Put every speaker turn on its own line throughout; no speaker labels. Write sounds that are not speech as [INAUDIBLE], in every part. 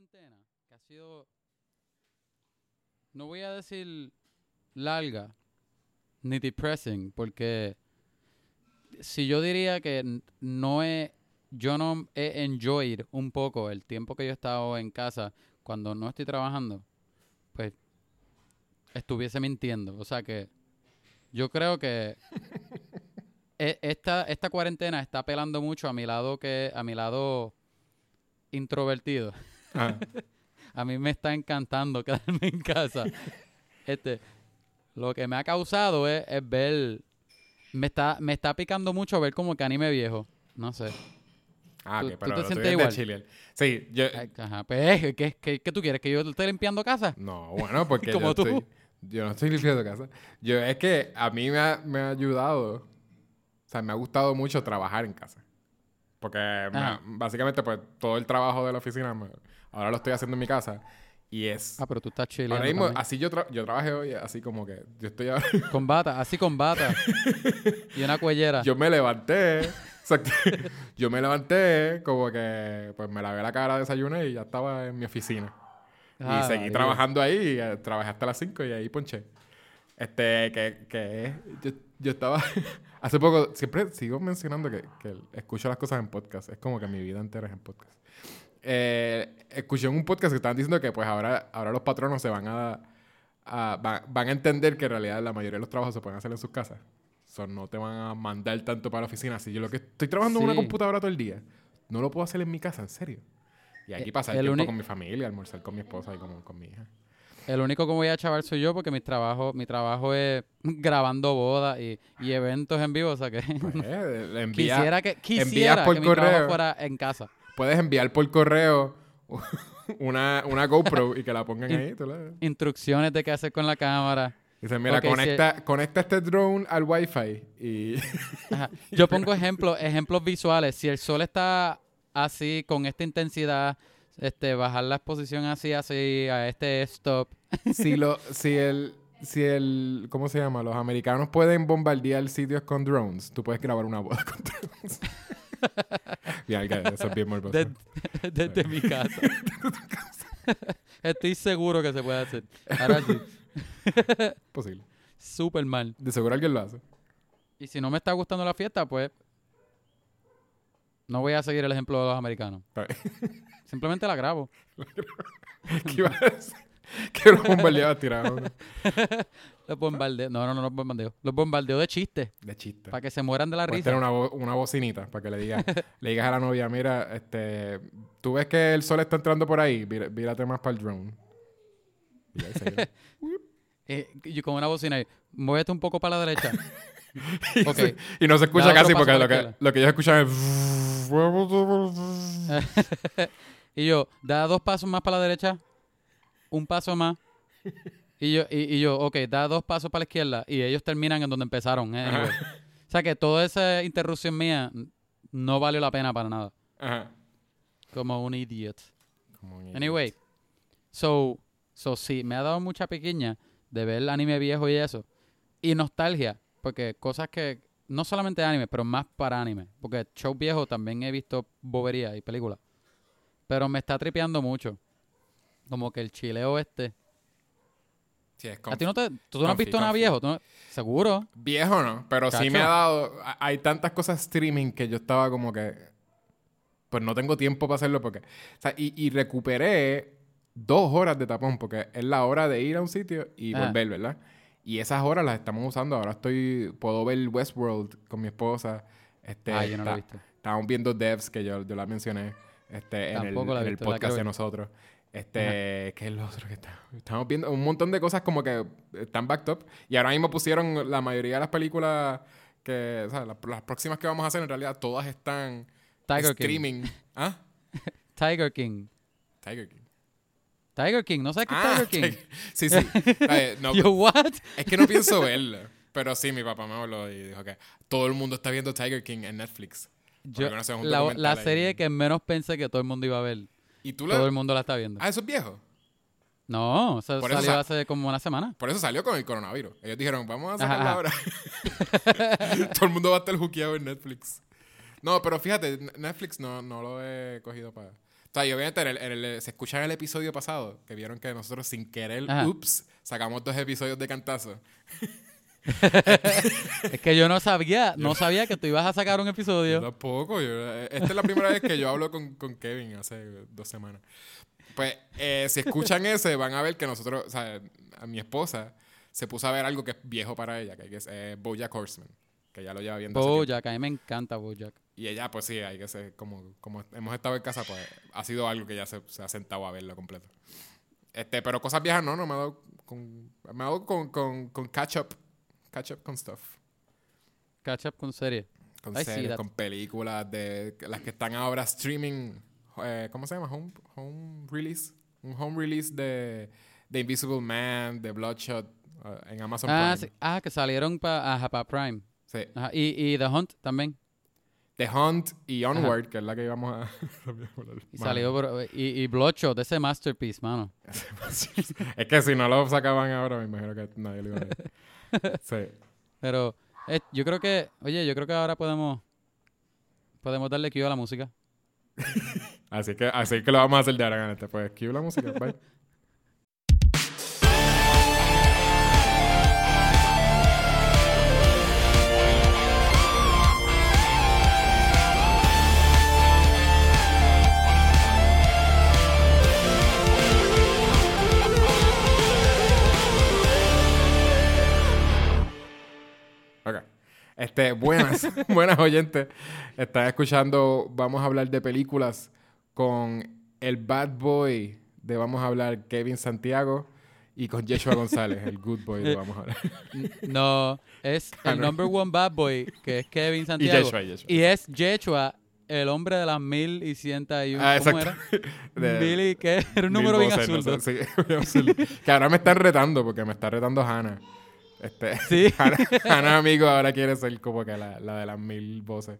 cuarentena, que ha sido, no voy a decir larga, ni depressing, porque si yo diría que no he, yo no he enjoyed un poco el tiempo que yo he estado en casa cuando no estoy trabajando, pues estuviese mintiendo. O sea que yo creo que e- esta, esta cuarentena está apelando mucho a mi lado que, a mi lado introvertido.
Ajá. [LAUGHS]
A mí me está encantando [LAUGHS] quedarme en casa. Este, lo que me ha causado es, es ver, me está, me está picando mucho ver como que anime viejo. No sé.
Ah,
¿Tú-
ok,
tú
pero
te
tú
sientes
eres de
igual?
chilear. Sí, yo...
Ajá, pues, ¿qué, qué, qué tú quieres? ¿Que yo esté limpiando casa?
No, bueno, porque [LAUGHS]
Como
yo
tú.
estoy... Yo no estoy limpiando casa. Yo, es que a mí me ha, me ha ayudado... O sea, me ha gustado mucho trabajar en casa. Porque me básicamente, pues, todo el trabajo de la oficina me- ahora lo estoy haciendo en mi casa. Y es...
Ah, pero tú estás chileando
ahora mismo,
también.
así yo, tra- yo trabajé hoy, así como que... Yo estoy ahora... [LAUGHS]
Con bata, así con bata. [LAUGHS] y una cuellera.
Yo me levanté... exacto. yo me levanté como que... Pues me lavé la cara, desayuné y ya estaba en mi oficina.
Ah,
y seguí
María.
trabajando ahí, y, eh, trabajé hasta las 5 y ahí ponché. Este, que, que yo, yo estaba, [LAUGHS] hace poco, siempre sigo mencionando que, que escucho las cosas en podcast, es como que mi vida entera es en podcast. Eh, escuché en un podcast que estaban diciendo que pues ahora, ahora los patronos se van a, a- va- van a entender que en realidad la mayoría de los trabajos se pueden hacer en sus casas. So, no te van a mandar tanto para la oficina. Si yo lo que estoy trabajando en una computadora todo el día, no lo puedo hacer en mi casa, en serio. Y aquí
Eh,
pasar
el
tiempo
uni-
con mi familia, almorzar con mi esposa y con, con mi hija.
El único que voy a chaval soy yo porque mi trabajo, mi trabajo es [LAUGHS] grabando bodas y, y eventos en vivo. O sea que
Pues, [LAUGHS] envía-
quisiera que, quisiera
por
que mi trabajo fuera en casa.
Puedes enviar por correo [LAUGHS] una, una GoPro y que la pongan [LAUGHS]
In-
ahí. tú la-
Instrucciones de qué hacer con la cámara.
Dice, mira,
Ok, si-
conecta, conecta este drone al Wi-Fi y... [LAUGHS]
Ajá. Yo pongo ejemplos, ejemplos visuales. Si el sol está así, con esta intensidad, este, bajar la exposición así, así, a este stop.
si, lo, si el... Si el... ¿Cómo se llama? Los americanos pueden bombardear sitios con drones. Tú puedes grabar una boda con drones. [LAUGHS] Que eso es bien morboso.
Desde, desde mi [LAUGHS] casa. Estoy seguro que se puede hacer. Ahora sí, [LAUGHS]
Posible.
súper mal.
De seguro alguien lo hace.
Y si no me está gustando la fiesta, pues no voy a seguir el ejemplo de los americanos. Simplemente la grabo.
¿Qué iba a decir? [LAUGHS] Que los bombardeados tirados [LAUGHS]
Los bombardeos. No, no, no, los bombardeos. Los bombardeos de chistes.
de chiste.
Para que se mueran de la
Puedes
risa.
tener una, bo- una bocinita para que le digas, le digas a la novia, mira, este, tú ves que el sol está entrando por ahí, vírate más para el drone. Y ahí se iba. [LAUGHS]
Eh, y con una bocina ahí. Muévete un poco para la derecha.
y,
Ok.
se- y no se escucha casi porque lo que, lo que ellos escuchan es...
Y yo, da dos pasos más para la derecha. Un paso más. Y yo, y, y yo, ok, da dos pasos para la izquierda. Y ellos terminan en donde empezaron. eh, anyway. O sea que toda esa interrupción mía no valió la pena para nada.
Ajá.
Como un idiot.
Como un-
Anyway, so, so sí, me ha dado mucha pequeña de ver el anime viejo y eso. Y nostalgia, porque cosas que, no solamente anime, pero más para anime. Porque show viejo también he visto boberías y películas. Pero me está tripeando mucho. Como que el chileo este.
Sí, es
¿A ti no te, tú no has visto nada viejo? ¿Tú no- ¿Seguro?
Viejo no, pero sí me ha dado... Hay tantas cosas streaming que yo estaba como que... Pues no tengo tiempo para hacerlo porque... O sea, y, y recuperé dos horas de tapón porque es la hora de ir a un sitio y
Ah.
volver, ¿verdad? Y esas horas las estamos usando. Ahora estoy... Puedo ver Westworld con mi esposa. Este,
Ah, yo no lo he
está-
visto.
Estábamos viendo Devs, que yo, yo la mencioné este, en el,
Tampoco la he
en el podcast de nosotros. Este, ¿qué es lo otro que está? Estamos viendo un montón de cosas como que están backed up. Y ahora mismo pusieron la mayoría de las películas que, o sea, las, las próximas que vamos a hacer en realidad todas están
Tiger King.
streaming. ¿Ah? [LAUGHS]
Tiger King.
Tiger King.
Tiger King, ¿no sabes qué es
Ah,
Tiger King?
Sí, sí. [LAUGHS] No,
Yo, what?
es que no pienso verlo. Pero sí, mi papá me habló y dijo que todo el mundo está viendo Tiger King en Netflix.
Yo-
no
la, la serie que menos pensé que todo el mundo iba a ver.
¿Y tú
Todo el
la...
mundo la está viendo.
Ah, eso es viejo.
No, o sea,
Por eso
salió
sa-
hace como una semana.
Por eso salió con el coronavirus. Ellos dijeron, vamos a sacarla ahora. [LAUGHS] Todo el mundo va a estar juqueado en Netflix. No, pero fíjate, Netflix no, no lo he cogido para... O sea, y obviamente en el- en el- se escucha en el episodio pasado que vieron que nosotros sin querer,
Ajá.
ups, sacamos dos episodios de cantazo. [LAUGHS] [LAUGHS]
Es que yo no sabía, no sabía que tú ibas a sacar un
Yo
episodio.
tampoco. yo- esta es la primera vez que yo hablo con, con Kevin hace dos semanas. Pues, eh, si escuchan ese, van a ver que nosotros, o sea, a mi esposa se puso a ver algo que es viejo para ella, que es eh, Bojack Horseman, que ya lo lleva viendo.
Bojack, a mí me encanta Bojack.
Y ella, pues sí, hay que ser, como, como hemos estado en casa, pues ha sido algo que ya se, se ha sentado a verlo completo. Este, pero cosas viejas no, no me ha dado con, me ha dado con, con, con catch up, catch up con stuff.
Catch up con serie.
Con
I
series, con películas, de las que están ahora streaming, eh, ¿cómo se llama? Home, home release. Un home release de, de Invisible Man, de Bloodshot, eh, en Amazon
Ah,
Prime.
sí. ah, que salieron para Prime.
Sí.
Ajá, Y, y The Hunt también.
The Hunt y Onward, que es la que íbamos a... [LAUGHS]
Y salió por- y, y Bloodshot, ese masterpiece, mano. [LAUGHS]
es que si no lo sacaban ahora, me imagino que nadie lo iba a ver. [LAUGHS] [LAUGHS] Sí.
Pero eh, yo creo que, oye, yo creo que ahora podemos podemos darle cue a la música. [LAUGHS]
Así que, así que lo vamos a hacer de ahora en adelante. Pues, cue la música, bye. [LAUGHS] Este, buenas, [LAUGHS] buenas oyentes. Están escuchando, vamos a hablar de películas con el bad boy de vamos a hablar Kevin Santiago y con Yeshua González, el good boy de vamos a hablar. [LAUGHS]
No, es [LAUGHS]
Ah,
el number one bad boy, que es Kevin Santiago.
Yeshua, y Yeshua.
Y es Yechua, el hombre de las mil y cienta y un.
Ah,
¿Cómo
exacto.
era?
De-
Mil y qué? Era un número bien
voces, no
absurdo.
sé, sí, bien absurdo. que ahora me están retando porque me está retando Hannah. Este, [LAUGHS]
Sí. [LAUGHS]
Hannah, Hannah, amigo, ahora quiere ser como que la, la de las mil voces.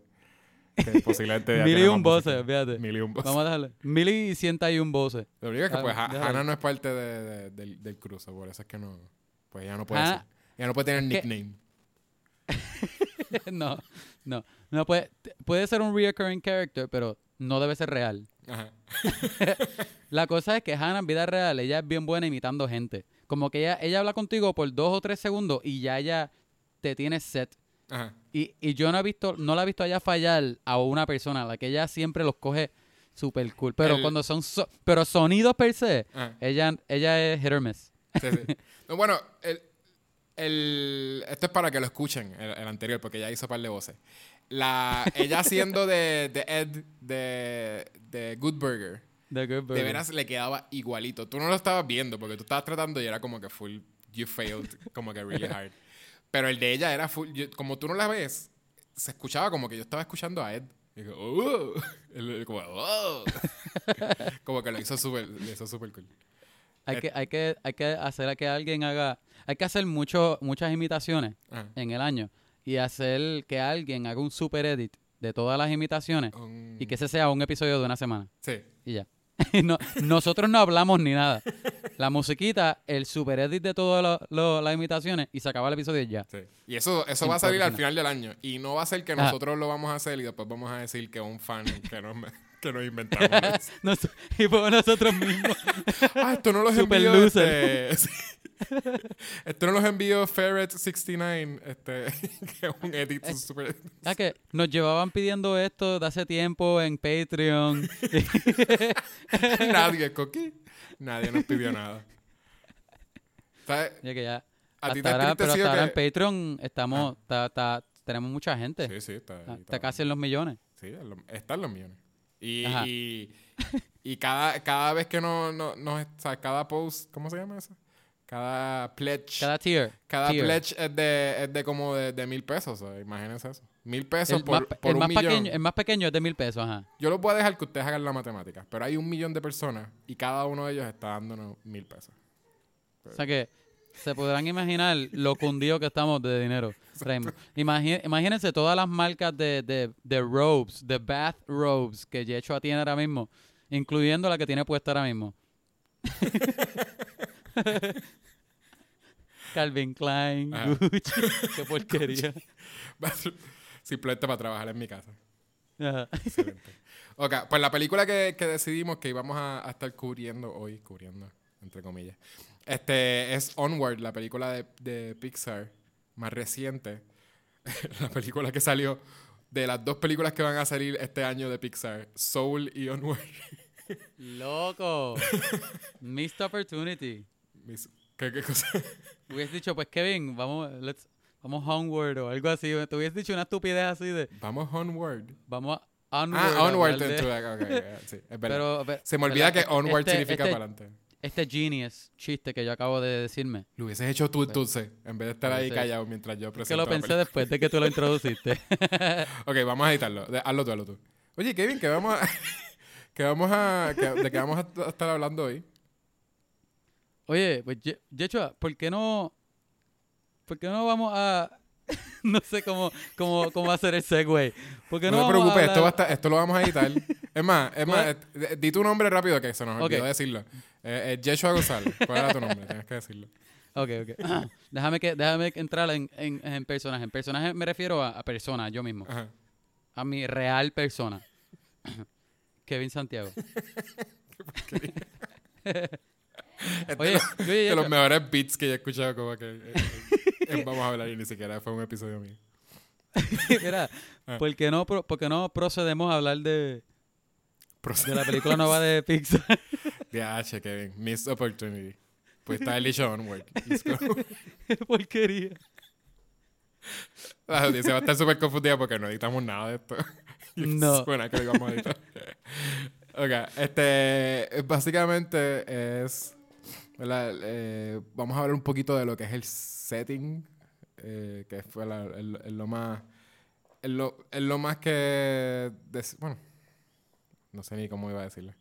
Que posiblemente
Mil y un voces, fíjate.
Mil y un voces.
Vamos a dejarle. Mil y cienta y un voces.
Lo único es que
Ah,
pues
déjalo.
Hannah no es parte de- de- del, del cruce, por eso es que no. Pues ella no puede
Hannah-
ser. Ella no puede tener nickname. [LAUGHS]
no, no. No puede, puede ser un reoccurring character, pero no debe ser real.
Ajá.
La cosa es que Hannah en vida real, ella es bien buena imitando gente. Como que ella, ella habla contigo por dos o tres segundos y ya ella te tiene set.
Ajá.
Y, y yo no he visto, no la he visto ella fallar a una persona, la que ella siempre los coge super cool. Pero
El-
cuando son so- pero sonidos per se,
Ajá.
ella, ella es hit or miss.
Sí, sí. [LAUGHS] No, bueno, el, el- esto es para que lo escuchen, el, el anterior, porque ya hizo par de voces. La, ella haciendo de, de Ed de, de Good Burger, De
Burger.
veras le quedaba igualito. Tú no lo estabas viendo porque tú estabas tratando y era como que full, you failed, como que really hard. [LAUGHS] Pero el de ella era full, yo- como tú no la ves, se escuchaba como que yo estaba escuchando a Ed. Y digo, "Oh". Él como, "Oh". como que lo hizo súper, lo hizo súper cool.
Hay
Eh.
que, hay que, hay que hacer que alguien haga, hay que hacer mucho, muchas imitaciones
Ajá.
en el año y hacer que alguien haga un super edit de todas las imitaciones
Un-
y que ese sea un episodio de una semana
Sí.
y ya. [LAUGHS] No- nosotros no hablamos ni nada. La musiquita, el super edit de todas lo- lo- las imitaciones y se acaba el episodio ya.
Sí. Y eso, eso va a salir al final del año. Y no va a ser que
Ajá.
nosotros lo vamos a hacer y después vamos a decir que un fan que nos, que nos inventamos. [LAUGHS]
Nos- y por nosotros mismos.
ah, esto no los [LAUGHS]
Super
envió.
loser.
Este. [LAUGHS] esto no los envió Ferret69. Este, [LAUGHS] que es un edit super.
Ya que nos llevaban pidiendo esto de hace tiempo en Patreon. [LAUGHS]
Nadie, Coqui. Nadie nos pidió nada. ¿Sabes?
Ya que ya.
A ti te
ahora, pero hasta ahora en Patreon estamos, ta- ta- tenemos mucha gente.
Sí, sí, está,
Ah,
está
Está casi en los millones.
Sí, en lo- están los millones. Y, y, y cada, cada vez que no, no, no- o sea, cada post, ¿cómo se llama eso? Cada pledge.
Cada tier.
Cada
tier.
pledge es de, es de como de, de mil pesos. o sea, imagínense eso. Mil pesos
El,
por,
más,
por
el
un
más
millón.
pequeño, el más pequeño es de mil pesos, ajá.
Yo los voy a dejar que ustedes hagan la matemática. Pero hay un millón de personas y cada uno de ellos está dándonos mil pesos.
O sea que se podrán imaginar lo cundido que estamos de dinero. Raymond. Imagínense todas las marcas de, de, de robes, de bath robes que Yeshua tiene ahora mismo, incluyendo la que tiene puesta ahora mismo. [LAUGHS] [LAUGHS] Calvin Klein,
Ajá.
Gucci, [LAUGHS] qué porquería.
Simplemente para trabajar en mi casa.
Ajá.
Excelente. Ok, pues la película que, que decidimos que íbamos a, a estar cubriendo hoy, cubriendo, entre comillas, este es Onward, la película de, de Pixar más reciente. [LAUGHS] la película que salió de las dos películas que van a salir este año de Pixar, Soul y Onward.
Loco. Missed opportunity.
Mis- ¿Qué, qué cosa? [LAUGHS]
Hubieses dicho, pues Kevin, vamos, let's, vamos homeward o algo así. Te hubieses dicho una estupidez así de,
Vamos Onward.
vamos onward.
Ah, Onward.
de-
to- to- ok, ok, sí, es verdad.
Pero,
Se me olvida
¿verdad?
que Onward
Este-
significa
este-
para adelante.
Este genius chiste que yo acabo de decirme.
Lo hubieses hecho tú entonces, en vez de estar ahí callado mientras yo
Que
presento
lo
la
pensé
película.
después de que tú lo introduciste. [LAUGHS]
Ok, vamos a editarlo. De- hazlo tú, hazlo tú. Oye, Kevin, que vamos a... [LAUGHS] que vamos a... que- ¿De qué vamos a estar hablando hoy?
Oye, pues Ye- Yechua, ¿por qué no? ¿Por qué no vamos a [LAUGHS] no sé cómo, cómo, cómo hacer el segue? ¿Por qué
No,
no,
te preocupes, esto, va a estar- esto lo vamos a editar. Es más, es más, eh, di tu nombre rápido que se nos olvidó
Ok.
decirlo. Eh, eh, González. ¿Cuál era tu nombre? Tienes que decirlo.
Ok, ok. [COUGHS] déjame, que, déjame entrar en, en, en personaje. En personaje me refiero a, a persona, yo mismo.
Ajá.
A mi real persona. [COUGHS] Kevin Santiago. [LAUGHS] [LAUGHS]
Este
Oye,
de los mejores beats que yo he escuchado como que eh, eh, vamos a hablar y ni siquiera fue un episodio mío. [LAUGHS]
mira,
Ah.
¿por qué, no, por qué no procedemos a hablar de, de la película nueva de [LAUGHS] Pixar?
Gache, Kevin. Missed opportunity. Pues está el dicho onward. [LAUGHS]
Qué porquería.
La audiencia va a estar súper confundida porque no editamos nada de esto.
No.
Suena que lo vamos a editar. ok, este, básicamente es, ¿verdad? Eh, vamos a hablar un poquito de lo que es el setting, eh, que fue la- el- el lo más, el lo, el lo más que, des- bueno, no sé ni cómo iba a decirle.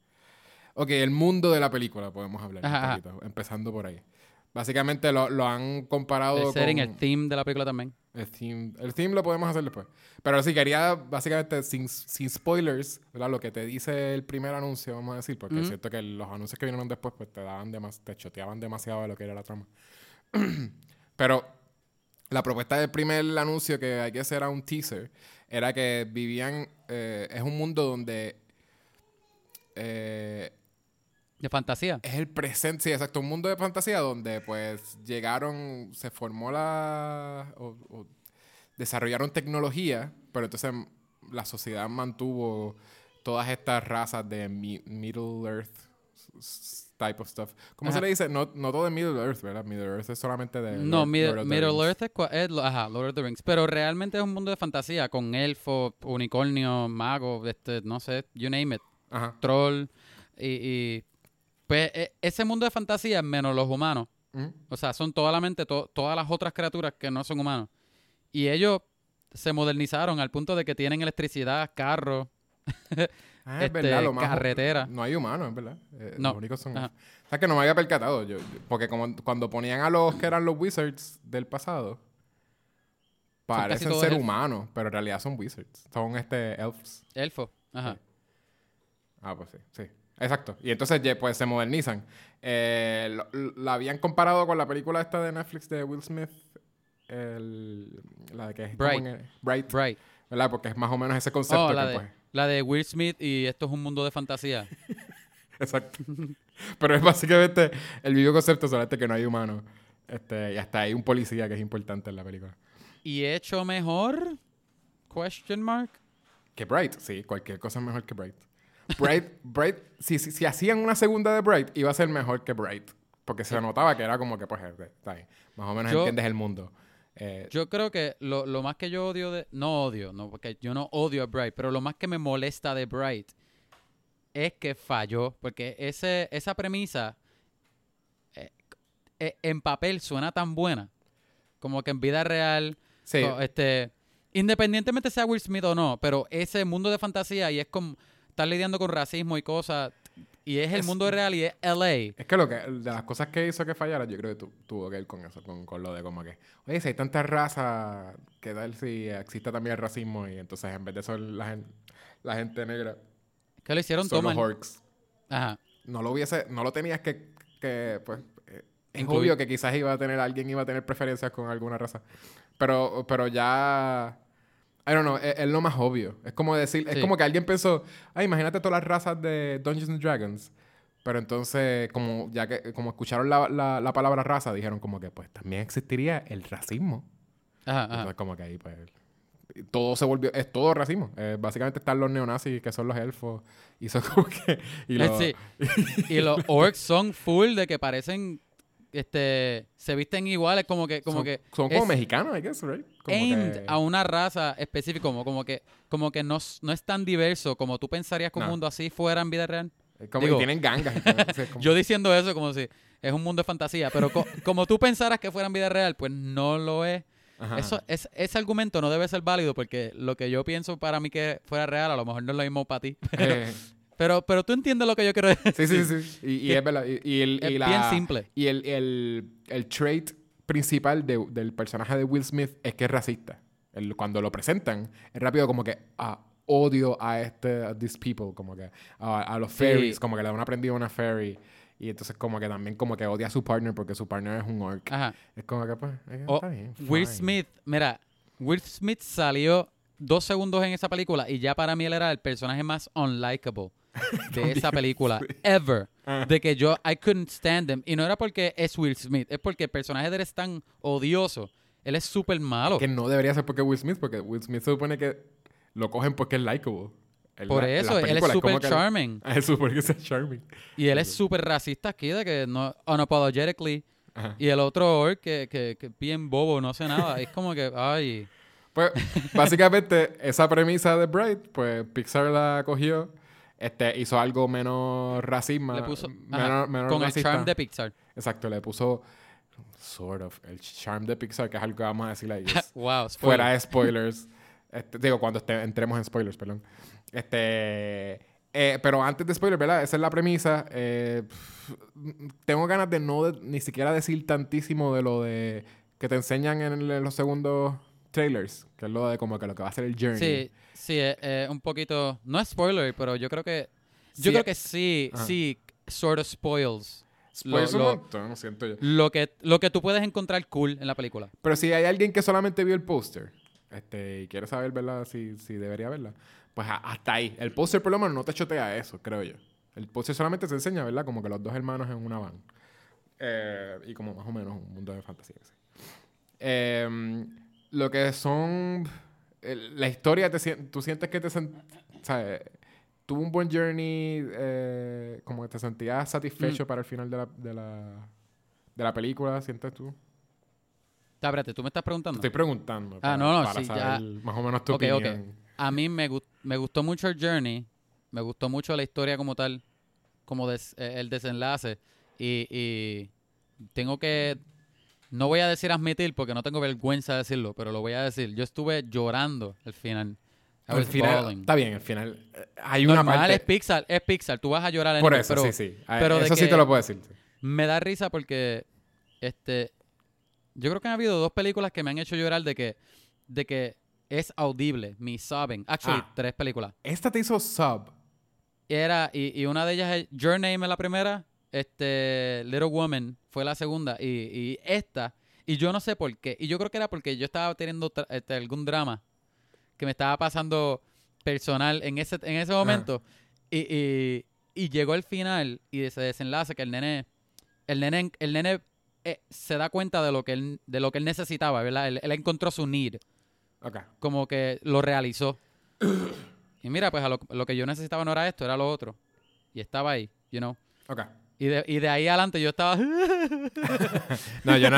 Ok, el mundo de la película podemos hablar
Ajá,
un poquito, empezando por ahí. Básicamente lo, lo han comparado
El setting,
con...
el theme de la película también.
El theme, el theme lo podemos hacer después. Pero sí, quería básicamente sin, sin spoilers, ¿verdad? Lo que te dice el primer anuncio, vamos a decir, porque es cierto que los anuncios que vinieron después, pues te daban demas, te choteaban demasiado de lo que era la trama. [CLEARS THROAT] Pero la propuesta del primer anuncio, que hay que hacer era un teaser, era que vivían, eh, es un mundo donde eh,
De fantasía.
es el presente, sí, exacto, un mundo de fantasía donde pues llegaron, se formó la, o, o desarrollaron tecnología, pero entonces la sociedad mantuvo todas estas razas de mi- Middle Earth type of stuff. ¿Cómo se le dice? No, no todo de Middle Earth, ¿verdad? Middle Earth es solamente de...
No,
Lord-
Middle,
Lord.
Earth es, es ajá, Lord of the Rings. Pero realmente es un mundo de fantasía con elfos, unicornio, mago, este, no sé, you name it,
Ajá.
troll. Y, y, pues e- ese mundo de fantasía menos los humanos. O sea, son solamente to- todas las otras criaturas que no son humanos. Y ellos se modernizaron al punto de que tienen electricidad, carros, [LAUGHS]
Ah, es
Este,
verdad, lo más...
carretera.
No hay humanos, es verdad. Eh,
No.
Los únicos son...
Ajá.
O sea, que no me había percatado. Yo, yo- porque como, cuando ponían a los que eran los wizards del pasado, parecen ser
elfos.
humanos, pero en realidad son wizards. Son este elves.
elfos. Ajá.
Sí. Ah, pues sí, sí. Exacto. Y entonces pues se modernizan. Eh, lo- la habían comparado con la película esta de Netflix de Will Smith. el- la de que es
Bright.
el- Bright.
Right.
¿Verdad? Porque es más o menos ese concepto
Oh, la
que
de,
pues...
la de Will Smith y esto es un mundo de fantasía. [LAUGHS]
Exacto. Pero es básicamente el mismo concepto, solamente que no hay humanos. Este, y hasta hay un policía que es importante en la película.
¿Y hecho mejor? Question mark.
Que Bright, sí, cualquier cosa es mejor que Bright. Bright, Bright, si, si, si hacían una segunda de Bright, iba a ser mejor que Bright. Porque se notaba que era como que, pues, eh, está bien. Más o menos
Yo-
entiendes el mundo. Eh,
Yo creo que lo, lo más que yo odio de... No odio, no, porque yo no odio a Bright, pero lo más que me molesta de Bright es que falló, porque ese, esa premisa eh, eh, en papel suena tan buena, como que en vida real,
sí,
este, independientemente sea Will Smith o no, pero ese mundo de fantasía y es como estar lidiando con racismo y cosas, y es el
Es-
mundo real y es LA.
es que lo que, de las cosas que hizo que fallara, yo creo que tu- tuvo que ver con eso, con, con lo de como que, oye, si hay tantas razas, ¿qué tal si existe también el racismo? Y entonces en vez de eso la gente, la gente negra
Que lo hicieron
son
tomar.
los orcs.
Ajá.
no lo hubiese, no lo tenías que, que pues, eh, es obvio que quizás iba a tener, alguien iba a tener preferencias con alguna raza. Pero, pero ya, I don't know, es, es lo más obvio. Es como decir, es
Sí.
como que alguien pensó, ay, imagínate todas las razas de Dungeons and Dragons. Pero entonces, como ya que como escucharon la, la, la palabra raza, dijeron como que pues también existiría el racismo.
Ajá, ajá.
Entonces, como que ahí pues todo se volvió, es todo racismo. Eh, básicamente están los neonazis, que son los elfos, y son [LAUGHS] como que... Y
Eh,
los,
sí. [LAUGHS] y los orcs son full de que parecen, este, se visten iguales, como que, como
son,
que
son como
es
mexicanos, I guess, right? Como
aimed
que-
a una raza específica, como, como que, como que no, no es tan diverso como tú pensarías que un
No.
mundo así fuera en vida real.
es como
digo-
que tienen gangas. [LAUGHS] como-
Yo diciendo eso como si es un mundo de fantasía, pero co- [LAUGHS] como tú pensaras que fuera en vida real, pues no lo es.
Ajá,
Eso, es, ese argumento no debe ser válido porque lo que yo pienso para mí que fuera real, a lo mejor no es lo mismo para ti. [LAUGHS]
Eh,
Pero, pero tú entiendes lo que yo quiero decir.
sí, sí, sí. Y, y es verdad. Y, y el, y
Es
la-
bien simple.
Y el, el, el trait principal de- del personaje de Will Smith es que es racista. El- cuando lo presentan, es rápido como que ah, odio a este a these people, como que a, a los
Sí.
fairies, como que le dan aprendido a una fairy. Y entonces como que también como que odia a su partner porque su partner es un orc.
Ajá.
Es como que pues, eh,
O
está bien.
Will. Smith, mira, Will Smith salió dos segundos en esa película y ya para mí él era el personaje más unlikable [LAUGHS] de esa película ever.
Ah.
De que yo, I couldn't stand him. Y no era porque es Will Smith, es porque el personaje de él es tan odioso. Él es súper malo.
Que no debería ser porque Will Smith, porque Will Smith se supone que lo cogen porque es likable.
Por
la-
eso, él es súper charming. [LAUGHS]
Es súper que sea charming.
Y él es súper racista aquí, de que no, unapologetically.
Ajá.
Y el otro orc que, que, que bien bobo, no sé nada. Es como que, ay.
Pues, básicamente, esa premisa de Bright, pues Pixar la cogió, este, hizo algo menos racismo.
Le puso
menos, menos
con el charm de Pixar.
Exacto, le puso sort of el charm de Pixar, que es algo que vamos a decir ahí. es [LAUGHS]
wow, spoiler.
fuera de spoilers. [LAUGHS] Este, digo, cuando este- entremos en spoilers, perdón. Este. eh, pero antes de spoilers, ¿verdad? Esa es la premisa. Eh, tengo ganas de no de- ni siquiera decir tantísimo de lo de que te enseñan en, el- en los segundos trailers, que es lo de como que lo que va a ser el journey.
Sí, sí, eh, eh, un poquito. No es spoiler, pero yo creo que. Yo
Sí,
creo que sí,
ajá.
sí, sort of spoils.
Spoilers
lo-
un
lo-
montón, siento yo.
Lo que, lo que tú puedes encontrar cool en la película.
Pero si hay alguien que solamente vio el póster este, y quiere saber, ¿verdad? Si, si debería verla, pues a- hasta ahí. El póster por lo menos no te chotea eso, creo yo. El póster solamente te enseña, ¿verdad? Como que los dos hermanos en una van. Eh, y como más o menos un mundo de fantasía. sí. Eh, lo que son... la historia, te, tú sientes que te... ¿sabes? Tuvo un buen journey, eh, como que te sentías
Mm.
satisfecho para el final de la, de la, de la película, ¿sientes tú?
Ah, espérate, tú me estás
Te
preguntando.
estoy preguntando.
Ah,
para-
no, no,
para
sí,
saber
ya.
más o menos tu
Ok, ok.
opinión.
A mí me, gus- me gustó mucho el journey. Me gustó mucho la historia como tal. Como des- eh, el desenlace. Y, y tengo que. No voy a decir admitir porque no tengo vergüenza de decirlo, pero lo voy a decir. Yo estuve llorando al final. Was
final, está bien, al final eh, hay una
Normal,
parte...
es Pixar, es Pixar. Tú vas a llorar en
por
el-
eso,
pero
sí, sí. Ah,
pero
eso sí te lo puedo decir.
Me da risa porque este yo creo que han habido dos películas que me han hecho llorar de que de que es audible, mi sobbing. Actually,
Ah.
tres películas.
Esta te hizo sub.
Era y, y una de ellas es Your Name es la primera, este Little Woman fue la segunda y, y esta y yo no sé por qué. Y yo creo que era porque yo estaba teniendo tra- este, algún drama que me estaba pasando personal en ese en ese momento y, y, y llegó el final y ese desenlace que el nene el nene el nene eh, se da cuenta de lo que él de lo que él necesitaba, ¿verdad? Él, él encontró su need,
Ok.
como que lo realizó. y mira, pues a lo, lo que yo necesitaba no era esto, era lo otro. Y estaba ahí, you know.
Ok.
Y de, y de ahí adelante yo estaba [LAUGHS]
No, yo no.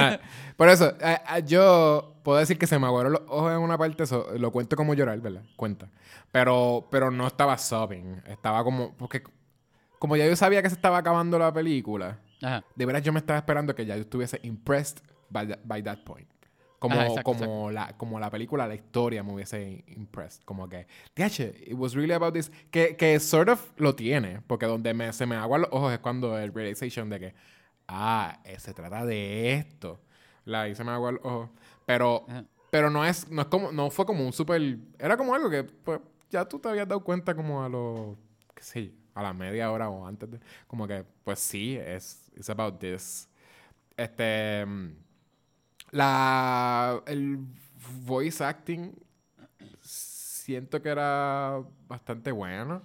Por eso, eh, eh, yo puedo decir que se me aguaron los ojos en una parte, eso lo cuento como llorar, ¿verdad? Cuenta. Pero, pero no estaba sobbing. Estaba como. Porque, como ya yo sabía que se estaba acabando la película,
Ajá.
de veras yo me estaba esperando que ya yo estuviese impressed by, that- by that point. Como,
Ajá, exacto,
como, La, como la película, la historia me hubiese impressed. Como que, "Diache, it was really about this. Que, que sort of lo tiene, porque donde me, se me aguan los ojos es cuando el realization de que, ah, eh, se trata de esto. La ahí se me aguan los ojos. Pero,
Ajá.
pero no es, no es como, no fue como un super, era como algo que, pues, ya tú te habías dado cuenta como a lo, qué sé yo, a la media hora o antes de, como que, pues sí, es, it's about this. Este, mm, la, el voice acting, siento que era bastante bueno.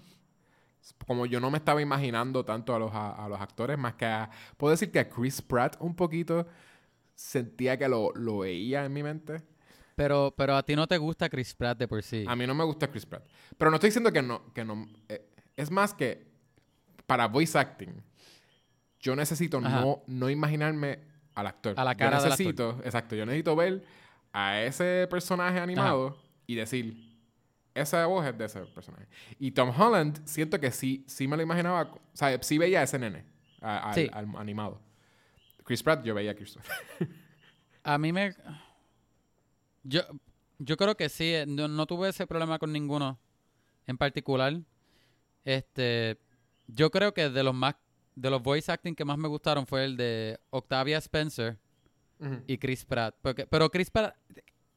Como yo no me estaba imaginando tanto a los, a, a los actores, más que a... Puedo decir que a Chris Pratt un poquito sentía que lo, lo veía en mi mente.
Pero, pero a ti no te gusta Chris Pratt de por sí.
A mí no me gusta Chris Pratt. Pero no estoy diciendo que no... Que no eh, es más que para voice acting, yo necesito
Ajá.
no, no imaginarme al actor.
A la cara
yo
del
necesito, exacto, yo necesito ver a ese personaje animado y decir, esa voz es de ese personaje. Y Tom Holland, siento que sí, sí me lo imaginaba, o sea, sí veía a ese nene, a- al,
Sí.
al animado. Chris Pratt, yo veía a Chris Pratt. [LAUGHS]
A mí me... Yo, yo creo que sí. eh, No, no tuve ese problema con ninguno en particular. Este... Yo creo que de los más... De los voice acting que más me gustaron fue el de Octavia Spencer y Chris Pratt. Porque, pero Chris Pratt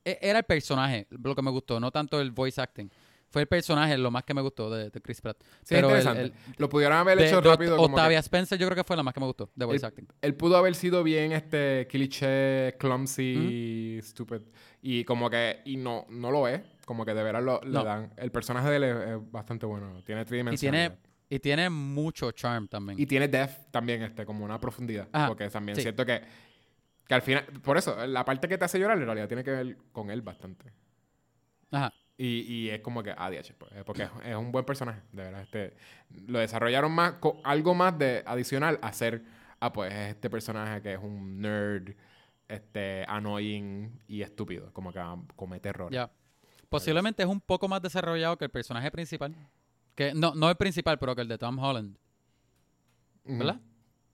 e- era el personaje lo que me gustó, no tanto el voice acting. Fue el personaje lo más que me gustó de, de Chris Pratt.
Sí,
pero
interesante.
el-
lo pudieron haber
de-
hecho rápido. como que-
Octavia Spencer yo creo que fue la más que me gustó de voice acting.
Él pudo haber sido bien este cliché, clumsy, stupid. Y como que, y no, no lo es. Como que de veras lo, le dan. El personaje de él es, es bastante bueno. Tiene
Y
tridimensionalidad.
tiene, y tiene mucho charm también.
Y tiene depth también, este, como una profundidad.
Ajá,
Porque también
sí.
siento que, que al final, por eso, la parte que te hace llorar en realidad tiene que ver con él bastante.
Ajá.
Y, y es como que, ah, DH, pues, porque es, es un buen personaje, de verdad. Este, lo desarrollaron más, co- algo más de adicional a ser, ah, pues es este personaje que es un nerd, este, annoying y estúpido, como que comete errores.
Ya. Posiblemente es un poco más desarrollado que el personaje principal. Que, no, no el principal, pero que el de Tom Holland. ¿Verdad?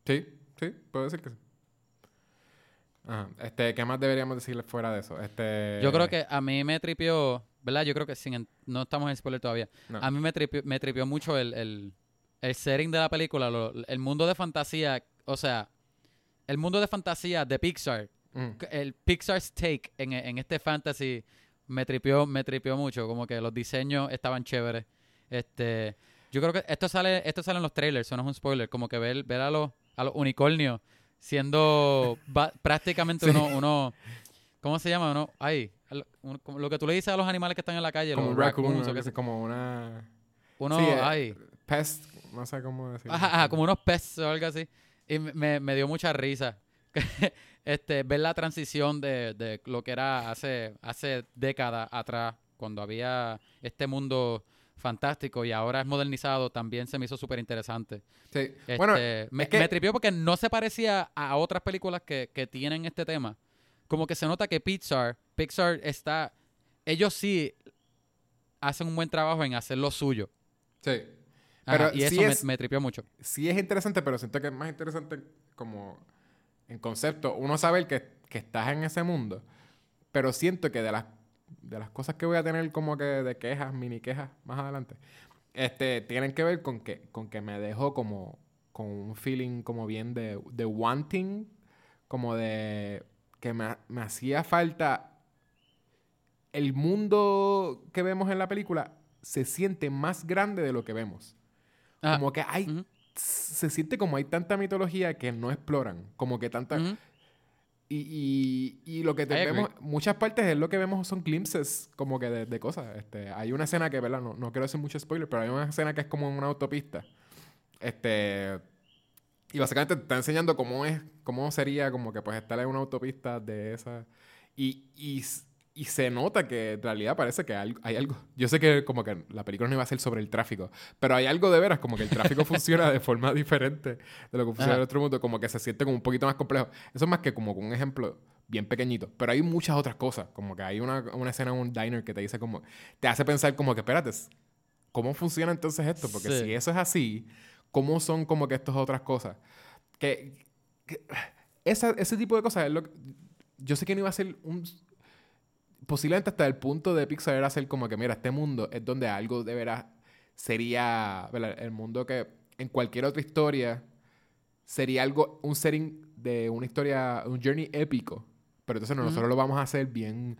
Sí, sí, puedo decir que sí. Ajá. Este, ¿qué más deberíamos decirle fuera de eso? Este...
Yo creo que a mí me tripió, ¿verdad? Yo creo que sin, no estamos en spoiler todavía.
No.
A mí me tripió, me tripió mucho el, el, el setting de la película, lo- el mundo de fantasía, o sea, el mundo de fantasía de Pixar, el Pixar's take en, en este fantasy me tripió, me tripió mucho, como que los diseños estaban chéveres. Este, yo creo que esto sale, esto sale en los trailers, eso no es un spoiler, como que ver, ver a los, a los unicornios siendo prácticamente
Sí.
uno, uno, ¿cómo se llama? Uno, ay, lo, uno- como lo que tú le dices a los animales que están en la calle,
Como
los raccoons o
que como una...
uno,
sí, eh,
ay,
Pest, no sé cómo decirlo.
Ajá, ajá, como unos peces o algo así. Y me- me, me dio mucha risa. [LAUGHS] este, ver la transición de, de lo que era hace, hace décadas atrás, cuando había este mundo fantástico y ahora es modernizado, también se me hizo súper interesante.
Sí.
Este,
Bueno,
me,
es que-
me tripió porque no se parecía a otras películas que, que tienen este tema. Como que se nota que Pixar, Pixar está, ellos sí hacen un buen trabajo en hacer lo suyo.
sí.
Ajá,
Pero
y
sí
eso me-
es-
me tripió mucho.
sí es interesante, pero siento que es más interesante como en concepto. Uno sabe que, que estás en ese mundo, pero siento que de las, de las cosas que voy a tener como que de quejas, mini quejas más adelante, este, tienen que ver con que, con que me dejó como con un feeling como bien de, de wanting, como de que me, me hacía falta el mundo que vemos en la película se siente más grande de lo que vemos.
Ajá.
Como que hay se siente como hay tanta mitología que no exploran. Como que tanta. Y, y, y lo que te vemos, muchas partes es lo que vemos son glimpses como que de, de cosas. Este, hay una escena que, ¿verdad? No, no quiero hacer mucho spoiler, pero hay una escena que es como en una autopista. Este. Y básicamente te está enseñando cómo es, cómo sería como que pues estar en una autopista de esa. Y, y, y se nota que en realidad parece que hay, algo. Yo sé que como que la película no iba a ser sobre el tráfico, pero hay algo de veras, como que el tráfico [LAUGHS] funciona de forma diferente de lo que funciona
Ajá.
en otro mundo, como que se siente como un poquito más complejo. Eso es más que como un ejemplo bien pequeñito. Pero hay muchas otras cosas, como que hay una, una escena en un diner que te dice como, te hace pensar como que, espérate, ¿cómo funciona entonces esto? Porque
Sí.
si eso es así, ¿cómo son como que estas otras cosas? Que, que- esa- ese tipo de cosas es lo que- yo sé que no iba a ser un posiblemente hasta el punto de Pixar era hacer como que mira este mundo es donde algo de veras sería ¿verdad? el mundo que en cualquier otra historia sería algo un setting de una historia un journey épico pero entonces no, nosotros lo vamos a hacer bien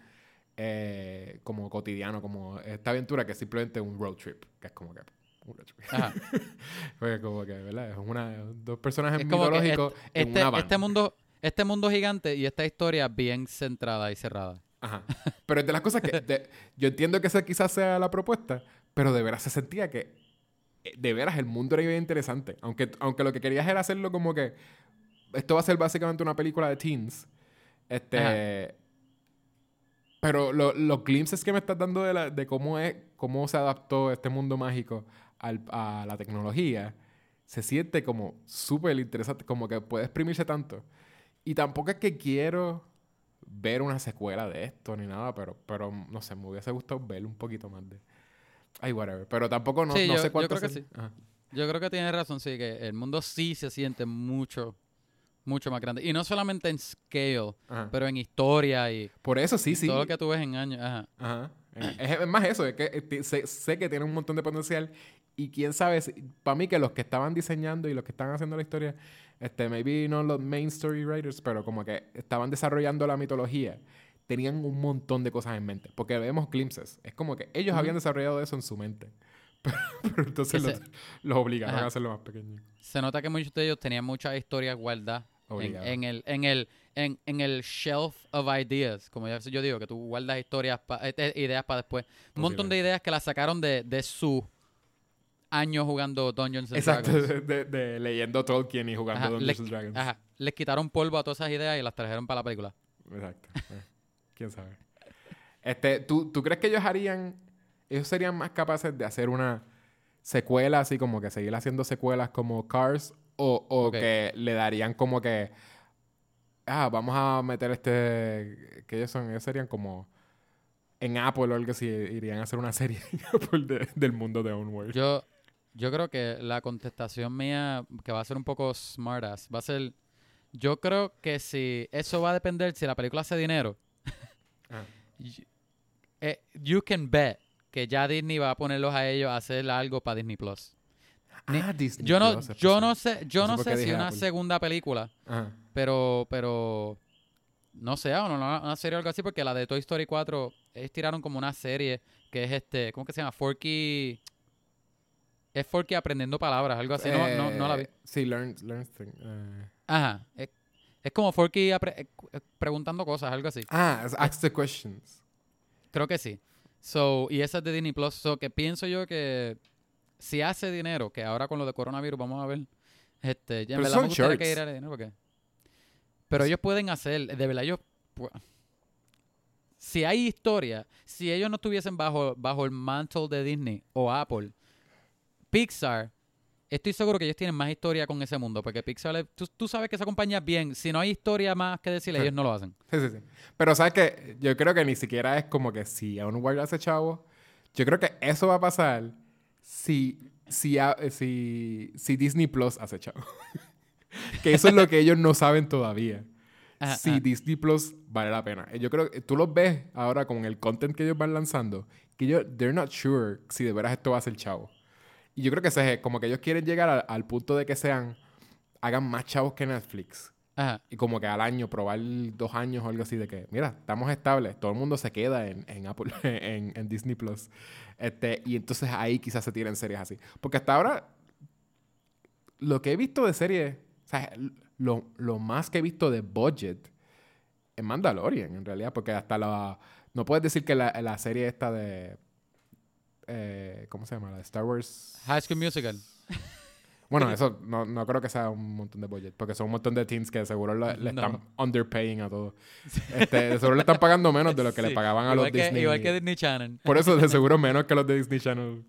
eh, como cotidiano como esta aventura que es simplemente un road trip que es como que un road trip
Ajá. [LAUGHS]
Porque como que, ¿verdad? Es una, dos personajes
Es
mitológicos en
Este,
una van.
este mundo, este mundo gigante y esta historia bien centrada y cerrada.
Ajá. [LAUGHS] Pero es de las cosas que... [LAUGHS] de- yo entiendo que esa quizás sea la propuesta, pero de veras se sentía que... eh, De veras el mundo era bien interesante. Aunque, aunque lo que querías era hacerlo como que... Esto va a ser básicamente una película de teens. Este... Pero lo- los glimpses que me estás dando de, la- de cómo es... Cómo se adaptó este mundo mágico al- a la tecnología... Se siente como súper interesante. Como que puede exprimirse tanto. Y tampoco es que quiero ver una secuela de esto ni nada, pero, pero no sé, me hubiese gustado ver un poquito más de. Ay, whatever. Pero tampoco no,
Sí,
no
yo-
sé
yo
cuánto.
creo que sí. Yo creo que tienes razón, sí, que el mundo sí se siente mucho, mucho más grande. Y no solamente en scale,
Ajá.
pero en historia y
Por eso sí, sí.
todo lo que tú ves en años. Ajá.
Ajá. Es, es más eso, es que eh, sé, sé que tiene un montón de potencial y quién sabe, para mí que los que estaban diseñando y los que estaban haciendo la historia, este, maybe no los main story writers, pero como que estaban desarrollando la mitología, tenían un montón de cosas en mente, porque vemos glimpses, es como que ellos
Ujú.
habían desarrollado eso en su mente, pero, [LAUGHS] pero entonces los, los obligaron
Ajá.
a hacerlo más pequeño.
Se nota que muchos de ellos tenían muchas historias guardadas en, en el, en, el, en, en el shelf of ideas. Como ya- yo digo, que tú guardas historias, pa- eh, eh, ideas para después. Un montón de ideas que las sacaron de, de su año jugando Dungeons and
Exacto,
Dragons.
de, de- de leyendo Tolkien y jugando
Ajá,
Dungeons and Dragons.
Ajá. Les quitaron polvo a todas esas ideas y las trajeron para la película.
Exacto. Eh, ¿Quién sabe? Este, ¿tú, ¿Tú crees que ellos harían... Ellos serían más capaces de hacer una secuela así como que seguir haciendo secuelas como Cars o, o que le darían como que... Ah, vamos a meter este... Que ellos son... Ellos serían como... En Apple o algo así, irían a hacer una serie [LAUGHS] en Apple de- del mundo de Onward.
Yo, yo creo que la contestación mía, que va a ser un poco smartass, va a ser... Yo creo que si... Eso va a depender si la película hace dinero. [LAUGHS] Y- eh, you can bet que ya Disney va a ponerlos a ellos a hacer algo para Disney Plus. Ni-
Ah, Disney
Yo no,
Plus,
yo no sé, yo
No sé
no si una
Apple.
segunda película,
Ajá.
pero, pero no sé, o no, una, una serie o algo así, porque la de Toy Story 4, ellos tiraron como una serie que es este, ¿cómo que se llama? Forky, es Forky aprendiendo palabras, algo así, no, no, no la vi.
Eh, Sí, Learn, learn thing, eh.
Ajá, es, es como Forky eh, eh, preguntando cosas, algo así.
Ah, Ask the Questions.
Creo que sí. So, y esa es de Disney Plus. So, que pienso yo que si hace dinero, que ahora con lo de coronavirus vamos a ver. Este, ya en
Pero
verdad
son
me
shorts.
que diera dinero porque. Pero ellos pueden hacer, de verdad, ellos. Si hay historia, si ellos no estuviesen bajo, bajo el mantle de Disney o Apple, Pixar, estoy seguro que ellos tienen más historia con ese mundo. Porque Pixar, tú, tú sabes que esa compañía es bien. Si no hay historia más que decirle, ellos no lo hacen. [LAUGHS]
Sí, sí, sí. Pero sabes que yo creo que ni siquiera es como que si Onward hace chavo. Yo creo que eso va a pasar si, si, a- si, si Disney Plus hace chavo. [LAUGHS] que eso es lo que ellos no saben todavía. [LAUGHS]
Ajá,
si
ajá.
Disney Plus vale la pena. Yo creo que tú los ves ahora con el content que ellos van lanzando, que ellos, they're not sure si de veras esto va a ser chavo. Y yo creo que ese es como que ellos quieren llegar al, al punto de que sean, hagan más chavos que Netflix.
Ajá.
Y como que al año, probar dos años o algo así de que, mira, estamos estables, todo el mundo se queda en, en Apple, [LAUGHS] en, en Disney Plus. Este, y entonces ahí quizás se tiren series así. Porque hasta ahora, lo que he visto de series, o sea, lo, lo más que he visto de budget es Mandalorian, en realidad, porque hasta la. No puedes decir que la, la serie esta de. Eh, ¿Cómo se llama? La de Star Wars.
High School Musical. [LAUGHS]
Bueno, eso no, no creo que sea un montón de budget, porque son un montón de teens que de seguro le, le
No.
están underpaying a todos. Este, de seguro le están pagando menos de lo que le pagaban a
igual
los
que,
Disney.
Igual que Disney Channel.
Por eso de seguro menos que los de [LAUGHS] Disney Channel.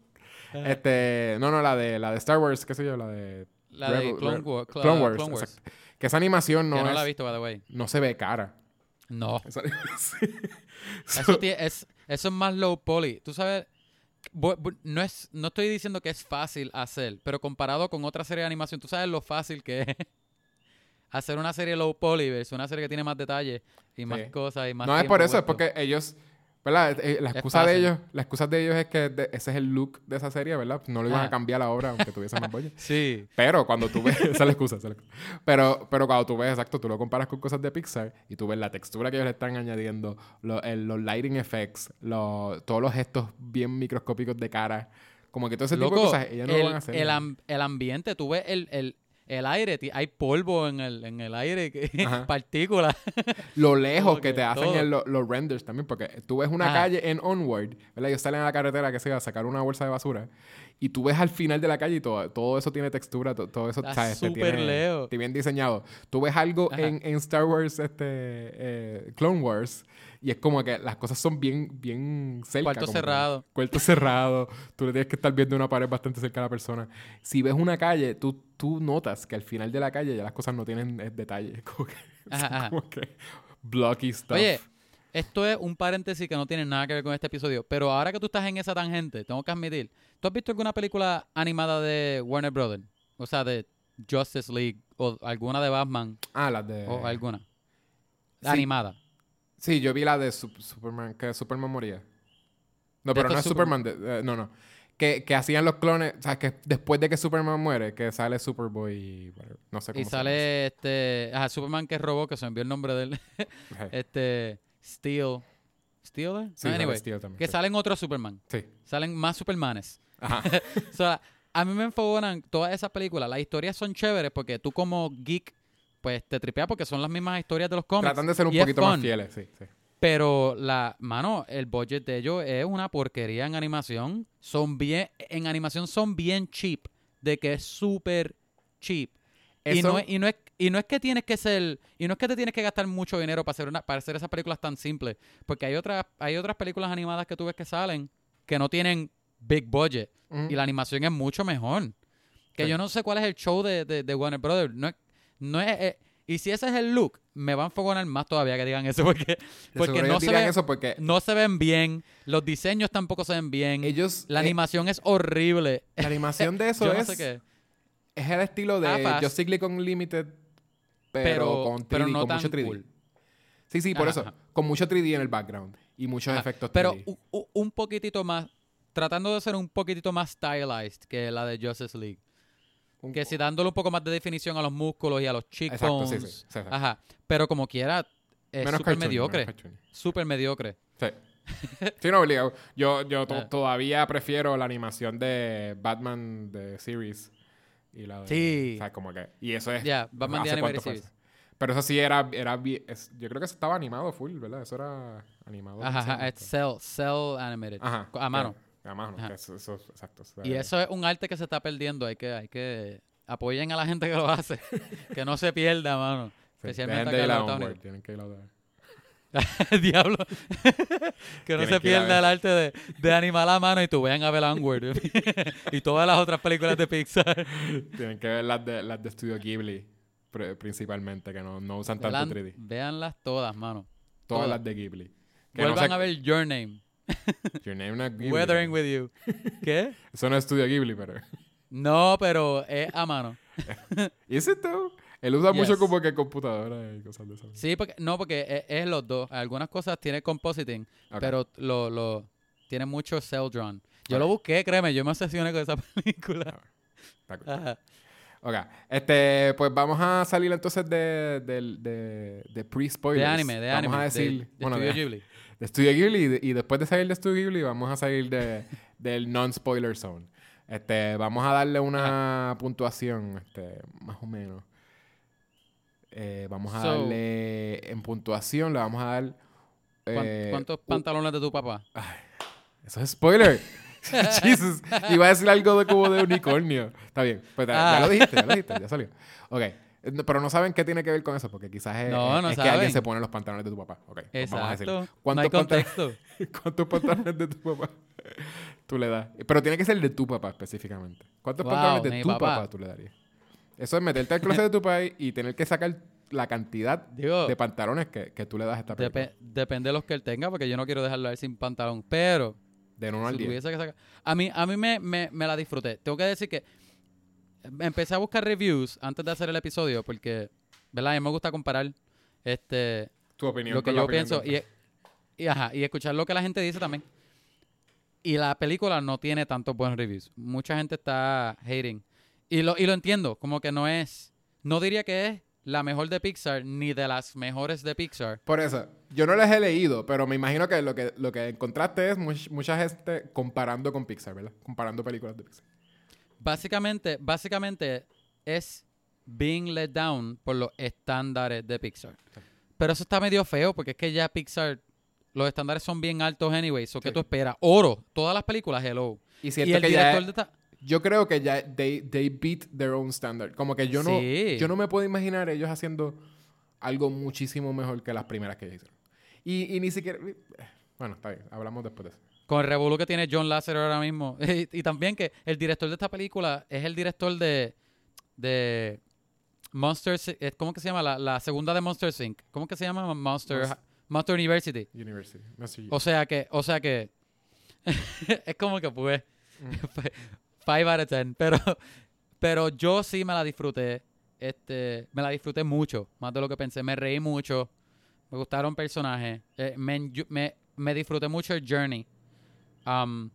Este, no, no, la de la de Star Wars, qué sé yo, la de
La de Clone, War-
Clone Wars,
Clone Wars.
que esa animación no
que no
es,
la he visto, by the way.
no se ve cara.
No.
Esa- [LAUGHS] sí.
Eso, es, eso es más low poly. Tú sabes, no, es, no estoy diciendo que es fácil hacer, pero comparado con otra serie de animación, tú sabes lo fácil que es [LAUGHS] hacer una serie low poly versus una serie que tiene más detalles y más
Sí.
cosas y más
no es por eso, es porque ellos, ¿verdad? Eh, La
Es
excusa de ellos, la excusa de ellos es que de- ese es el look de esa serie, ¿verdad? No lo iban
Ajá.
a cambiar ahora aunque tuviesen más budget. [LAUGHS]
Sí.
Pero cuando tú ves, [LAUGHS] esa es la excusa, esa es la excusa. Pero, pero cuando tú ves, exacto, tú lo comparas con cosas de Pixar y tú ves la textura que ellos le están añadiendo, lo- el- los lighting effects, lo- todos los gestos bien microscópicos de cara, como que todo ese tipo de
Loco,
cosas, ellos no
el,
lo van a hacer.
el el ambiente, tú ves el, el, aire, hay polvo en el, en el aire, [LAUGHS] partículas. [LAUGHS]
Lo lejos que
que
te hacen el- los renders también, porque tú ves una
Ajá.
calle en Onward, ¿verdad? Ellos salen a la carretera, que se va a sacar una bolsa de basura, y tú ves al final de la calle y todo, todo eso tiene textura, to- todo eso
Está
¿sabes? Te
súper
está bien diseñado. Tú ves algo en, en Star Wars, este, eh, Clone Wars, y es como que las cosas son bien, bien cerca.
Cuarto
que-
cerrado.
Cuarto cerrado. Tú le tienes que estar viendo una pared bastante cerca a la persona. Si ves una calle, tú, tú notas que al final de la calle ya las cosas no tienen eh, detalle. [LAUGHS] Como que,
Ajá,
son
ajá.
como que blocky stuff.
Oye, esto es un paréntesis que no tiene nada que ver con este episodio, pero ahora que tú estás en esa tangente, tengo que admitir, ¿tú has visto alguna película animada de Warner Brothers? O sea, de Justice League o alguna de Batman
Ah, las de...
o alguna.
Sí.
Animada.
Sí, yo vi la de Sup- Superman, que Superman moría. No, pero no es Superman. de- eh, no, no. Que, que hacían los clones, o sea, que después de que Superman muere, que sale Superboy y... no sé cómo
Y
se
sale este, ajá, Superman que robó, que se envió el nombre de él, [LAUGHS] este, Steel. ¿Steel? eh?
Sí,
anyway,
Steel también,
que
sí.
salen otros Superman.
Sí.
Salen más Supermanes.
Ajá. [LAUGHS]
O sea, a mí me enfogonan todas esas películas. Las historias son chéveres porque tú como geek, pues te tripeas porque son las mismas historias de los cómics.
Tratan de ser un
y
poquito más fieles, sí, sí.
Pero la, mano, el budget de ellos es una porquería en animación. Son bien, en animación son bien cheap. De que es súper cheap. Y no, es, y, no es, y no es que tienes que ser, y no es que te tienes que gastar mucho dinero para hacer una, para hacer esas películas tan simples. Porque hay otras, hay otras películas animadas que tú ves que salen que no tienen big budget. Y la animación es mucho mejor. Que
Sí.
yo no sé cuál es el show de, de, de Warner Brothers. No no es, eh, y si ese es el look, me van a enfogonar más todavía que digan eso. [LAUGHS] Porque, porque no se,
dirían
ve-
eso porque
no se ven bien. Los diseños tampoco se ven bien.
ellos...
la
eh,
animación es horrible.
la animación de [LAUGHS] eso
yo no
es...
sé qué.
Es el estilo de
Ah.
Justice League Unlimited, pero,
Pero,
con 3D,
pero no
con
tan
mucho 3D.
cool.
Sí, sí, por
Ajá,
eso.
ajá.
Con mucho 3D en el background. Y muchos
Ajá,
efectos 3D.
Pero un poquitito más, tratando de ser un poquitito más stylized que la de Justice League.
Un-
Que si dándole un poco más de definición a los músculos y a los cheekbones.
sí, sí, sí.
Ajá. Pero como quiera, es súper mediocre. Súper mediocre.
Sí. Sí, no, obligado. Yo, yo to- [LAUGHS]
Ah.
todavía prefiero la animación de Batman de Series. Y la de,
Sí.
O sea, como que... Y eso es...
Ya, Batman
¿hace
The
cuánto
Animated
fue
Series.
eso? Pero eso sí era... era es- yo creo que eso estaba animado full, ¿verdad? Eso era animado.
Ajá, es Cell, Cell Animated.
Ajá.
A mano.
A mano.
Ajá.
Eso, eso- exacto. eso
Y eso es un arte que se está perdiendo. Hay que, hay que apoyen a la gente que lo hace. [LAUGHS] que no se pierda, mano.
Sí,
Especialmente
de
acá en Estados
Tienen que ir a la- [LAUGHS]
Diablo. [LAUGHS] que no se
a
pierda el arte de, de animar la mano y tú vean a ver Onward. [LAUGHS] y todas las otras películas de Pixar.
Tienen que ver las de, las de Studio Ghibli, pr- principalmente, que no, no usan tanto
Vean-
3D.
Véanlas todas, mano.
Todas
todas.
las de Ghibli. Que no
Vuelvan a ver Your Name.
Your name not Ghibli.
Weathering with You. ¿Qué?
Eso no es Studio Ghibli, pero...
No, pero es a mano.
¿Y ese todo? Él usa mucho
Yes.
como que computadora y cosas de esas.
Sí, porque, no, porque es, es los dos. Algunas cosas tiene compositing,
Ok.
pero lo, lo, tiene mucho cell drawn. Yo
Ok.
lo busqué, créeme, yo me obsesioné con esa [LAUGHS] película. Ajá.
Ok. Este, pues vamos a salir entonces de, del- de, de pre-spoilers.
De anime, de
vamos
anime.
a
de-
decir...
de,
bueno,
Studio
de,
Ghibli.
de Studio Ghibli y, de- y después de salir de Studio Ghibli vamos a salir de, [LAUGHS] del non-spoiler zone. Este, vamos a darle una puntuación, este, más o menos. Eh, vamos a
So-
darle en puntuación, le vamos a dar...
¿Cuán-
eh,
¿Cuántos pantalones de tu papá?
Eso es spoiler. [LAUGHS] Jesus. Iba a decir algo de como de unicornio. Está bien. Pues ya, ya
Ah.
lo dijiste, ya lo dijiste, ya salió. Ok. No, Pero no saben qué tiene que ver con eso, porque quizás es,
No,
es-
no
es que alguien se pone los pantalones de tu papá. Ok. pues vamos a decir.
Exacto. No hay
¿Cuántos, pantalones,
contexto. [LAUGHS]
¿Cuántos pantalones de tu papá tú le das? Pero tiene que ser de tu papá específicamente. ¿Cuántos
Wow,
pantalones de tu papá.
papá.
tú le darías? Eso es meterte al closet de tu país y tener que sacar la cantidad
Digo,
de pantalones que, que tú le das a esta película.
depe- depende de los que él tenga, porque yo no quiero dejarlo a él sin pantalón. Pero,
de 1 al
si
10.
tuviese que sacar... A mí, a mí me, me, me la disfruté. Tengo que decir que empecé a buscar reviews antes de hacer el episodio, porque, ¿verdad? A mí me gusta comparar este,
Tu opinión.
lo que yo pienso y, y, ajá, y escuchar lo que la gente dice también. Y la película no tiene tantos buenos reviews. Mucha gente está hating. Y lo, y lo entiendo, como que no es, no diría que es la mejor de Pixar ni de las mejores de Pixar.
Por eso, yo no les he leído, pero me imagino que lo que, lo que encontraste es much- mucha gente comparando con Pixar, ¿verdad? Comparando películas de Pixar.
Básicamente, básicamente es being let down por los estándares de Pixar. Pero eso está medio feo porque es que ya Pixar, los estándares son bien altos anyway. So, ¿qué tú esperas? Oro. Todas las películas, hello.
Y
Y el
que ya...
director de esta...
Yo creo que ya they, they beat their own standard. Como que yo no,
Sí.
yo no me puedo imaginar ellos haciendo algo muchísimo mejor que las primeras que ellos hicieron. Y, y ni siquiera... eh, Bueno, está bien. Hablamos después de eso.
Con el revolú que tiene John Lasseter ahora mismo. [LAUGHS] y, y también que el director de esta película es el director de... de Monster... ¿Cómo que se llama? La, la segunda de Monster Inc. ¿Cómo que se llama? Monster...
Monst-
Monster University.
University.
O sea que... O sea que... [LAUGHS] es como que pues...
Mm. [LAUGHS]
5 out of 10. [LAUGHS] Pero, pero yo sí me la disfruté. Este, me la disfruté mucho. Más de lo que pensé. Me reí mucho. Me gustaron personajes. eh, me, me, me disfruté mucho el journey. Um,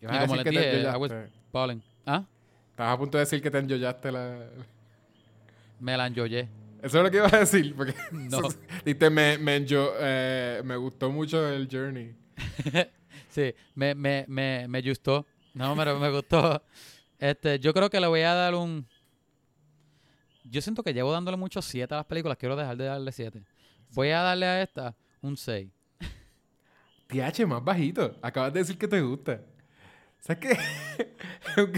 y como les dije, I was balling. ¿Ah?
Estabas a punto de decir que te enjoyaste la...
Me la enjoyé.
Eso es lo que ibas a decir. Porque [LAUGHS] [LAUGHS]
No.
Diste, me, me, enjo- eh, me gustó mucho el journey.
Sí, me, me, me, me gustó. No, pero me gustó. Este, yo creo que le voy a dar un. Yo siento que llevo dándole mucho 7 a las películas. Quiero dejar de darle 7. Voy a darle a esta un 6.
TH, más bajito. Acabas de decir que te gusta. ¿Sabes qué? [LAUGHS]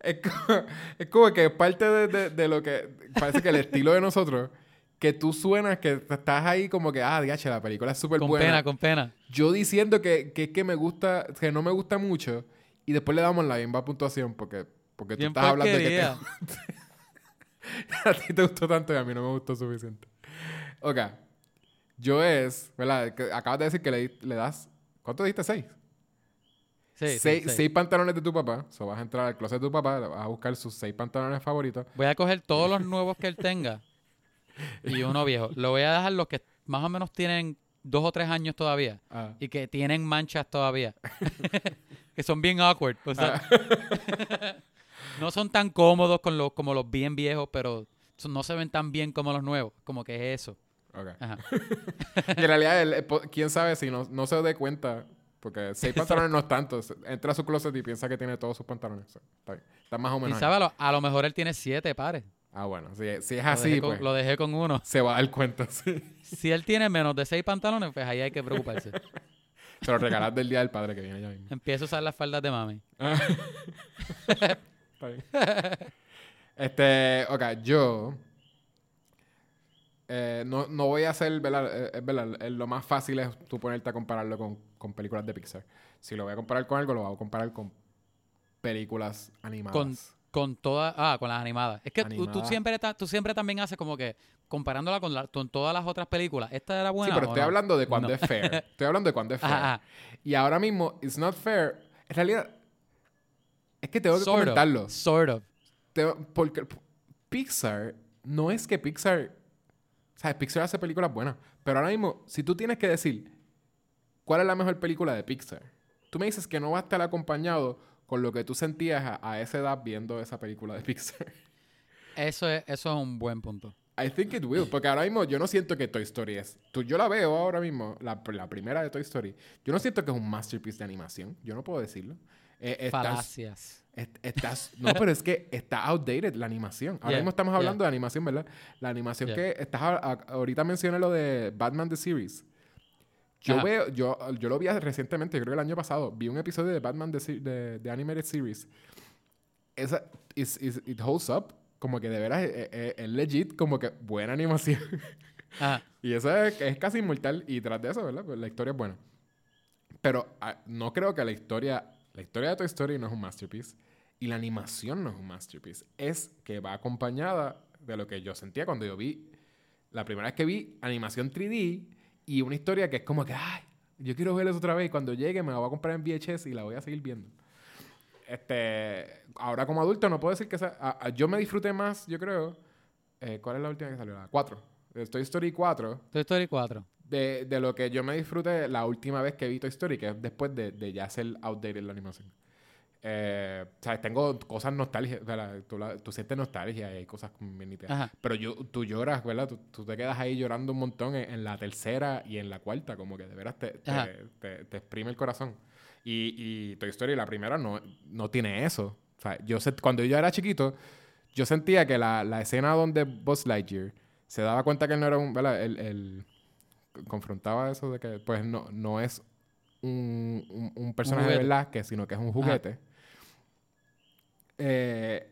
es, como, es como que parte de, de- de lo que... Parece que el estilo de nosotros... Que tú suenas que estás ahí como que... Ah, DH, la película es súper
Con
buena.
pena, con pena.
Yo diciendo que, que es que me gusta... Que no me gusta mucho. Y después le damos la misma puntuación porque... Porque tú estás hablando de que te, [LAUGHS] a ti te gustó tanto y a mí no me gustó suficiente. Ok. Yo es... ¿Verdad? Acabas de decir que le, das... ¿Cuánto dijiste? ¿Seis?
Sí,
seis,
sí.
seis pantalones de tu papá. O vas a entrar al closet de tu papá, vas a buscar sus seis pantalones favoritos.
Voy a coger todos los [LAUGHS] nuevos que él tenga y uno viejo. Lo voy a dejar los que más o menos tienen dos o tres años todavía
Ah.
y que tienen manchas todavía. [LAUGHS] que son bien awkward. O sea, [LAUGHS] no son tan cómodos con los, como los bien viejos, pero no se ven tan bien como los nuevos. Como que es eso. Ajá. [LAUGHS]
En realidad, él, eh, quién sabe si no, no se dé cuenta. Porque seis pantalones no es tanto. Entra a su closet y piensa que tiene todos sus pantalones. Está, bien. Está más o menos.
sabe, a lo, a lo mejor él tiene siete pares.
Ah, bueno. Si, si es
Lo
así,
dejé con-
pues
lo dejé con uno.
se va a dar cuenta. [LAUGHS] Sí.
Si él tiene menos de seis pantalones, pues ahí hay que preocuparse. [LAUGHS]
Se lo regalas del día del padre que viene ya mismo.
Empiezo a usar las faldas de mami.
Ah. [LAUGHS] Está bien. Este, ok, yo eh, no, no voy a hacer, ¿verdad? Eh, es verdad, eh, lo más fácil es tú ponerte a compararlo con, con películas de Pixar. Si lo voy a comparar con algo, lo voy a comparar con películas animadas.
Con, con todas, ah, con las animadas. Es que tú, siempre ta- tú siempre también haces como que comparándola con, la- con todas las otras películas. Esta era buena.
sí, pero estoy
no?
hablando de cuando
No.
es fair. [LAUGHS] Estoy hablando de cuando es fair.
Ajá.
Y ahora mismo, it's not fair. En realidad, es que tengo que
Sort of,
comentarlo.
Sort of.
Porque Pixar no es que Pixar. O sea, Pixar hace películas buenas. Pero ahora mismo, si tú tienes que decir cuál es la mejor película de Pixar, tú me dices que no va a estar acompañado con lo que tú sentías a, a esa edad viendo esa película de [LAUGHS] Pixar.
Eso es, eso es un buen punto.
I think it will. Porque ahora mismo yo no siento que Toy Story es. Tú, yo la veo ahora mismo, la, la primera de Toy Story. Yo no siento que es un masterpiece de animación. Yo no puedo decirlo. Eh, estás-
Falacias.
Est- Estás, no, pero es que está outdated la animación. Ahora
Yeah,
mismo estamos
yeah.
hablando de animación, ¿verdad? La animación
Yeah.
que estás a- a- ahorita mencioné lo de Batman the Series. Yo
Ajá.
veo, yo, yo lo vi recientemente, creo que el año pasado, vi un episodio de Batman the, Se- de, de Animated Series. Esa, is- is- it holds up. Como que de veras es, es- es legit, como que buena animación. [LAUGHS]
Ajá.
Y eso es, es casi inmortal. Y tras de eso, ¿verdad? Pues la historia es buena. Pero ah, no creo que la historia... La historia de Toy Story no es un masterpiece. Y la animación no es un masterpiece. Es que va acompañada de lo que yo sentía cuando yo vi... La primera vez que vi animación 3D y una historia que es como que... ¡Ay! Yo quiero verla otra vez. Y cuando llegue me la voy a comprar en VHS y la voy a seguir viendo. Este... Ahora como adulto no puedo decir que... sea- a- a- yo me disfruté más, yo creo... eh, ¿Cuál es la última que salió? La 4. Toy Story 4
Toy Story 4.
de, de lo que yo me disfruté la última vez que vi Toy Story, que es después de, de ya ser outdated la animación. Eh, sea, tengo cosas nostálgicas. Tú, tú sientes nostalgia y hay cosas bien.
Ajá.
Pero yo, tú lloras, ¿verdad? Tú, tú te quedas ahí llorando un montón en, en la tercera y en la cuarta, como que de veras te, te,
Ajá.
te- te exprime el corazón. Y, y Toy Story, la primera, no, no tiene eso. O sea, yo sé, cuando yo era chiquito, yo sentía que la, la escena donde Buzz Lightyear se daba cuenta que él no era un, ¿verdad? Él, él confrontaba eso de que, pues, no, no es un, un, un personaje de
juguete.
verdad, que, sino que es un juguete. Eh, eh,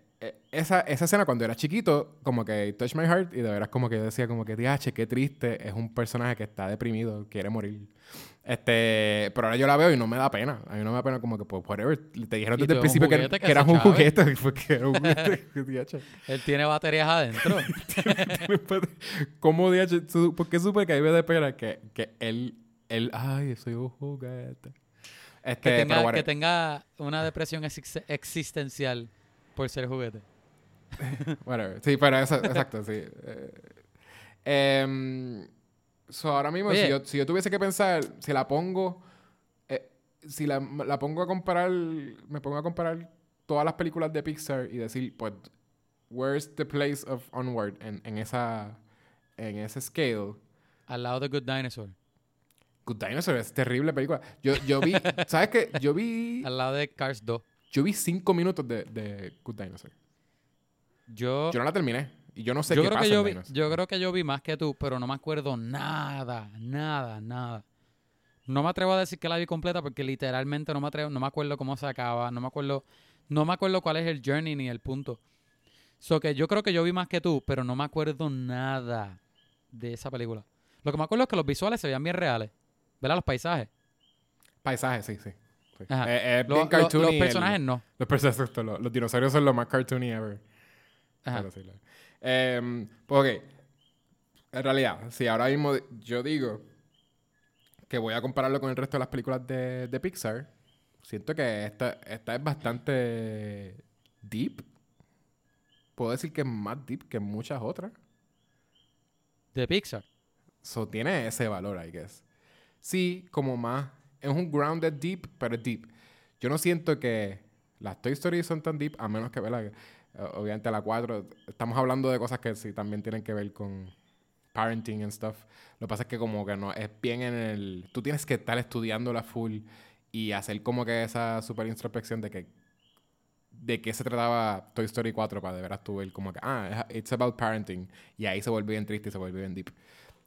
esa, esa escena cuando era chiquito, como que it touched my heart y de veras como que yo decía como que, diache, qué triste, es un personaje que está deprimido, quiere morir. Este, pero ahora yo la veo y no me da pena. A mí no me da pena como que, pues, whatever. Te dijeron desde el principio que,
que
que eras un juguete. [LAUGHS] Porque era un juguete. [LAUGHS]
Él tiene baterías adentro. [LAUGHS]
¿Cómo? Su- ¿Por qué supe que ahí me da pena que, que él, él, ay, soy un juguete? Este,
que,
pero
tenga, que tenga una depresión exis- existencial por ser juguete. [LAUGHS]
Whatever. Sí, pero eso, exacto, sí. Eh, em, so, ahora mismo, si yo, si yo tuviese que pensar, si la pongo, eh, si la, la pongo a comparar, me pongo a comparar todas las películas de Pixar y decir, pues, where's the place of Onward en, en esa, en ese scale.
Al lado de Good Dinosaur.
Good Dinosaur es terrible película. Yo, yo vi, [LAUGHS] ¿sabes qué? Yo vi,
Al lado de Cars 2.
yo vi cinco minutos de, de Good Dinosaur.
Yo,
Yo no la terminé. Y yo no sé
yo
qué
creo
pasa
que yo
en
vi,
Dinosaur.
yo creo que yo vi más que tú, pero no me acuerdo nada, nada, nada. No me atrevo a decir que la vi completa porque literalmente no me atrevo, no me acuerdo cómo se acaba, no me acuerdo, no me acuerdo cuál es el journey ni el punto. So que yo creo que yo vi más que tú, pero no me acuerdo nada de esa película. Lo que me acuerdo es que los visuales se veían bien reales. ¿Verdad? Los paisajes.
Paisajes, sí, sí. sí. Eh,
Lo- lo-
cartoony
los
el-
personajes no.
Los personajes, los, los dinosaurios son lo más cartoony ever.
Ajá.
Sí, lo- Em, pues ok. En realidad, si ahora mismo yo digo que voy a compararlo con el resto de las películas de, de Pixar, siento que esta, esta es bastante deep. Puedo decir que es más deep que muchas otras.
De Pixar.
So tiene ese valor, I guess. Sí, como más. Es un grounded deep, pero es deep. Yo no siento que las Toy Story son tan deep, a menos que, ¿verdad? Obviamente la 4, estamos hablando de cosas que sí también tienen que ver con parenting and stuff. Lo que pasa es que como que no, es bien en el... Tú tienes que estar estudiando la full y hacer como que esa super introspección de que de qué se trataba Toy Story 4 para de veras tú ver como que, ah, it's about parenting. Y ahí se vuelve bien triste y se vuelve bien deep.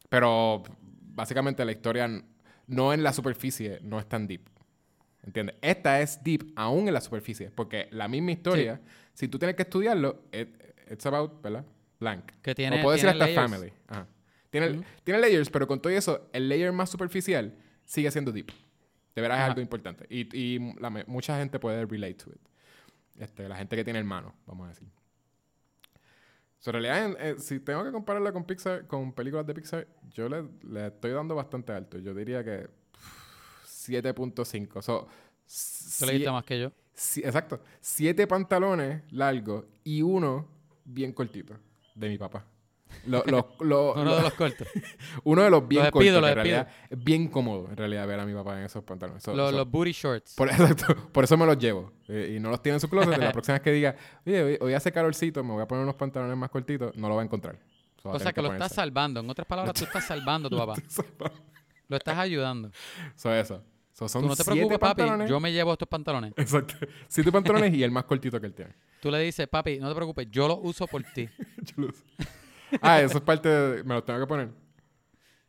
Pero básicamente la historia no en la superficie no es tan deep. ¿Entiendes? Esta es deep aún en la superficie. Porque la misma historia, si tú tienes que estudiarlo, it- it's about, ¿verdad? Blank.
Que tiene-
o puedo decir hasta
layers.
family. Ajá. Tiene, tiene layers, pero con todo eso, el layer más superficial sigue siendo deep. De veras es
Ajá.
algo importante. Y, y la mucha gente puede relate to it. Este, la gente que tiene hermanos, vamos a decir. So, en realidad, eh, si tengo que compararla con Pixar, con películas de Pixar, yo le, le estoy dando bastante alto. Yo diría que pff, 7.5. So,
Tú le diste más que yo.
si- exacto. Siete pantalones largos y uno bien cortito de mi papá. Lo- lo- lo-
Uno de los cortos. [LAUGHS]
uno de los bien
Los
cortos.
despido, los
en realidad es bien cómodo, en realidad, ver a mi papá en esos pantalones. So-
los,
so-
los booty shorts.
por, [LAUGHS] exacto, por eso me los llevo. Eh, y no los tiene en su closet. la [LAUGHS] próxima vez que diga, oye, hoy, hoy hace calorcito, me voy a poner unos pantalones más cortitos, no lo va a encontrar. So,
o sea que lo estás salvando. En otras palabras, tú estás salvando a tu papá. Lo estás ayudando.
So, eso. So, son
Tú no te preocupes, papi.
pantalones.
Yo me llevo estos pantalones.
Exacto. Siete pantalones y el más cortito que él tiene.
Tú le dices, papi, no te preocupes, yo los uso por ti.
Yo lo uso. Ah, eso es parte de... Me los tengo que poner.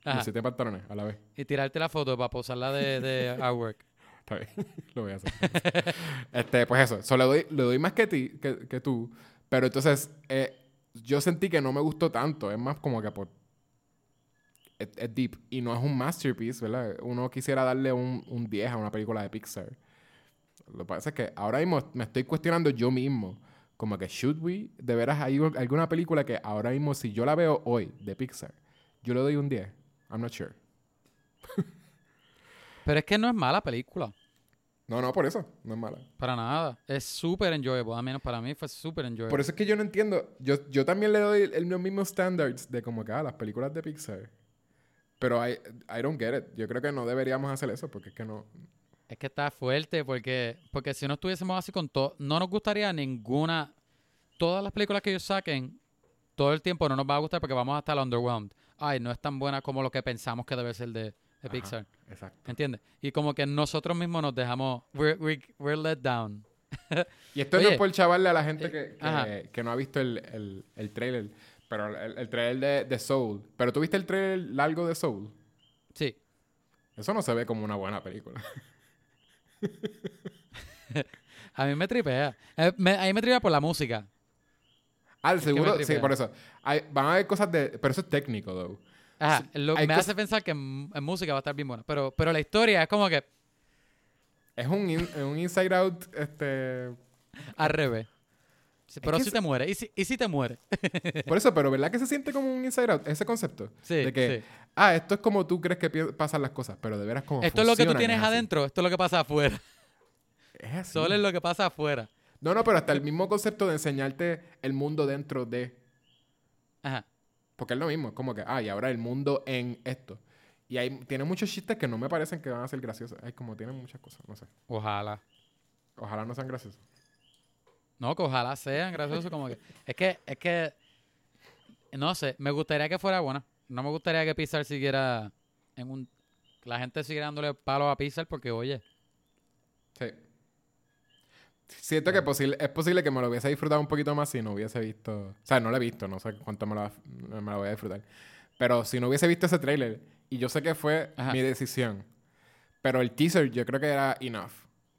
Ajá.
Los siete pantalones a la vez.
Y tirarte la foto para posarla de, de [LAUGHS] artwork.
Está bien. [LAUGHS] lo voy a hacer. este, pues eso. So, le, doy, le doy más que, ti, que, que tú. Pero entonces, eh, yo sentí que no me gustó tanto. Es más como que por... Es, es deep. Y no es un masterpiece, ¿verdad? Uno quisiera darle un, un 10 a una película de Pixar. Lo que pasa es que ahora mismo me estoy cuestionando yo mismo. Como que, ¿should we? ¿De veras hay un- alguna película que ahora mismo, si yo la veo hoy de Pixar, yo le doy un 10? I'm not sure.
Pero es que no es mala película.
No, no, por eso. No es mala.
Para nada. Es súper enjoyable. Al menos para mí fue súper enjoyable.
Por eso es que yo no entiendo. Yo, yo también le doy el- los mismos standards de como que ah, las películas de Pixar. Pero I, I don't get it. Yo creo que no deberíamos hacer eso porque es que no.
Es que está fuerte porque, porque si no estuviésemos así con todo, no nos gustaría ninguna, todas las películas que ellos saquen, todo el tiempo no nos va a gustar porque vamos a estar underwhelmed. Ay, no es tan buena como lo que pensamos que debe ser de, de
Ajá.
Pixar.
Exacto.
¿Entiendes? Y como que nosotros mismos nos dejamos, we're, we're, we're let down [LAUGHS]
Y esto no es por chavarle a la gente
eh,
que, que no ha visto el, el, el trailer, pero el, el trailer de, de Soul. Pero tú viste el trailer largo de Soul.
Sí.
Eso no se ve como una buena película. [LAUGHS] [LAUGHS]
A mí me tripea. Eh, me- a mí me tripea por la música.
Ah, seguro, sí, por eso. Hay- van a haber cosas de. Pero eso es técnico, though.
Ajá, lo, me hace pensar que en, en música va a estar bien buena. Pero, pero la historia es como que
Es un, in- un inside out, este.
al revés. Sí, pero si
es-
te muere. ¿Y si, y si te muere? [LAUGHS]
Por eso, pero ¿verdad que se siente como un inside out? Ese concepto.
Sí,
de que,
sí.
ah, esto es como tú crees que pasan las cosas, pero de veras como.
Esto es lo que tú tienes adentro, esto es lo que pasa afuera.
Es así.
Solo es lo que pasa afuera.
No, no, pero hasta el mismo concepto de enseñarte el mundo dentro de.
Ajá.
Porque es lo mismo, es como que, ah, y ahora el mundo en esto. Y hay, tiene muchos chistes que no me parecen que van a ser graciosos. Hay como tienen muchas cosas, no sé.
Ojalá.
Ojalá no sean graciosos.
No, que ojalá sean graciosos como que... Es que, es que... No sé, me gustaría que fuera buena. No me gustaría que Pixar siguiera en un... La gente siguiera dándole palo a Pixar porque, oye...
Sí. Siento que posible, es posible que me lo hubiese disfrutado un poquito más si no hubiese visto. O sea, no lo he visto, no sé cuánto me lo, me lo voy a disfrutar. Pero si no hubiese visto ese tráiler, y yo sé que fue
Ajá.
mi decisión, pero el teaser yo creo que era enough.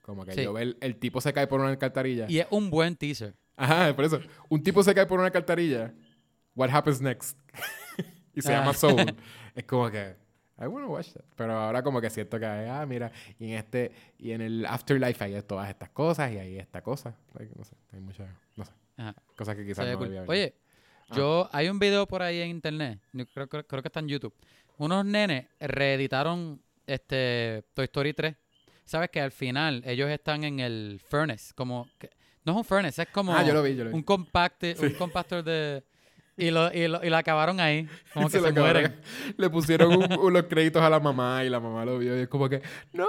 Como que
Sí.
yo ver el tipo se cae por una alcantarilla.
Y es un buen teaser.
Ajá, por eso. Un tipo se cae por una alcantarilla. What happens next? [LAUGHS] y se
Ah.
llama Soul. [LAUGHS] es como que, I wanna watch that. Pero ahora como que siento que, ah, mira, y en este, y en el Afterlife hay todas estas cosas y hay esta cosa. No sé, hay muchas, no sé,
Ajá.
cosas que quizás no
cool.
debía ver.
Oye,
Ah.
yo... Hay un video por ahí en internet. Creo, creo, creo que está en YouTube. Unos nenes reeditaron este Toy Story 3. Sabes que al final ellos están en el furnace. Como... que- no es un furnace, es como...
ah, yo lo vi, yo lo vi.
un compacte,
Sí.
un compactor de y lo, y lo, y lo acabaron ahí, como [LAUGHS] que
lo
se
acabaron.
mueren. [LAUGHS]
Le pusieron un- [LAUGHS] un- los créditos a la mamá y la mamá lo vio y es como que, no,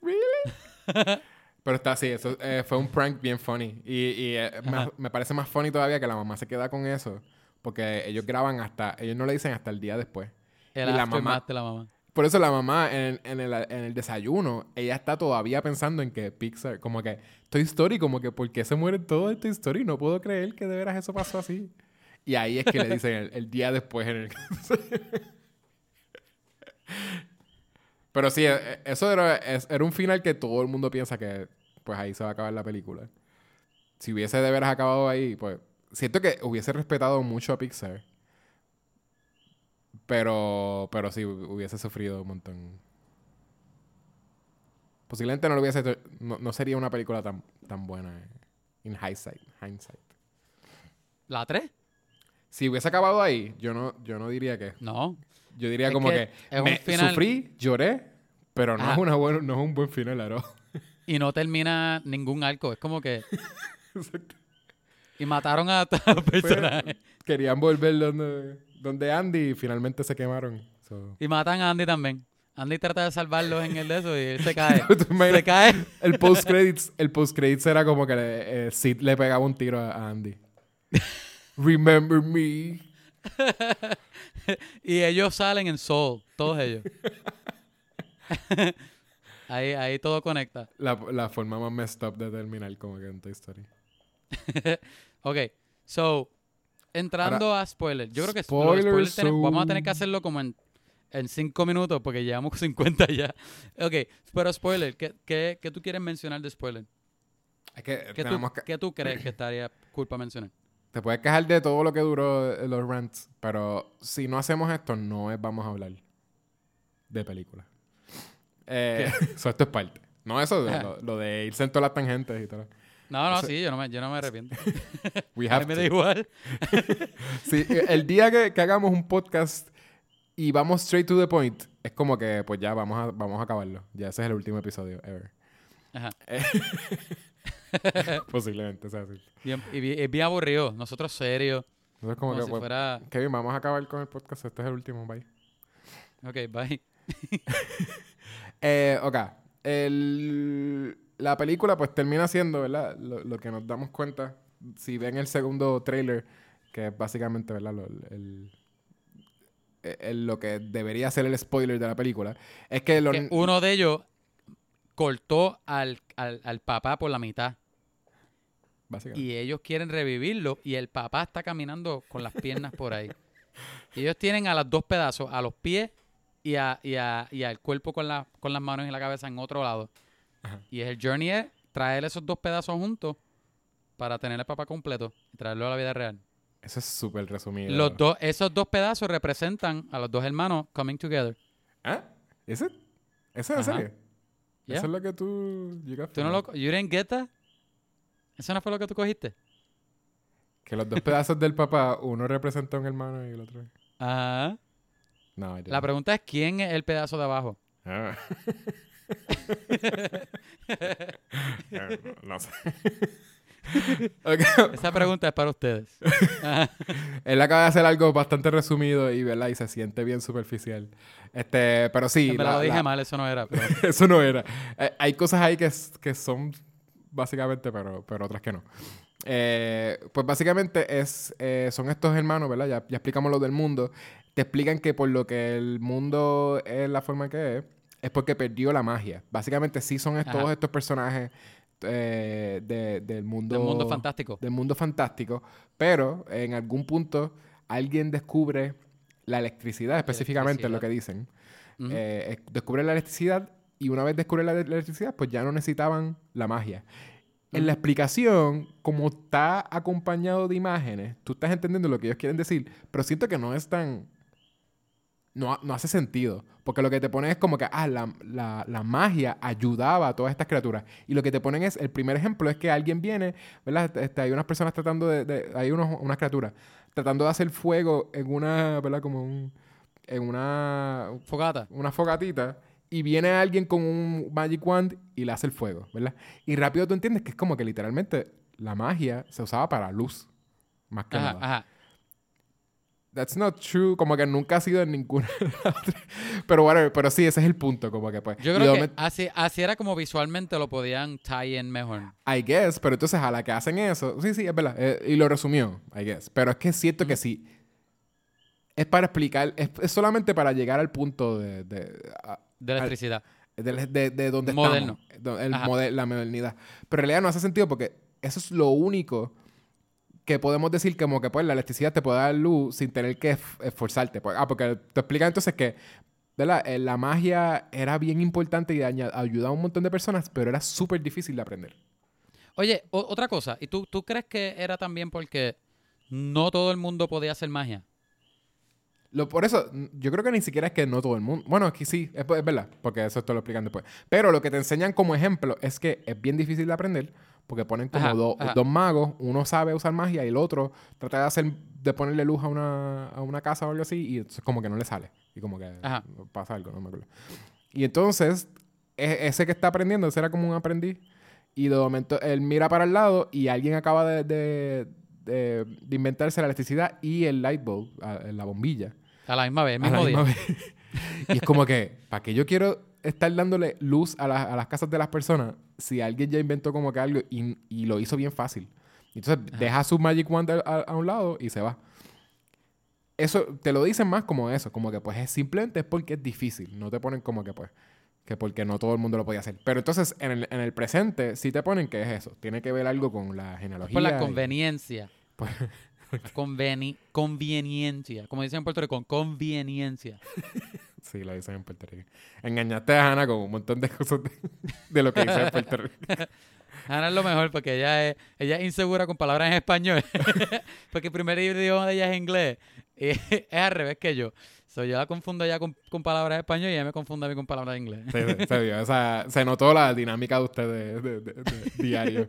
really? Pero está así, eso eh, fue un prank bien funny. Y, y, eh, me, parece más funny todavía que la mamá se queda con eso. Porque ellos graban hasta, ellos no le dicen hasta el día después.
El
Y la mamá-
de la mamá.
Por eso la mamá en, el, en el desayuno, ella está todavía pensando en que Pixar, como que Toy Story, como que ¿por qué se muere todo en Toy Story? No puedo creer que de veras eso pasó así. Y ahí es que le dicen el, el día después en el... [LAUGHS] Pero sí, e- e- eso era, era un final que todo el mundo piensa que pues ahí se va a acabar la película. Si hubiese de veras acabado ahí, pues siento que hubiese respetado mucho a Pixar. Pero, pero sí, hu- hubiese sufrido un montón. Posiblemente no lo hubiese hecho- no, no sería una película tan, tan buena eh, en hindsight, hindsight.
¿La 3?
Si hubiese acabado ahí, yo no, yo no diría que.
No.
Yo diría
Es
como
que
que,
es un
me
final-
sufrí, lloré, pero no
Ajá.
es, una buena, no es un buen final, Aro. [LAUGHS]
Y no termina ningún arco. Es como que. [LAUGHS] y mataron a [LAUGHS] todos los personajes.
Querían volver donde, donde Andy finalmente se quemaron. So.
Y matan a Andy también. Andy trata de salvarlos en el de eso y él se cae. [LAUGHS] Se cae.
El post credits, el post credits era como que le- eh, Sid le pegaba un tiro a, a Andy. [LAUGHS] Remember me. [LAUGHS]
Y ellos salen en Soul. Todos ellos. ahí, ahí todo conecta.
La, la forma más messed up de terminar como que en Toy Story.
Ok, so, entrando a spoilers. Yo creo que
Spoilers
tenemos- vamos a tener que hacerlo como en, en cinco minutos porque llevamos [LAUGHS] 50 ya. Ok, pero spoiler, ¿qué, qué, qué tú quieres mencionar de spoiler?
Es que
¿Qué tú,
tenemos que-
qué tú crees que estaría cool para mencionar?
Te puedes quejar de todo lo que duró eh, los rants, pero si no hacemos esto, no es, vamos a hablar de películas. Eh, [LAUGHS] so, esto es parte. No eso, [LAUGHS] lo, lo de irse en todas las tangentes y todo.
No, no, sí, yo no me, yo no me arrepiento. [LAUGHS]
We
A mí me da igual. [LAUGHS]
Sí, el día que, que hagamos un podcast y vamos straight to the point, es como que pues ya vamos a, vamos a acabarlo. Ya ese es el último episodio ever.
Ajá. [LAUGHS]
Posiblemente sea así.
Bien, y es bien aburrido. Nosotros serios.
Entonces
Como,
como, que
si
pues,
fuera...
Kevin, vamos a acabar con el podcast. Este es el último, bye.
Ok, bye.
Eh, ok. El- la película pues termina siendo, ¿verdad? Lo, lo que nos damos cuenta, si ven el segundo trailer, que es básicamente, ¿verdad? Lo, el, el- lo que debería ser el spoiler de la película, es que,
uno de ellos cortó al, al, al papá por la mitad.
Básicamente.
Y ellos quieren revivirlo y el papá está caminando con las piernas por ahí. Y [LAUGHS] ellos tienen a los dos pedazos, a los pies y, a, y, a- y al cuerpo con, la, con las manos y la cabeza en otro lado.
Ajá.
Y el journey es traer esos dos pedazos juntos para tener el papá completo y traerlo a la vida real.
Eso es súper resumido.
Los dos, esos dos pedazos representan a los dos hermanos coming together.
¿Ah? ¿Ese? ¿Eso es
Ajá.
en serio?
Yeah.
Eso es lo que tú llegaste
¿Tú no lo, you didn't get that? ¿Eso no fue lo que tú cogiste?
Que los dos pedazos del papá, uno representa a un hermano y el otro...
Ajá.
No, I
La
didn't.
pregunta es quién es el pedazo de abajo.
Ah. [LAUGHS] Eh, no, no sé.
Esa pregunta es para ustedes. [LAUGHS]
Él acaba de hacer algo bastante resumido y, ¿verdad? y se siente bien superficial. Este, pero sí.
Me
la-
lo dije
la-
mal, eso no era. pero- [LAUGHS]
Eso no era. Eh, hay cosas ahí que, que son básicamente, pero, pero otras que no. Eh, pues básicamente es, eh, son estos hermanos, ¿verdad? Ya, ya explicamos lo del mundo. Te explican que por lo que el mundo es la forma que es, es porque perdió la magia. Básicamente sí son
Ajá.
todos estos personajes eh, de- del mundo...
Del mundo fantástico.
Del mundo fantástico. Pero en algún punto alguien descubre la electricidad, específicamente es lo que dicen. Eh, es- descubre la electricidad y una vez descubre la, la electricidad, pues ya no necesitaban la magia. En la explicación, como está acompañado de imágenes, tú estás entendiendo lo que ellos quieren decir, pero siento que no es tan... No, no hace sentido. Porque lo que te ponen es como que, ah, la, la- la magia ayudaba a todas estas criaturas. Y lo que te ponen es, el primer ejemplo es que alguien viene, ¿verdad? Este, hay unas personas tratando de, de- hay unos, unas criaturas tratando de hacer fuego en una, ¿verdad? Como un, en una,
Fogata.
una fogatita y viene alguien con un magic wand y le hace el fuego, ¿verdad? Y rápido tú entiendes que es como que literalmente la magia se usaba para luz, más que
Ajá,
nada.
ajá.
That's not true, como que nunca ha sido en ninguna. [LAUGHS] Pero whatever, pero sí, ese es el punto, como que pues.
Yo creo que
momento-
así, así era como visualmente lo podían tie in mejor.
I guess, pero entonces a la que hacen eso, sí, sí, es verdad, eh, y lo resumió, I guess. Pero es que siento que sí, es para explicar, es, es solamente para llegar al punto de, de, a-
De electricidad.
de, de, de donde
Moderno.
estamos, el la modernidad. Pero en realidad no hace sentido porque eso es lo único que podemos decir como que pues la electricidad te puede dar luz sin tener que esforzarte. Pues, ah, porque te explica entonces que ¿verdad? Eh, la magia era bien importante y ayudaba a un montón de personas, pero era súper difícil de aprender.
Oye, otra cosa. ¿Y tú, tú crees que era también porque no todo el mundo podía hacer magia?
Lo, por eso, yo creo que ni siquiera es que no todo el mundo. Bueno, aquí sí, es, es verdad, porque eso te lo explican después. Pero lo que te enseñan como ejemplo es que es bien difícil de aprender, porque ponen como
Ajá,
do-
ajá.
dos magos, uno sabe usar magia y el otro trata de hacer, de ponerle luz a una, a una casa o algo así, y entonces como que no le sale. Y como que
Ajá.
pasa algo, no me acuerdo. Y entonces, e- ese que está aprendiendo, ese era como un aprendiz, y de momento él mira para el lado y alguien acaba de, de- de- de inventarse la electricidad y el light bulb, a- la bombilla.
A la misma vez, el
A la
mismo día.
misma vez. [LAUGHS] y es como que, ¿para qué yo quiero estar dándole luz a, la- a las casas de las personas si alguien ya inventó como que algo y, y lo hizo bien fácil? Entonces
Ajá.
deja su Magic Wand a, un lado y se va. Eso te lo dicen más como eso, como que pues es simplemente es porque es difícil. No te ponen como que pues, que porque no todo el mundo lo podía hacer. Pero entonces en el, en el presente sí te ponen que es eso. Tiene que ver algo con la genealogía.
Por la
y-
conveniencia.
pues, [LAUGHS] [LAUGHS]
Conveni conveniencia. Como dicen en Puerto Rico, conveniencia. [LAUGHS]
Sí, lo dicen en Puerto Rico. Engañaste a Hannah con un montón de cosas de, de lo que dice en Puerto Rico. [LAUGHS]
Ana es lo mejor porque ella es, ella es insegura con palabras en español. porque el primer idioma de ella es inglés. Y es al revés que yo. So, yo la confundo ya con, con palabras en español y ella me confunde a mí con palabras en inglés.
Sí, sí, se, vio esa- se notó la dinámica de ustedes de, de- de diario.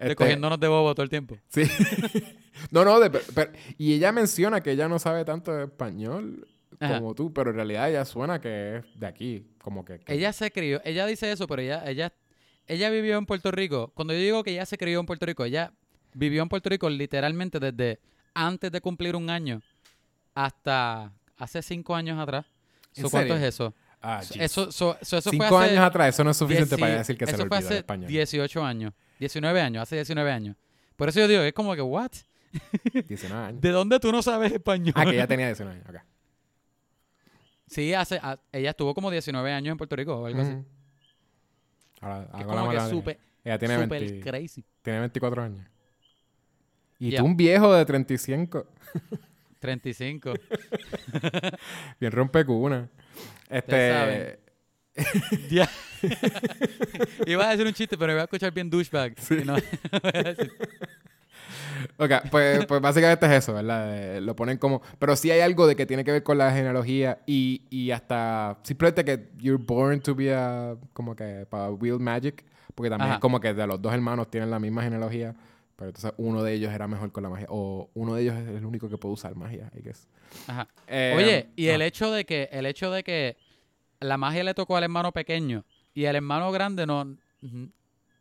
Este,
cogiéndonos de bobo todo el tiempo.
Sí. [LAUGHS] no, no, de- pero- y ella menciona que ella no sabe tanto de español
Ajá.
como tú, pero en realidad ella suena que es de aquí, como que... que-
Ella se crió, ella dice eso, pero ella, ella, ella vivió en Puerto Rico. Cuando yo digo que ella se crió en Puerto Rico, ella vivió en Puerto Rico literalmente desde antes de cumplir un año hasta hace cinco años atrás.
¿En
So, ¿Cuánto
serio?
es eso?
Ah,
So, eso, so- so eso
Cinco
fue hace
años atrás, eso no es suficiente para decir que se
fue
olvidó
hace
español.
18 años. 19 años, hace 19 años. Por eso yo digo, es como que, ¿what? [LAUGHS]
19 años.
¿De dónde tú no sabes español?
Ah, que ella [LAUGHS] tenía 19 años, ok.
Sí, hace, a- ella estuvo como 19 años en Puerto Rico o algo así.
Ujú. Ahora,
Que es como que súper,
Ella tiene,
súper
20
crazy.
tiene 24 años. Y
Ya.
tú un viejo de 35.
35. [LAUGHS]
Bien rompecuna. Este...
saben. Ya. [LAUGHS] Iba a decir un chiste, pero iba a escuchar bien douchebag. Y no-. [LAUGHS]
Ok, pues, pues básicamente es eso, ¿verdad? Eh, lo ponen como... Pero sí hay algo de que tiene que ver con la genealogía y, y hasta... Simplemente que you're born to be a... Como que para wield magic. Porque también
Ajá.
es como que de los dos hermanos tienen la misma genealogía. Pero entonces uno de ellos era mejor con la magia. O uno de ellos es el único que puede usar magia, I guess.
Ajá.
Eh,
Oye, y el hecho de que el hecho de que la magia le tocó al hermano pequeño y el hermano grande no,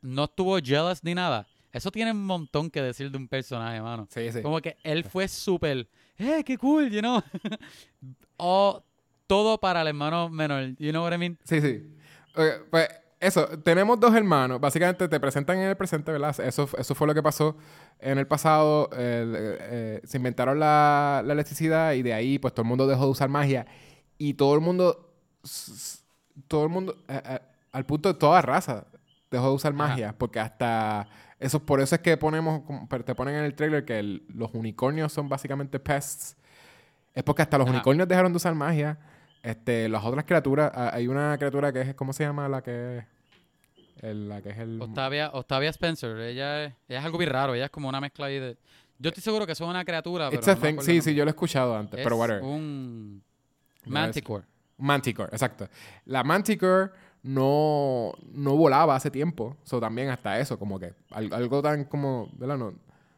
no estuvo jealous ni nada. Eso tiene un montón que decir de un personaje, mano.
Sí, sí.
Como que él fue súper, ¡eh, qué cool! You know? [LAUGHS] o todo para el hermano menor. You know what I mean?
Sí, sí. Ok, pues eso, tenemos dos hermanos. Básicamente te presentan en el presente, ¿verdad? Eso, eso fue lo que pasó en el pasado. eh, eh, se inventaron la, la electricidad y de ahí pues todo el mundo dejó de usar magia. Y todo el mundo, todo el mundo, eh, eh, al punto de toda raza, dejó de usar
Ajá.
magia. Porque hasta, eso por eso es que ponemos, te ponen en el trailer que el- los unicornios son básicamente pests. Es porque hasta los
Ajá.
unicornios dejaron de usar magia. Este, las otras criaturas, hay una criatura que es, ¿cómo se llama la que el, la que es el
Octavia, Octavia Spencer, ella es, ella es algo bien raro. Ella es como una mezcla ahí de... Yo estoy seguro que eso es una criatura, pero
It's
no
thing. Sí, sí, yo lo he escuchado antes,
nombre.
pero
Es
whatever.
un
No
Manticore.
Manticore, exacto. La Manticore no, no volaba hace tiempo. So, también hasta eso, como que al- algo tan como, ¿verdad? No,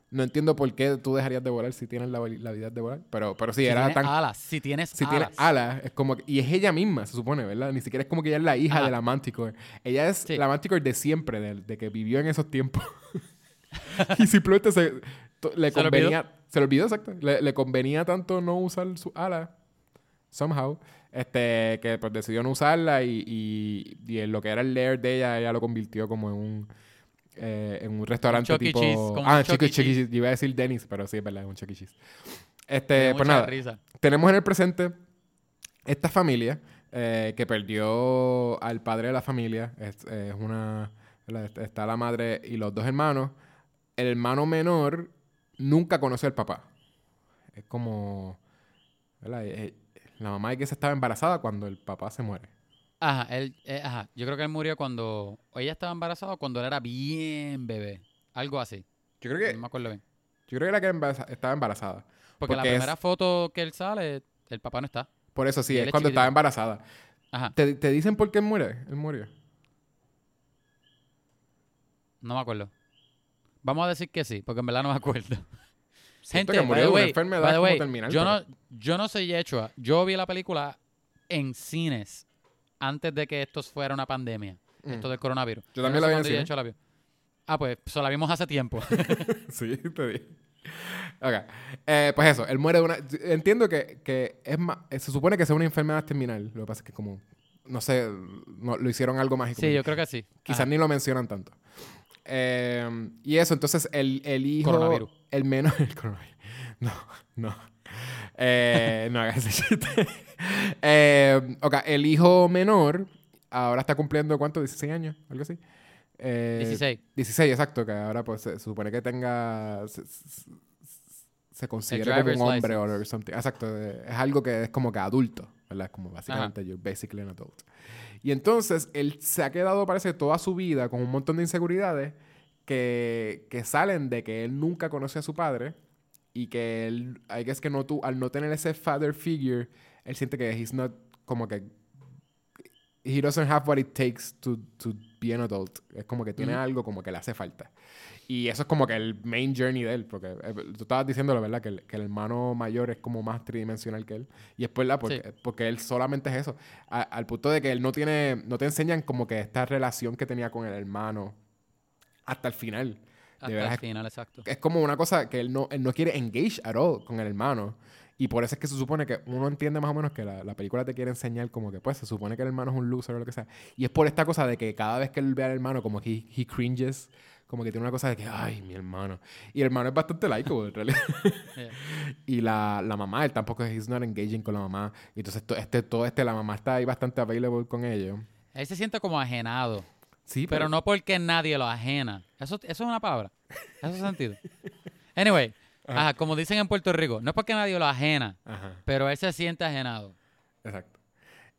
no entiendo por qué tú dejarías de volar si tienes la, la habilidad de volar. Pero, pero sí,
Si
era
tienes
tan...
alas, si tienes
Si
alas.
tiene alas, es como y es ella misma, se supone, ¿verdad? Ni siquiera es como que ella es la hija
Ajá.
de la Manticore. Ella es
Sí.
la Manticore de siempre, de, de que vivió en esos tiempos. [LAUGHS] y simplemente se, to- le
Se le
convenía, se le olvidó, exacto. Le, le convenía tanto no usar su ala, somehow, este, que pues decidió no usarla y, y, y en lo que era el lair de ella, ella lo convirtió como en un eh, en un restaurante
E.
tipo
Cheese, como
ah
un
Chuck
Chuck
E.
E.
Cheese yo iba a decir Dennis pero sí es verdad es un Chuck E. Cheese este pues nada
risa.
tenemos en el presente esta familia eh, que perdió al padre de la familia. Es, es una. Está la madre y los dos hermanos. El hermano menor nunca conoció al papá. Es como. ¿verdad? La mamá de que se estaba embarazada cuando el papá se muere.
Ajá, él, eh, ajá. Yo creo que él murió cuando ella estaba embarazada o cuando él era bien bebé. Algo así.
Yo creo que,
No me acuerdo bien.
yo creo que era que embaraza- estaba embarazada.
Porque, la
es-
primera foto que él sale, el papá no está.
Por eso sí, es cuando estaba embarazada.
Ajá,
¿Te, te dicen por qué él muere? Él murió.
no me acuerdo. Vamos a decir que sí, porque en verdad no me acuerdo. Gente,
que murió de una
way,
enfermedad
by the
como
way,
terminal,
Yo
pero-
no, yo no soy Yechua. Yo vi la película en cines antes de que esto fuera una pandemia.
Mm.
Esto del coronavirus.
Yo también
no
la vi en
cuándo
cine.
Yechua la vio. Ah, pues, so la vimos hace tiempo. [LAUGHS]
Sí, te dije. Ok. Eh, pues eso, él muere de una... Entiendo que, que es más... eh, Se supone que es una enfermedad terminal. Lo que pasa es que como... No sé, no, lo hicieron algo mágico.
sí, yo creo que sí.
Quizás
Ajá.
ni lo mencionan tanto. Eh, y eso, entonces el, el hijo...
Coronavirus.
El menor... [LAUGHS] El coronavirus. No, no. Eh, no hagas ese chiste. Eh, ok, el hijo menor ahora está cumpliendo, ¿cuánto? ¿16 años? Algo así. Eh,
16.
16, exacto, que ahora pues se, supone que tenga... Se, se- se considera como un hombre o something. Exacto, eh, es algo que es como que adulto, ¿verdad? Es como básicamente you're basically an adult. Y entonces él se ha quedado, parece, toda su vida con un montón de inseguridades que, que salen de que él nunca conoció a su padre y que él, I guess que no tú, al no tener ese father figure, él siente que he's not como que he doesn't have what it takes to, to be an adult. Es como que tiene
Ujú.
algo como que le hace falta. Y eso es como que el main journey de él, porque eh, tú estabas diciéndolo, ¿verdad? Que el, que el hermano mayor es como más tridimensional que él. Y es verdad, porque, porque él solamente es eso. A- al punto de que él no tiene, no te enseñan como que esta relación que tenía con el hermano hasta el final.
Hasta
verdad
el final, exacto.
Es como una cosa que él no, él no quiere engage at all con el hermano. Y por eso es que se supone que uno entiende más o menos que la, la película te quiere enseñar como que, pues, se supone que el hermano es un loser o lo que sea. Y es por esta cosa de que cada vez que él ve al hermano, como que he, he cringes, como que tiene una cosa de que, ay, mi hermano. Y el hermano es bastante likeable, en realidad. [LAUGHS]
Yeah. [LAUGHS]
y la, la mamá, él tampoco es, not engaging con la mamá. Y entonces, to- este, todo este, la mamá está ahí bastante available con ellos.
Él se siente como ajenado.
Sí,
Pero no porque nadie lo ajena. Eso, eso es una palabra. Eso es sentido. [LAUGHS] Anyway,
Ajá.
ajá, como dicen en Puerto Rico, no es porque nadie lo ajena,
Ajá,
pero él se siente ajenado.
exacto.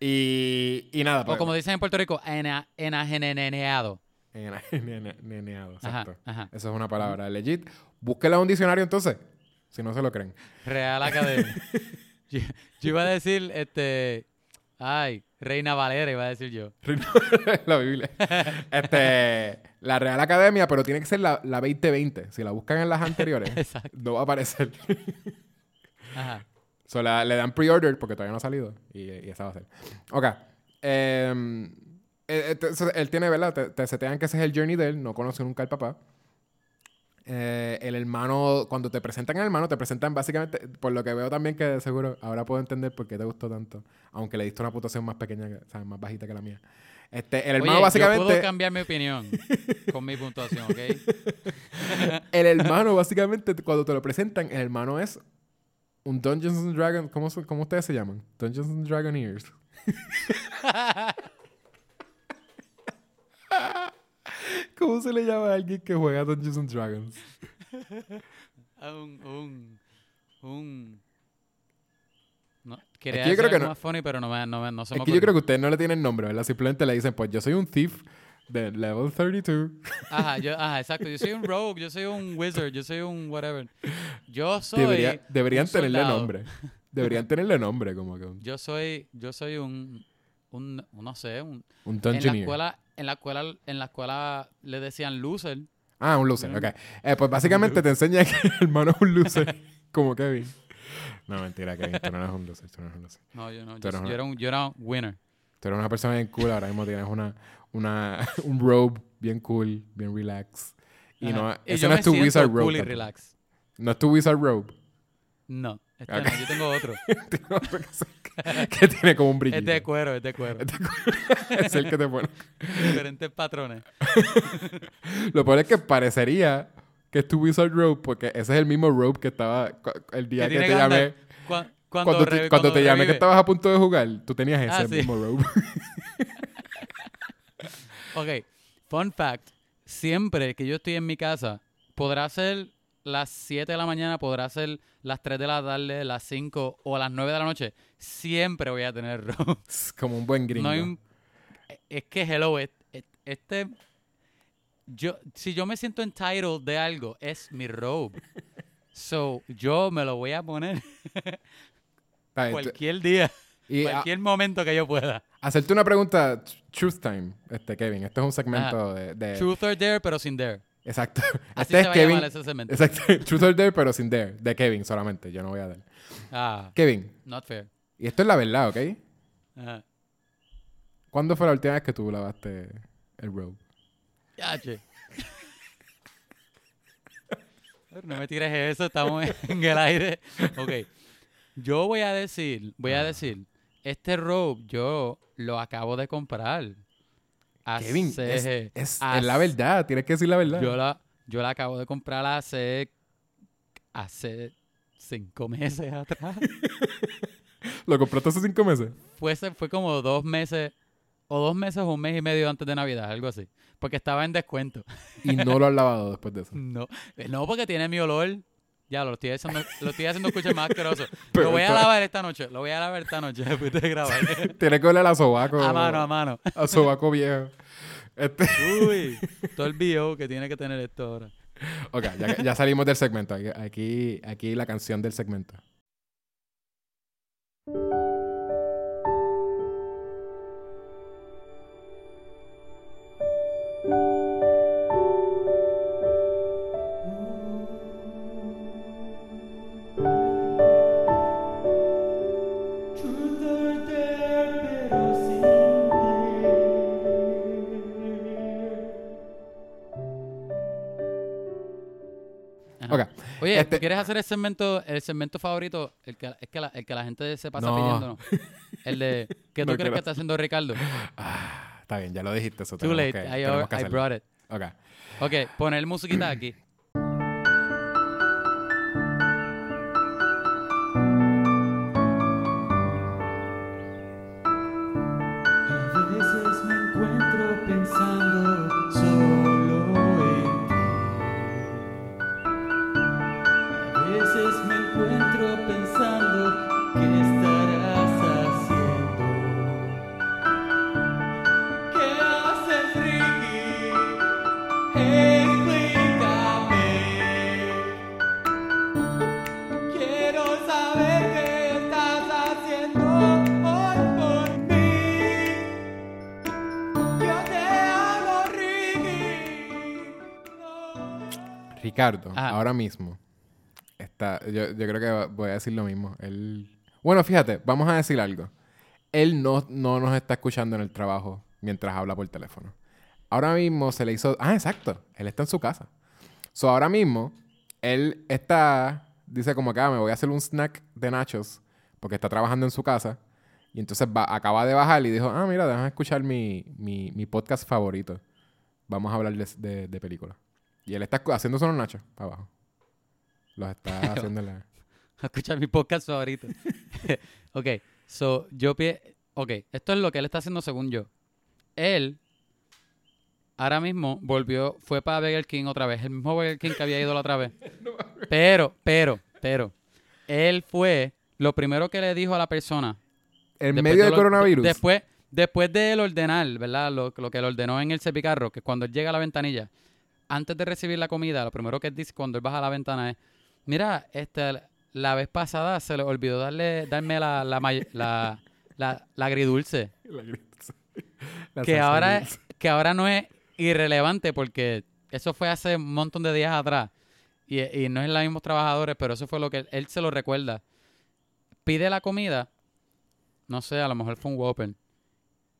Y, y nada,
O
pues,
como dicen en Puerto Rico, ena- enajeneneado.
Nene- [LAUGHS] nene- Neneado,
Ajá,
exacto.
ajá.
Eso es una palabra legit. Búsquela en un diccionario entonces, si no se lo creen.
Real Academia. [LAUGHS] yo, yo iba a decir, este, ay, Reina Valera iba a decir yo. [LAUGHS]
la Biblia. Este, la Real Academia, pero tiene que ser la, la 2020. Si la buscan en las anteriores, no va a aparecer.
Ajá.
So, la- le dan pre-order porque todavía no ha salido. Y, y esa va a ser. Ok. Em, eh, eh, so, él tiene, ¿verdad? Te, te setean que ese es el journey de él. No conoce nunca al papá. Eh, el hermano, cuando te presentan al hermano, te presentan básicamente, por lo que veo también que seguro ahora puedo entender por qué te gustó tanto, aunque le diste una puntuación más pequeña, que- o sea, más bajita que la mía. Este, el hermano
Oye, yo
básicamente,
puedo cambiar mi opinión con mi puntuación, ¿ok? [LAUGHS]
el hermano básicamente cuando te lo presentan, el hermano es un Dungeons and Dragons, ¿cómo, cómo ustedes se llaman? Dungeons and Dragoneers. [LAUGHS] [LAUGHS] ¿Cómo se le llama a alguien que juega Dungeons and Dragons? [LAUGHS]
un, un, un... No,
que
quería
yo
decir
creo que no-
más funny, pero no, me, no, me, no se
Es
me
que yo creo que ustedes no le tienen nombre, ¿verdad? Simplemente le dicen, pues yo soy un thief de level 32.
Ajá, yo, ajá, [LAUGHS] exacto. Yo soy un rogue, yo soy un wizard, yo soy un whatever. Yo soy...
Debería- deberían
un
tenerle
soldado.
nombre. Deberían tenerle nombre, como que un,
Yo soy, yo soy un, un, no sé, un...
un
En la
dungeoneer.
escuela, en la escuela, en la escuela le decían loser.
Ah, un loser,
Mm.
ok. Eh, pues básicamente te enseña que el hermano es un loser, [LAUGHS] como Kevin. No, mentira, Kevin, tú no eres un loser, tú no eres un loser.
No, yo no, yo, era un, yo era un winner.
Tú eres una persona bien cool, ahora mismo tienes una, una, [LAUGHS] un robe bien cool, bien relax. Y
Ajá.
no,
Y
ese no es tu wizard
cool
robe.
y
tampoco.
relax.
No es tu wizard robe.
No, este no, yo tengo otro. [LAUGHS]
Que, tiene como un brillito.
Es de cuero, es de cuero. [LAUGHS]
es el que te pone.
Diferentes patrones. [LAUGHS]
Lo peor es que parecería que es tu wizard robe porque ese es el mismo robe que estaba el día
Que
te llamé.
Cu- Cuando,
Cuando, te,
revi-
cuando te llamé que estabas a punto de jugar, tú tenías ese
Ah, sí.
mismo robe.
Ok, fun fact. Siempre que yo estoy en mi casa, podrá ser las 7 de la mañana, podrá ser las 3 de la tarde, las 5 o las 9 de la noche. Siempre voy a tener [LAUGHS] robe.
Es [LAUGHS] como un buen gringo.
No un- es que, hello, es- es- este... Yo, si yo me siento entitled de algo, es mi robe. [LAUGHS] So, yo me lo voy a poner cualquier día,
y a-
cualquier momento que yo pueda.
hacerte una pregunta, tr- Truth Time, este Kevin. Este es un segmento de, de-
Truth or dare, pero sin dare.
Exacto.
Así
este
se
es
va a
Kevin.
llamar ese segmento.
Exacto. [LAUGHS] Truth or Dare, pero sin Dare. De Kevin solamente. Yo no voy a dar.
Ah,
Kevin,
not fair.
y esto es la verdad, ¿ok?
Ajá.
¿Cuándo fue la última vez que tú lavaste el robe?
Yache. [LAUGHS] No me tires eso, estamos [LAUGHS] en el aire. Ok. Yo voy a decir, voy a decir, este robe yo lo acabo de comprar.
Kevin, es, es- es la verdad. Tienes que decir la verdad.
Yo la, yo la acabo de comprar hace, hace cinco meses [LAUGHS] atrás.
¿Lo compraste hace cinco meses?
fue, fue como dos meses, o dos meses o un mes y medio antes de Navidad, algo así. Porque estaba en descuento.
Y no lo has [LAUGHS] lavado después de eso.
No, eh, no porque tiene mi olor. Ya, lo estoy haciendo, lo estoy haciendo escuchar más asqueroso.
Pero [LAUGHS]
lo voy a lavar esta noche. Lo voy a lavar esta noche [LAUGHS] después de grabar. [LAUGHS]
Tienes que oler a sobaco.
a mano, a mano.
A sobaco viejo. Este,
Uy, todo el bio que tiene que tener esto ahora.
ok, ya, ya salimos del segmento. Aquí, aquí la canción del segmento. Este-
¿tú quieres hacer el segmento, el segmento favorito? El que, es que la, el que la gente se pasa
No.
pidiendo, [LAUGHS] El de, ¿qué tú
No
crees que está haciendo Ricardo?
Ah, está bien, ya lo dijiste. Eso
Too late,
que-
I, brought it.
Ok.
Ok, poner musiquita aquí.
Ricardo,
Ajá.
ahora mismo, está, yo, yo creo que voy a decir lo mismo. Él, bueno, fíjate, vamos a decir algo. Él no, no nos está escuchando en el trabajo mientras habla por teléfono. Ahora mismo se le hizo... Ah, exacto. Él está en su casa. So, ahora mismo, él está... Dice como ah, me voy a hacer un snack de nachos porque está trabajando en su casa. Y entonces va, acaba de bajar y dijo, ah, mira, déjame escuchar mi, mi, mi podcast favorito. Vamos a hablar de, de, de películas. Y él está haciéndose unos nachos para abajo. Los está [LAUGHS] haciendo en la... [LAUGHS]
Escucha mi podcast favorito. [LAUGHS] ok, so yo pie... Ok, esto es lo que él está haciendo según yo. Él ahora mismo volvió, fue para Burger King otra vez, el mismo Burger King que había ido la otra vez. Pero, pero, pero, él fue, lo primero que le dijo a la persona.
En medio
de
del
lo-
coronavirus.
de- después, después de él ordenar, ¿verdad? Lo, lo que él ordenó en el cepicarro, que cuando él llega a la ventanilla, antes de recibir la comida, lo primero que él dice cuando él baja a la ventana es, mira, este, la vez pasada se le olvidó darle, darme la, la, la, la- la agridulce, [LAUGHS]
La la
que ahora, que ahora no es irrelevante porque eso fue hace un montón de días atrás. Y, y no es los mismos trabajadores, pero eso fue lo que él, él se lo recuerda. Pide la comida, no sé, a lo mejor fue un Whopper.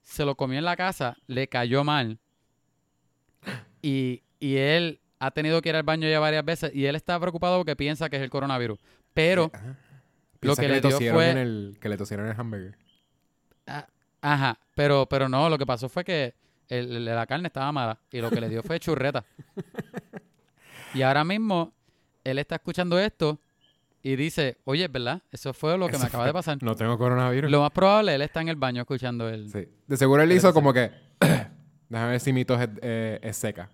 Se lo comió en la casa, le cayó mal. Y, y él ha tenido que ir al baño ya varias veces y él está preocupado porque piensa que es el coronavirus. Pero,
Ajá.
lo que le dio fue-
en el, que le tosieron el hamburger.
ah, ajá, pero, pero no, lo que pasó fue que el- la carne estaba mala y lo que le dio fue churreta. [LAUGHS] Y ahora mismo él está escuchando esto y dice, oye, ¿verdad? Eso fue lo que
Eso
me acaba
fue-
de pasar.
No tengo coronavirus.
Lo más probable, él está en el baño escuchando el...
Sí. De seguro él hizo como que... [COUGHS] Déjame ver si mi tos es, eh, es seca.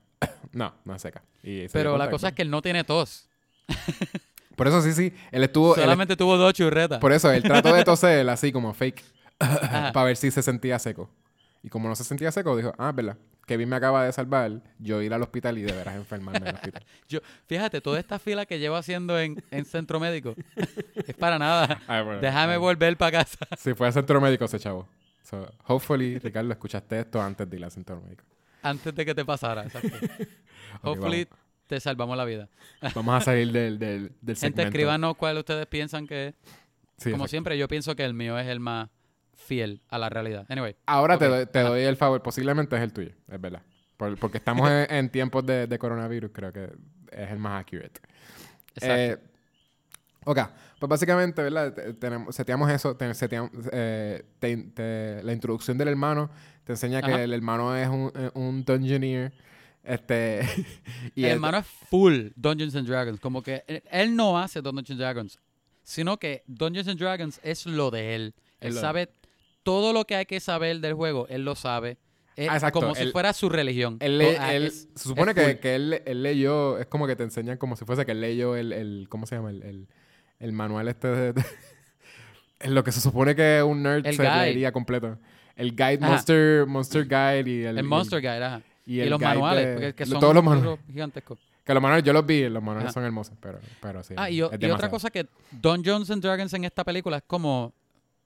No, no es seca. Y
Pero la cosa es que él no tiene tos. [LAUGHS]
Por eso sí, sí. Él estuvo... él-
Solamente tuvo dos churretas.
por eso, él trató de toser así como fake. [LAUGHS] Para ver si se sentía seco. Y como no se sentía seco, dijo, ah, es verdad. Kevin me acaba de salvar. Yo ir al hospital y de veras enfermarme en el hospital. [LAUGHS]
Yo, fíjate, toda esta fila que llevo haciendo en, en centro médico es para nada.
Ay, bueno,
Déjame
ay.
volver para casa.
Si fue a centro médico ese chavo. So, hopefully, Ricardo, escuchaste esto antes de ir al centro médico.
Antes de que te pasara. Exacto. [LAUGHS] Hopefully te salvamos la vida.
Vamos a salir del, [LAUGHS] del, del
Gente,
segmento.
escríbanos cuál ustedes piensan que es.
Sí,
Como
exacto.
siempre, yo pienso que el mío es el más fiel a la realidad. Anyway,
Ahora te, doy, te
ajá.
doy el favor. Posiblemente es el tuyo. Es verdad. Por- porque estamos [LAUGHS] en, en tiempos de, de coronavirus. Creo que es el más accurate.
exacto.
Eh, ok, pues básicamente, ¿verdad? Te- Tenemos, seteamos eso, te- seteam- eh, te- te- la introducción del hermano te enseña que el hermano es un, eh, un dungeoneer. Este, [LAUGHS] y
el
él-
hermano es full Dungeons and Dragons. Como que él, él no hace Dungeons and Dragons, sino que Dungeons and Dragons es lo de él. Él
lo
sabe todo lo que hay que saber del juego, él lo sabe. Es
Ah, exacto,
como si
él-
fuera su religión.
él
ah,
él-
es-
se supone
es
que, que él, él leyó, es como que te enseñan como si fuese que él leyó el, el ¿cómo se llama? El, el, el manual este de, de- [LAUGHS] en lo que se supone que un nerd
El
se leería completo. El guide,
Ajá.
Monster, Monster Guide y el...
El Monster Guide, ajá.
y
Y,
el
los manuales,
de-
que
lo-
son
todos los manuales.
gigantescos.
Que los manuales, yo los vi, los manuales
Ajá.
son hermosos, pero, pero sí.
Ah, y, y otra cosa que Dungeons and Dragons en esta película es como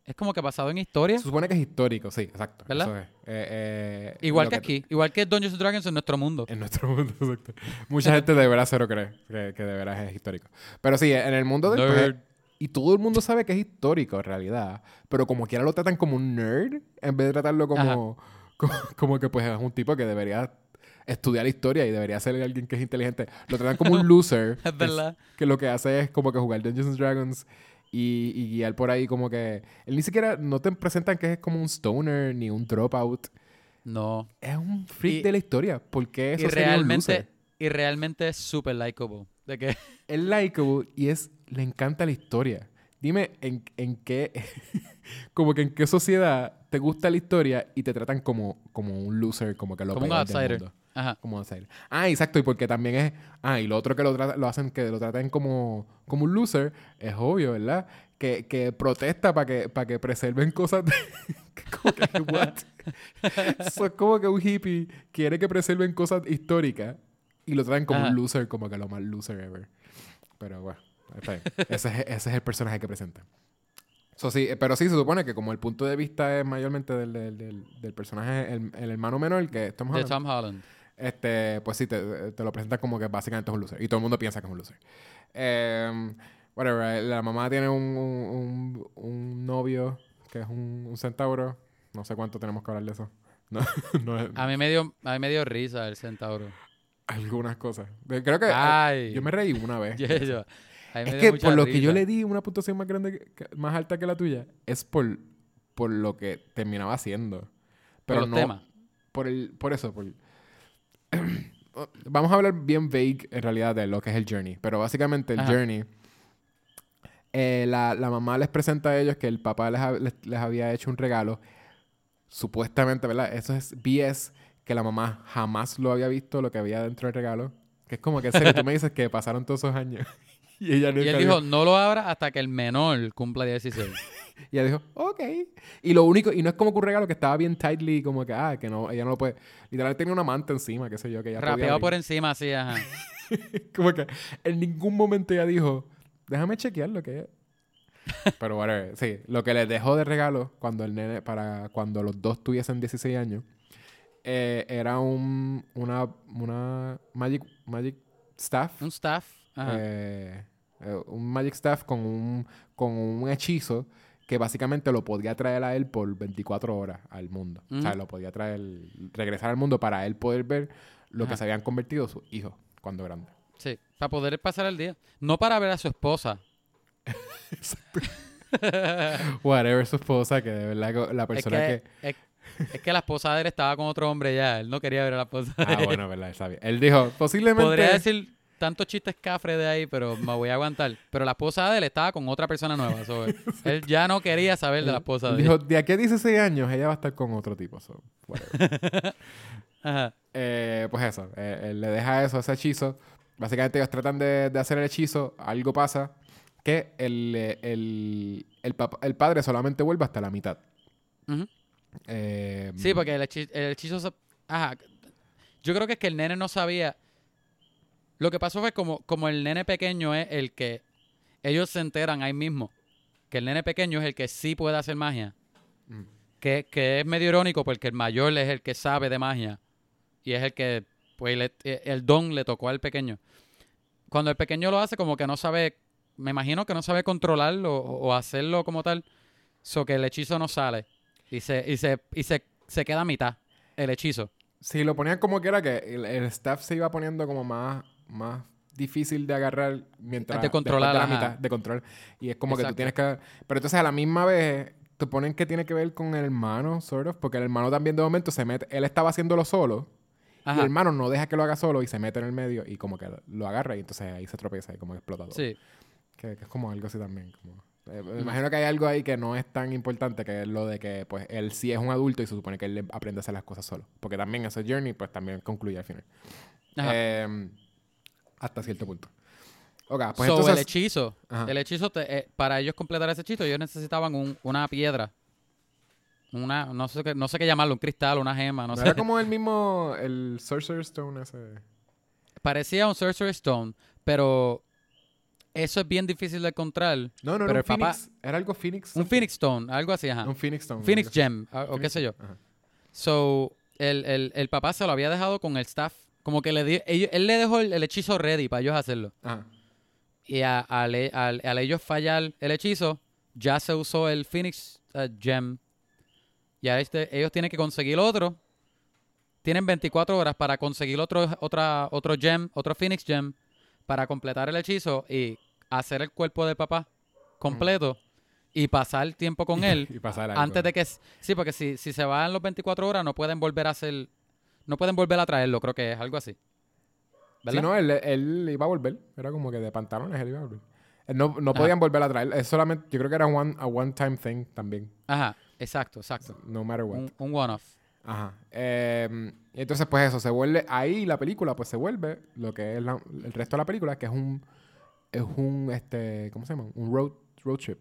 es como que basado en historia,
Se supone que es histórico, sí, exacto.
¿Verdad?
Eso es. Eh, eh,
igual
lo
que aquí, igual que Dungeons Dragons en nuestro mundo.
En nuestro mundo, [LAUGHS] exacto. Mucha gente de veras cero cree que, que de veras es histórico. Pero sí, en el mundo del... y todo el mundo sabe que es histórico en realidad. Pero como quiera lo tratan como un nerd en vez de tratarlo como, como, [LAUGHS] como que pues es un tipo que debería estudiar historia y debería ser alguien que es inteligente. Lo tratan como un [LAUGHS] loser.
Es verdad.
que lo que hace es como que jugar Dungeons and Dragons y, y guiar por ahí como que... Él ni siquiera no te presentan que es como un stoner ni un dropout.
No.
Es un freak
Y-
de la historia. ¿Por qué eso
Y
sería un
realmente
loser?
y realmente es super likable. De que
Es likable y es... Le encanta la historia. Dime en, en qué... [LAUGHS] como que en qué sociedad te gusta la historia y te tratan como, como un loser, como que lo
como un
del
outsider.
mundo.
Ajá.
Como outsider. Ah, exacto, y porque también es. Ah, y lo otro que lo, trata- lo hacen, que lo traten como, como un loser, es obvio, ¿verdad? Que, que protesta para que, para que preserven cosas. de- [LAUGHS] como que, [LAUGHS] what? Eso es como que un hippie quiere que preserven cosas históricas y lo traen como
Ajá.
un loser, como que lo más loser ever. Pero bueno, está bien. [LAUGHS] Ese, es, ese es el personaje que presenta. So, sí, eh, pero sí, se supone que como el punto de vista es mayormente del, del, del- del personaje, el, el hermano menor que estamos
De
hablando.
Tom Holland.
este, pues sí, te, te lo presentan como que básicamente es un loser. Y todo el mundo piensa que es un loser. Em, whatever, la mamá tiene un, un, un novio que es un, un centauro. No sé cuánto tenemos que hablar de eso. No, [LAUGHS] no es-
A mí me dio, a mí me dio risa el centauro.
algunas cosas. De- Creo que
Ay.
yo me reí una vez. [LAUGHS]
Yo- yo-
es que por lo que yo le di una puntuación más grande, que- más alta que la tuya, es por, por lo que terminaba haciendo.
Por
Pero
los
no
temas.
por el, por eso, por vamos a hablar bien vague en realidad de lo que es el journey. Pero básicamente el
Ajá.
journey. eh, la, la mamá les presenta a ellos que el papá les, ha- les, les había hecho un regalo. Supuestamente, ¿verdad? Eso es BS, que la mamá jamás lo había visto, lo que había dentro del regalo. Que es como que en serio, tú me [LAUGHS] dices que pasaron todos esos años. Y ella nunca
Y él dijo, no lo abra hasta que el menor cumpla 16. [LAUGHS]
Y ella dijo, ok. Y lo único, y no es como que un regalo que estaba bien tightly, como que, ah, que no, ella no lo puede. Literal tenía una manta encima, qué sé yo, que ella
Rapeado por encima, así, [LAUGHS] ajá.
Como que en ningún momento ella dijo, déjame chequear lo que es. [LAUGHS] Pero whatever, sí, lo que les dejó de regalo cuando el nene, para cuando los dos tuviesen 16 años, eh, era un, una, una Magic, Magic Staff.
Un staff. Ajá.
eh, un Magic Staff con un, con un hechizo que básicamente lo podía traer a él por 24 horas al mundo. O sea, lo podía traer, regresar al mundo para él poder ver lo que se habían convertido sus hijos cuando grandes.
Sí, para poder pasar el día. No para ver a su esposa. [LAUGHS]
Whatever su esposa, que de verdad la
Es
persona
que,
que...
es, es que la esposa de él estaba con otro hombre ya. Él no quería ver a la esposa de
Ah, bueno, verdad, él sabía. Él dijo, posiblemente...
Podría decir tantos chistes cafres de ahí, pero me voy a aguantar. Pero la esposa de él estaba con otra persona nueva. so, [LAUGHS] él ya no quería saber de la esposa
él
de
dijo,
él.
de aquí a 16 años ella va a estar con otro tipo. so. [LAUGHS]
Ajá.
Eh, pues eso, eh, él le deja eso, ese hechizo. Básicamente ellos tratan de, de hacer el hechizo, algo pasa, que el, eh, el, el, pap- el padre solamente vuelve hasta la mitad. Eh,
Sí, porque el, hechi- el hechizo... Ajá. Yo creo que es que el nene no sabía... Lo que pasó fue como, como el nene pequeño es el que... Ellos se enteran ahí mismo. Que el nene pequeño es el que sí puede hacer magia.
Mm.
Que, que es medio irónico porque el mayor es el que sabe de magia. Y es el que... Pues le- el don le tocó al pequeño. Cuando el pequeño lo hace como que no sabe... Me imagino que no sabe controlarlo o, o hacerlo como tal. So que el hechizo no sale. Y se, y se, y se, se queda a mitad el hechizo.
Sí, lo ponían como que era que el, el staff se iba poniendo como más, más difícil de agarrar mientras...
De controlar,
de la mitad, de control. Y es como que tú
Exacto.
tienes que... Pero entonces a la misma vez te ponen que tiene que ver con el hermano, sort of, porque el hermano también de momento se mete... Él estaba haciéndolo solo. Y
Ajá.
el hermano no deja que lo haga solo y se mete en el medio y como que lo agarra y entonces ahí se tropieza y como que explota todo.
Sí.
Que, que es como algo así también. Como, eh, me imagino que hay algo ahí que no es tan importante que es lo de que pues él sí es un adulto y se supone que él aprende a hacer las cosas solo. Porque también ese journey pues también concluye al final.
Ajá.
Eh, hasta cierto punto. Ok, pues
So,
entonces...
el hechizo,
Ajá.
el hechizo, te- eh, para ellos completar ese hechizo, ellos necesitaban un- una piedra. Una, no sé qué, no sé qué llamarlo, un cristal, una gema, no,
¿no
sé.
era como [LAUGHS] el mismo, el Sorcerer Stone ese.
Parecía un Sorcerer Stone, pero eso es bien difícil de encontrar.
No, no,
Pero
era
el papá-
Phoenix. Era algo Phoenix.
Un Phoenix Stone, algo así, ajá.
Un Phoenix Stone.
Phoenix. Gem, ah, o qué sé yo.
Ajá.
So, el, el, el papá se lo había dejado con el staff. Como que le di, ellos- él le dejó el, el hechizo ready para ellos hacerlo.
Ajá.
Y a- al, e- al- al ellos fallar el hechizo, ya se usó el Phoenix uh, Gem. Y a este, ellos tienen que conseguir otro. Tienen 24 horas para conseguir otro, otra, otro gem, otro Phoenix Gem, para completar el hechizo y hacer el cuerpo del papá completo y pasar tiempo con [LAUGHS] él
Y pasar
antes de que... Sí, porque si, si se van los 24 horas no pueden volver a hacer... No pueden volver a traerlo, creo que es algo así. ¿Verdad?
Si no, él, él iba a volver. Era como que de pantalones él iba a volver. Él no, no
Ajá.
podían volver a traer. Es solamente, yo creo que era one, a one-time thing también.
Ajá, exacto, exacto.
No matter what.
Un, un one-off.
Ajá. Eh, y entonces, pues eso, se vuelve. Ahí la película, pues se vuelve lo que es la- el resto de la película, que es un. Es un. este ¿Cómo se llama? Un road, road trip.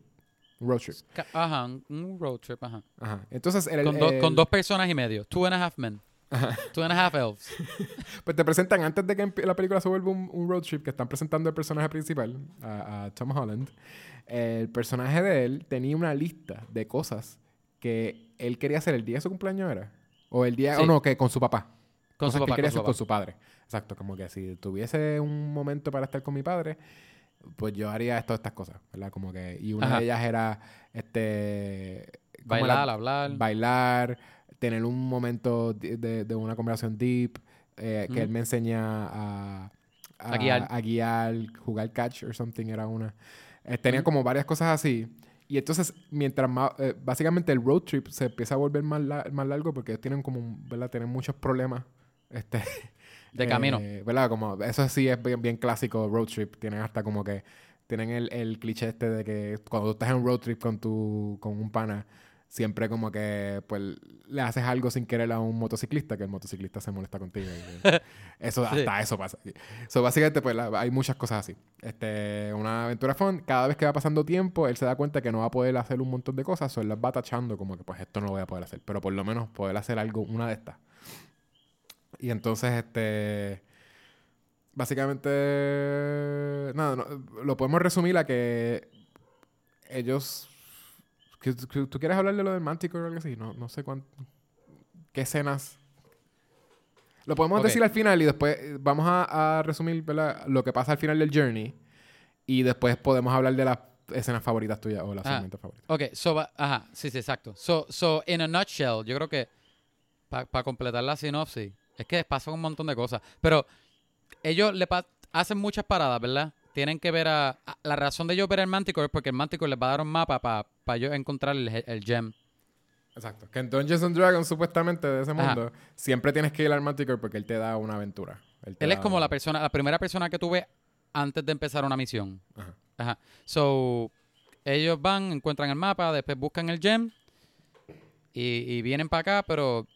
Un road trip.
Ajá, un- un road trip, ajá.
Ajá. Entonces, el,
Con, do-
el-
con dos personas y medio. Two and a half men. Two and a half elves. [LAUGHS]
Pues te presentan, antes de que la película se vuelva un, un road trip, que están presentando el personaje principal, a, a Tom Holland. El personaje de él tenía una lista de cosas que él quería hacer el día de su cumpleaños, ¿era? O el día,
Sí.
o no, que con su papá.
Con
cosas
su
que
papá,
él quería
con su
hacer con su padre. Exacto, como que si tuviese un momento para estar con mi padre, pues yo haría todas estas cosas, ¿verdad? Como que, y una
Ajá.
de ellas era, este...
Bailar,
la-
hablar.
bailar, tener un momento de, de- de una conversación deep, eh, que
Ujú.
él me enseña a,
A guiar.
a guiar, jugar catch or something, era una. Eh, tenía
Ujú.
como varias cosas así. Y entonces, mientras más, eh, básicamente el road trip se empieza a volver más, la- más largo porque ellos tienen como, ¿verdad? Tienen muchos problemas. [LAUGHS] Este,
De camino.
eh, ¿Verdad? Como, eso sí es bien, bien clásico road trip. Tienen hasta como que, tienen el, el cliché este de que cuando tú estás en un road trip con tu, con un pana, siempre como que, pues, le haces algo sin querer a un motociclista, que el motociclista se molesta contigo. y [LAUGHS] eso,
Sí.
hasta eso pasa. So, básicamente, pues, la- hay muchas cosas así. Este, una aventura fun. Cada vez que va pasando tiempo, él se da cuenta que no va a poder hacer un montón de cosas. O él las va tachando como que, pues, esto no lo voy a poder hacer. Pero por lo menos poder hacer algo, una de estas. Y entonces, este... Básicamente... Nada, no, lo podemos resumir a que ellos... ¿Tú quieres hablar de lo del Manticore o algo así? No, no sé cuánto... ¿Qué escenas? Lo podemos decir al final y después eh, vamos a, a resumir ¿verdad? lo que pasa al final del journey. Y después podemos hablar de las escenas favoritas tuyas o las
Ah.
segmentos favoritos.
Ok, so, ajá, sí, sí, exacto. So, so, in a nutshell, yo creo que para completar la sinopsis, es que pasa un montón de cosas. Pero ellos le pa- hacen muchas paradas, ¿verdad? Tienen que ver a, a- La razón de ellos ver el Manticore es porque el Manticore les va a dar un mapa para ellos encontrar el, el gem.
Exacto. Que en Dungeons and Dragons, supuestamente, de ese
Ajá.
mundo, siempre tienes que ir al Manticore porque él te da una aventura.
Él es como la persona, la primera persona que tú ves antes de empezar una misión.
Ajá.
Ajá. So, ellos van, encuentran el mapa, después buscan el gem y, y vienen para acá, pero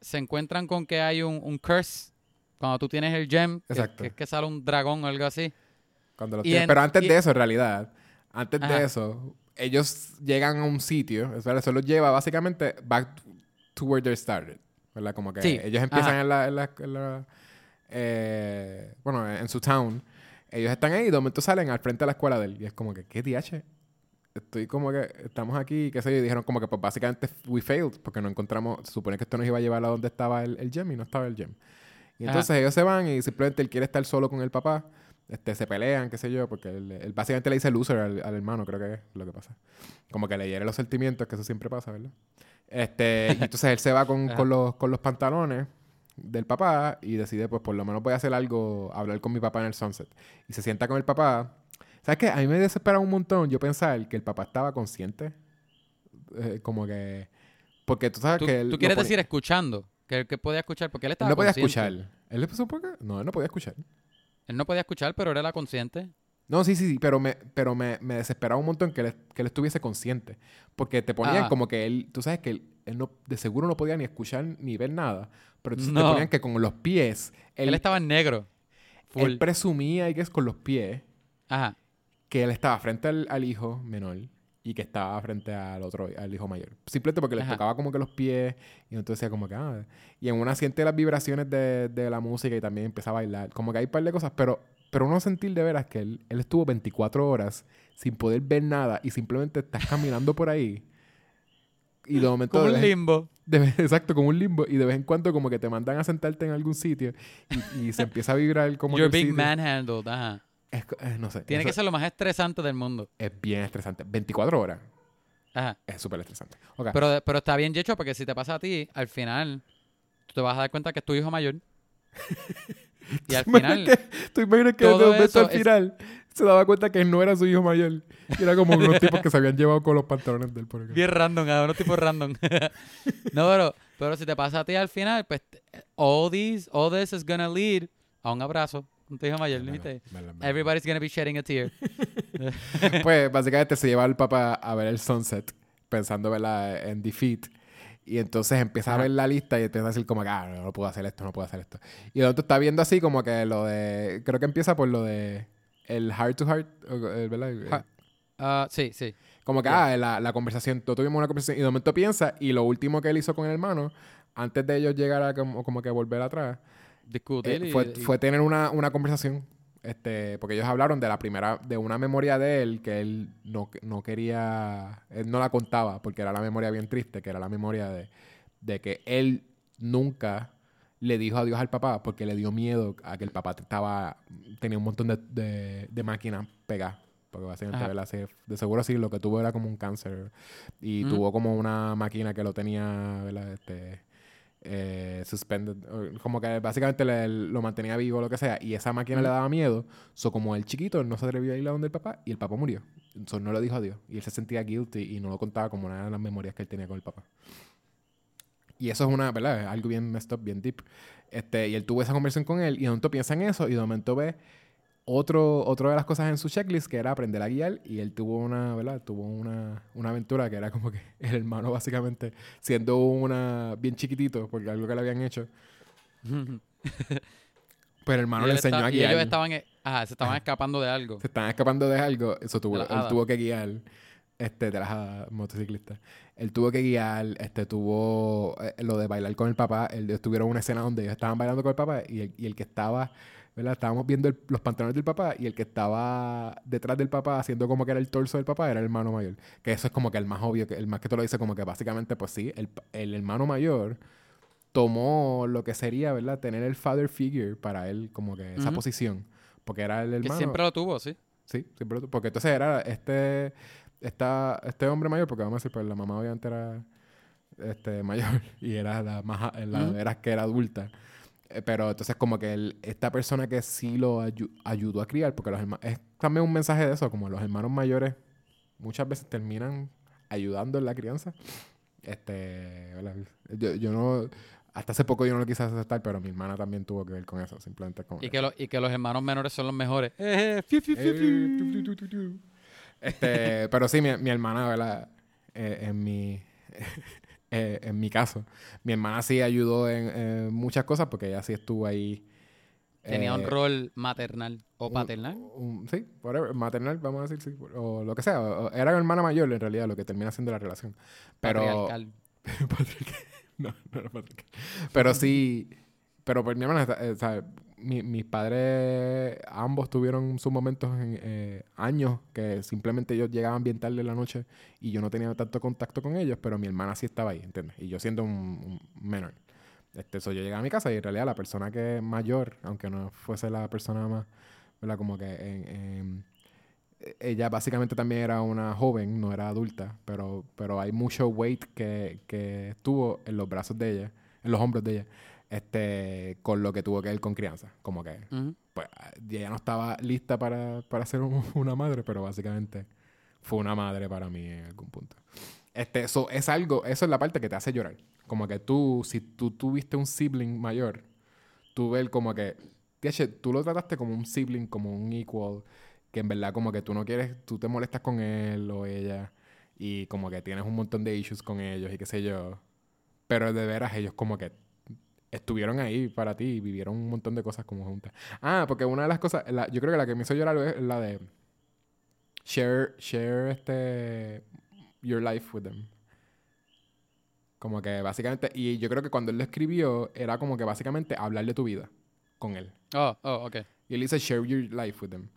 se encuentran con que hay un, un curse cuando tú tienes el gem,
Exacto.
que sale un dragón o algo así.
Cuando lo
Y
tienes-
en-
Pero antes
y-
de eso, en realidad, antes
Ajá.
de eso, ellos llegan a un sitio, o sea, eso los lleva básicamente back to where they started. ¿Verdad? Como que
Sí.
ellos empiezan
Ajá.
en la, en la- en la, eh, bueno, en su town. Ellos están ahí y de momento salen al frente de la escuela de él. Y es como que, ¿qué DH? Estoy como que, estamos aquí, qué sé yo. Y dijeron como que, pues básicamente, we failed, porque no encontramos, se supone que esto nos iba a llevar a donde estaba el, el gem y no estaba el gem. Y
Ajá.
entonces ellos se van y simplemente él quiere estar solo con el papá. Este, se pelean, qué sé yo, porque él, él básicamente le dice loser al, al hermano, creo que es lo que pasa. Como que le hiere los sentimientos, que eso siempre pasa, ¿verdad? Este, y [LAUGHS] entonces él se va con, con los, con los pantalones del papá y decide, pues por lo menos voy a hacer algo, hablar con mi papá en el sunset. Y se sienta con el papá. ¿Sabes qué? A mí me desespera un montón yo pensar que el papá estaba consciente. Eh, como que... Porque tú sabes
Tú,
que él...
tú quieres decir escuchando, que, que podía escuchar, porque él estaba
no podía
consciente.
escuchar. ¿Él le puso por qué? No, él no podía escuchar.
Él no podía escuchar, pero él era consciente.
No, sí, sí, sí, pero me, pero me, me desesperaba un montón que él, que él estuviese consciente. Porque te ponían
Ah.
como que él, tú sabes que él, él no, de seguro no podía ni escuchar ni ver nada. Pero entonces te
No.
ponían que con los pies,
Él,
él,
estaba en negro. Full.
él presumía y que es con los pies
Ajá.
que él estaba frente al, al hijo menor y que estaba frente al otro, al hijo mayor. Simplemente porque le
Ajá.
tocaba como que los pies y entonces decía como que, ah, y en una siente las vibraciones de, de la música y también empieza a bailar. Como que hay un par de cosas, pero, pero uno sentir de veras que él, él estuvo 24 horas sin poder ver nada y simplemente estás caminando por ahí. Y de momento... [LAUGHS]
Como
de
un limbo.
de vez- exacto, como un limbo. Y de vez en cuando como que te mandan a sentarte en algún sitio y, y se empieza a vibrar como
You're being manhandled. Ajá.
Es eh, no sé.
Tiene
eso
que ser lo más estresante del mundo.
Es bien estresante. 24 horas.
Ajá.
Es súper estresante.
Pero, pero está bien hecho porque si te pasa a ti, al final, tú te vas a dar cuenta que es tu hijo mayor. [LAUGHS] y al
¿Tú imaginas
final,
que- ¿Tú imaginas que de
todo
momento
eso
al
es-
final se daba cuenta que no era su hijo mayor? Y era como unos tipos que se habían llevado con los pantalones del por
bien random, a unos tipos random. [LAUGHS] no, pero, pero si te pasa a ti al final, pues all these, all this is gonna lead a un abrazo tu hijo mayor. ¿viste? Everybody's gonna be shedding a tear. [LAUGHS]
Pues básicamente se lleva al papá a ver el sunset, pensando ¿verdad? en Defeat. Y entonces empieza a ver la lista y empieza a decir como que, ah, no, no puedo hacer esto, no puedo hacer esto. Y el otro está viendo así como que lo de... Creo que empieza por lo de... El heart to heart, eh, ¿verdad?
Ha- Ah, sí, sí.
Como que,
Yeah.
ah, la, la conversación, todos tuvimos una conversación y de momento piensa y lo último que él hizo con el hermano, antes de ellos llegar a como, como que volver atrás,
Discutir
eh, fue,
y-
fue tener una, una conversación. Este, porque ellos hablaron de la primera, de una memoria de él que él no, no quería, él no la contaba porque era la memoria bien triste, que era la memoria de, de que él nunca le dijo adiós al papá porque le dio miedo a que el papá estaba tenía un montón de, de, de máquinas pegadas. Porque básicamente, de seguro sí, lo que tuvo era como un cáncer. Y tuvo como una máquina que lo tenía, ¿verdad? Este, eh, suspended. Como que básicamente le- lo mantenía vivo o lo que sea. Y esa máquina le
Ujú.
daba miedo. So, como el chiquito, él no se atrevió a ir a donde el papá. Y el papá murió. So, no le dijo adiós. Y él se sentía guilty y no lo contaba como una de las memorias que él tenía con el papá. Y eso es una, ¿verdad? Es algo bien messed up, bien deep. Este, y él tuvo esa conversación con él y de momento piensa en eso y de momento ve otro, otra de las cosas en su checklist que era aprender a guiar y él tuvo una, ¿verdad? Tuvo una, una aventura que era como que [LAUGHS] el hermano básicamente siendo una bien chiquitito porque algo que le habían hecho, [LAUGHS] pues el hermano
Y
le enseñó
esta-
a
y
guiar.
ellos estaban, eh, ajá, se estaban escapando de algo.
Se estaban escapando de algo, eso tuvo, él
hadas.
tuvo que guiar este de las hadas motociclistas. Él tuvo que guiar, este tuvo eh, lo de bailar con el papá, él estuvieron en una escena donde ellos estaban bailando con el papá y el, y el que estaba, ¿verdad? Estábamos viendo el- los pantalones del papá y el que estaba detrás del papá haciendo como que era el torso del papá era el hermano mayor. Que eso es como que el más obvio, que el más que te lo dice como que básicamente pues sí, el, el hermano mayor tomó lo que sería, ¿verdad? Tener el father figure para él como que esa posición. Porque era el hermano.
Que siempre lo tuvo, sí.
Sí, siempre lo- porque entonces era este esta, este hombre mayor, porque vamos a decir, pues la mamá obviamente era este mayor [LAUGHS] y era la más era que era adulta. Eh, pero entonces como que el- esta persona que sí lo ayu- ayudó a criar, porque los herma- es también un mensaje de eso, como los hermanos mayores muchas veces terminan ayudando en la crianza. Este, yo, yo no hasta hace poco yo no lo quise aceptar, pero mi hermana también tuvo que ver con eso, simplemente como
Y que, lo- y que los hermanos menores son los mejores.
Este, pero sí, mi, mi hermana, ¿verdad? Eh, en mi eh, en mi caso, mi hermana sí ayudó en, en muchas cosas porque ella sí estuvo ahí.
Tenía un
eh,
rol maternal o paternal.
un- sí, whatever, maternal, vamos a decir, sí, o lo que sea. o- era hermana mayor en realidad lo que termina siendo la relación. Pero
patriarcal. [LAUGHS]
No, no era Patrick. Pero sí. Pero pues mi hermana, eh, mi- mis padres ambos tuvieron sus momentos en eh, años que simplemente ellos llegaban bien tarde en la noche y yo no tenía tanto contacto con ellos, pero mi hermana sí estaba ahí, ¿entiendes? Y yo siendo un, menor. Este, so yo llegué a mi casa y en realidad la persona que es mayor, aunque no fuese la persona más, ¿verdad? Como que ella básicamente también era una joven, no era adulta, pero, pero hay mucho weight que, que estuvo en los brazos de ella, en los hombros de ella, este, con lo que tuvo que ver con crianza. Como que,
Ujú.
pues, ella no estaba lista para, para ser un- una madre, pero básicamente fue una madre para mí en algún punto. Este, eso es algo, eso es la parte que te hace llorar. Como que tú, si tú tuviste un sibling mayor, tú ves como que, "Tieche, tú lo trataste como un sibling, como un equal, que en verdad como que tú no quieres, tú te molestas con él o ella y como que tienes un montón de issues con ellos y qué sé yo. Pero de veras ellos como que estuvieron ahí para ti y vivieron un montón de cosas como juntas. Ah, porque una de las cosas, la- yo creo que la que me hizo llorar es la de share, share este, your life with them. Como que básicamente, y yo creo que cuando él lo escribió, era como que básicamente hablar de tu vida con él.
Oh, oh, ok.
Y él dice share your life with them.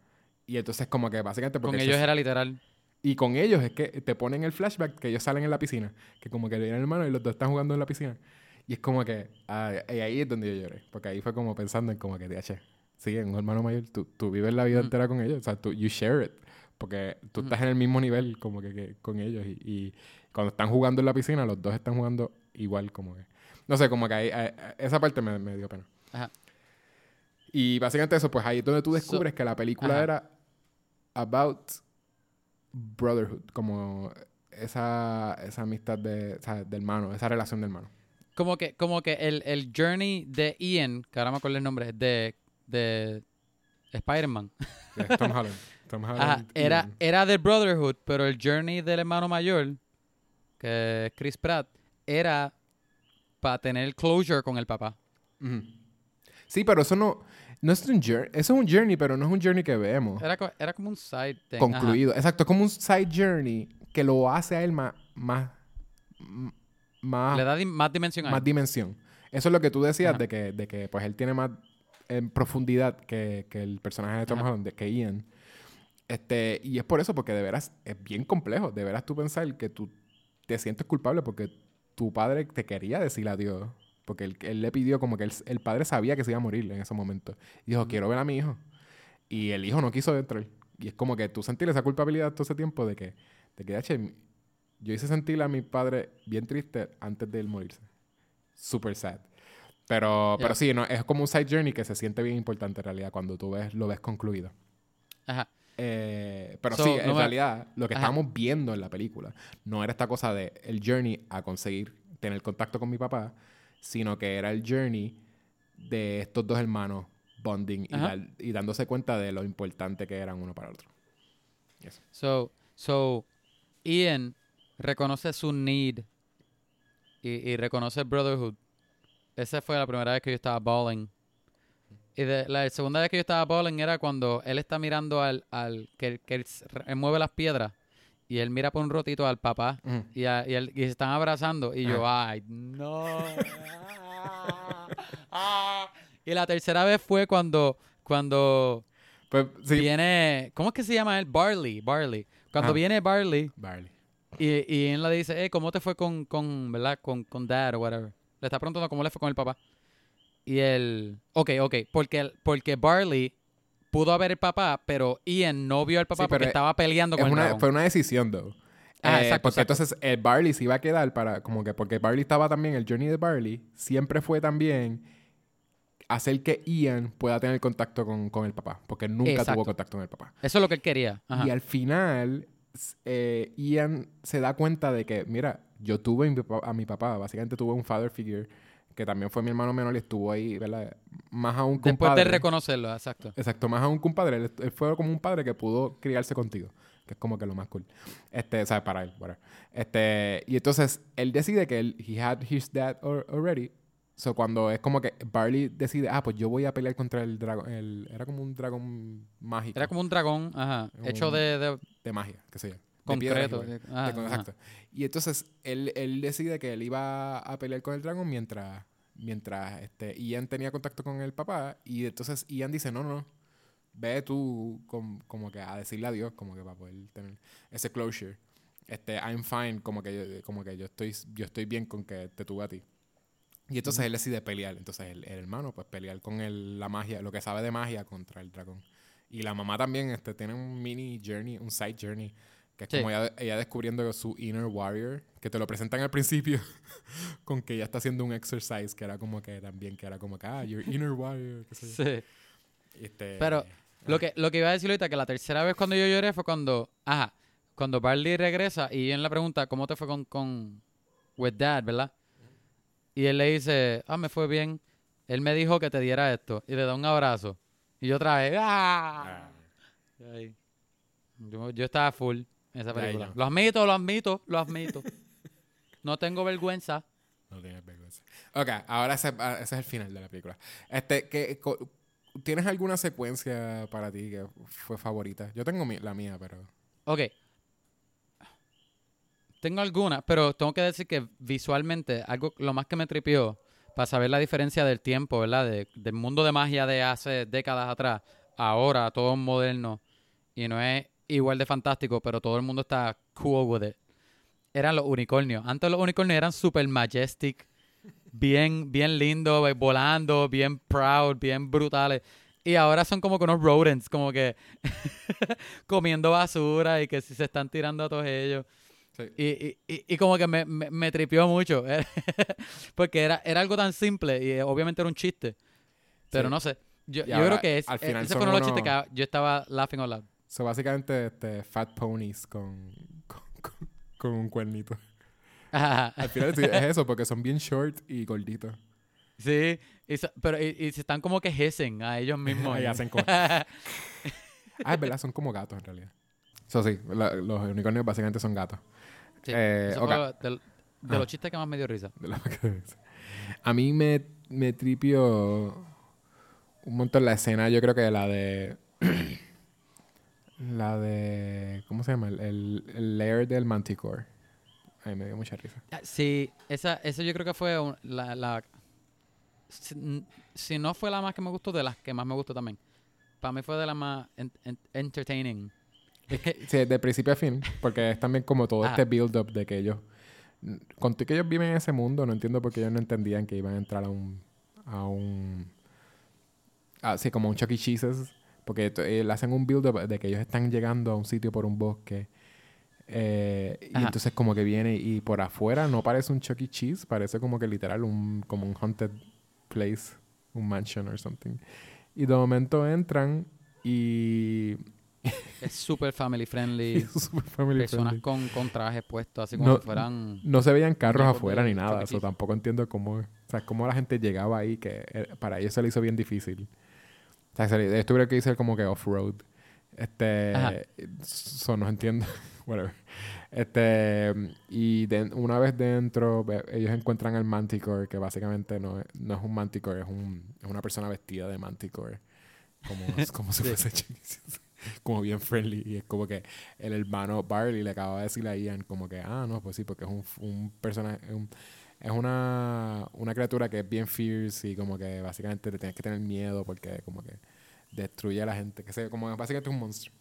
Y entonces como que básicamente porque
Con ellos era literal.
y con ellos es que te ponen el flashback que ellos salen en la piscina. Que como que viene el hermano y los dos están jugando en la piscina. Y es como que... ah, y ahí es donde yo lloré. Porque ahí fue como pensando en como que, DH, sí, en un hermano mayor, tú, tú vives la vida entera con ellos. O sea, tú, you share it. Porque tú estás en el mismo nivel como que, que con ellos. Y, y cuando están jugando en la piscina, los dos están jugando igual como que... No sé, como que ahí, ahí- esa parte me, me dio pena.
Ajá.
Y básicamente eso, pues ahí es donde tú
So-
descubres que la película
Ajá.
era about brotherhood, como esa, esa amistad de, o sea, de hermano, esa relación de hermano.
Como que, como que el, el journey de Ian, que ahora me acuerdo el nombre, de, de Spider-Man. [LAUGHS]
Yeah, Tom Holland. Tom Holland
Ajá,
y-
era, era de Brotherhood, pero el journey del hermano mayor, que es Chris Pratt, era para tener closure con el papá.
Sí, pero eso no, no es un journey, eso es un journey, pero no es un journey que vemos
Era, co- era como un side thing.
concluido. Exacto, es como un side journey que lo hace a él más, más.
Le da di- más dimensión a
más
él.
dimensión. Eso es lo que tú decías
Ajá.
de que, de que pues él tiene más en profundidad que, que el personaje de Tom
Ajá.
Holland, que Ian. Este, y es por eso, porque de veras es bien complejo. De veras tú pensar que tú te sientes culpable porque tu padre te quería decir adiós Porque él, él le pidió como que él- el padre sabía que se iba a morir en ese momento. Y dijo, quiero ver a mi hijo. Y el hijo no quiso entrar. Y es como que tú sentir esa culpabilidad todo ese tiempo de que, de que "Ache, yo hice sentir a mi padre bien triste antes de él morirse. Super sad. Pero,
Yeah.
pero sí, no, es como un side journey que se siente bien importante en realidad cuando tú ves, lo ves concluido.
Ajá.
Eh, pero
So,
sí,
no
en
me-
realidad, lo que
Ajá.
estábamos viendo en la película no era esta cosa de el journey a conseguir tener contacto con mi papá, sino que era el journey de estos dos hermanos bonding y, dar- y dándose cuenta de lo importante que eran uno para el otro.
So, so, Ian reconoce su need y, y reconoce Brotherhood. Esa fue la primera vez que yo estaba bawling. Y de, la segunda vez que yo estaba bawling era cuando él está mirando al, al que, que él, mueve las piedras y él mira por un rotito al papá y, a- y, él- y se están abrazando y yo, ay, no. Ah. [LAUGHS] y la tercera vez fue cuando, cuando
Pues sí,
viene, ¿cómo es que se llama él? Barley, Barley. Cuando viene Barley
Barley.
Y, y él le dice, hey, ¿cómo te fue con, con, ¿verdad? Con, con dad o whatever. Le está preguntando cómo le fue con el papá. Y él, ok, ok, porque, el- porque Barley pudo haber el papá, pero Ian no vio al papá
Sí,
porque
es-
estaba peleando
Es
con el
una,
dragón.
fue una decisión, though.
Ah,
Eh,
exacto,
porque
exacto.
entonces el Barley se iba a quedar para, como que, porque Barley estaba también, el journey de Barley siempre fue también hacer que Ian pueda tener contacto con, con el papá, porque nunca
Exacto.
tuvo contacto con el papá.
Eso es lo que él quería. Ajá.
Y al final, eh, Ian se da cuenta de que, mira, yo tuve a mi papá, básicamente tuve un father figure, que también fue mi hermano menor y estuvo ahí, ¿verdad? Más aún un
Después de reconocerlo, exacto.
Exacto, más aún un padre. Él, él fue como un padre que pudo criarse contigo. Que es como que lo más cool. Este, ¿sabes? Para él, whatever. Este, y entonces él decide que él, he had his dad al- already. So cuando es como que Barley decide, ah, pues yo voy a pelear contra el dragón. El, era como un dragón mágico.
Era como un dragón, ajá, hecho
Un-
de, de
de magia, qué sé yo. De piedra
concreto.
de-
ajá.
exacto. Y entonces él, él decide que él iba a pelear con el dragón mientras, mientras este, Ian tenía contacto con el papá. Y entonces Ian dice, no, no, no. Ve tú com- como que a decirle adiós, como que para poder tener ese closure. Este, I'm fine, como que yo, como que yo estoy, yo estoy bien con que te tuve a ti. Y entonces él decide pelear. Entonces el, el hermano, pues pelear con el- la magia, lo que sabe de magia contra el dragón. Y la mamá también este, tiene un mini journey, un side journey, que es
Sí.
como ella, ella descubriendo su inner warrior, que te lo presentan al principio [LAUGHS] con que ella está haciendo un exercise, que era como que también, que era como que, ah, your inner warrior. qué sé yo.
Sí.
Este,
Pero lo que, lo que iba a decir ahorita, que la tercera vez cuando yo lloré fue cuando, ajá, cuando Barley regresa y él le pregunta, ¿cómo te fue con, con with dad, verdad? Y él le dice, ah, me fue bien. Él me dijo que te diera esto y le da un abrazo. Y yo otra vez, ¡ah!
ah,
Yo, yo estaba full en esa película. Lo admito, lo admito, lo admito. [LAUGHS] no tengo vergüenza.
no tienes vergüenza. Ok, ahora ese, ah, ese es el final de la película. Este, que, ¿Tienes alguna secuencia para ti que fue favorita? Yo tengo mi- la mía, pero...
Ok. Tengo algunas, pero tengo que decir que visualmente, algo lo más que me tripió, para saber la diferencia del tiempo, ¿verdad? De- del mundo de magia de hace décadas atrás, ahora todo es moderno y no es igual de fantástico, pero todo el mundo está cool with it. Eran los unicornios. Antes los unicornios eran super majestic, bien, bien lindos, eh, volando, bien proud, bien brutales. Y ahora son como que unos rodents, como que [LAUGHS] comiendo basura y que si se están tirando a todos ellos.
Sí.
Y, y, y, y como que me, me, me tripió mucho. [LAUGHS] Porque era, era algo tan simple y eh, obviamente era un chiste. Pero
Sí.
no sé. Yo, yo
ahora,
creo que es,
al final
ese fueron los
unos-
chistes que yo estaba laughing out loud.
So, básicamente, este, fat ponies con, con, con- con un cuernito. [LAUGHS] Al final es eso, porque son bien short y gorditos.
sí, y so- pero y, y se están como que hissing a ellos [LAUGHS] mismos.
Y hacen como... Ah, es verdad, son como gatos en realidad. Eso sí, la- los unicornios básicamente son gatos.
Sí,
Eh,
eso
ok.
fue de, de
Ah.
los chistes que más me dio risa.
de [LAUGHS] que. A mí me, me tripió un montón la escena, yo creo que la de... [CLEARS THROAT] la de... ¿Cómo se llama? El, el, lair del manticore. A mí me dio mucha risa.
Ah, Sí, esa, esa yo creo que fue un- la, la si, si no fue la más que me gustó, de las que más me gustó también. Para mí fue de las más en- en- entertaining. [LAUGHS]
Sí, de principio a fin, porque es también como todo
Ajá.
este build-up de que ellos Con que ellos viven en ese mundo, no entiendo por qué ellos no entendían que iban a entrar a un... A un así como un Chuck E. Cheese's. Porque eh, le hacen un build-up de que ellos están llegando a un sitio por un bosque. eh, y entonces como que viene y por afuera no parece un Chuck E. Cheese, parece como que literal un, como un haunted place, un mansion or something. Y de momento entran y...
Es súper family friendly. [LAUGHS]
es super family
Personas
friendly.
con, con trajes puestos así como
No-
si fueran...
No se veían carros afuera ni nada. Eso tampoco entiendo cómo, o sea, cómo la gente llegaba ahí, que eh, para ellos se le hizo bien difícil. O sea, se le- esto creo que hice como que off-road. Este,
Ajá.
eso no entiendo. [LAUGHS] Whatever. Este, y de- una vez dentro, ellos encuentran al Manticore, que básicamente no es, no es un Manticore, es, un, es una persona vestida de Manticore. Como, [LAUGHS] como si fuese. [LAUGHS] como bien friendly. Y es como que el hermano Barley le acaba de decirle a Ian como que, ah, no, pues sí, porque es un, un personaje, es un- es una, una criatura que es bien fierce y como que básicamente te tienes que tener miedo porque como que destruye a la gente, que se, como básicamente es un monstruo.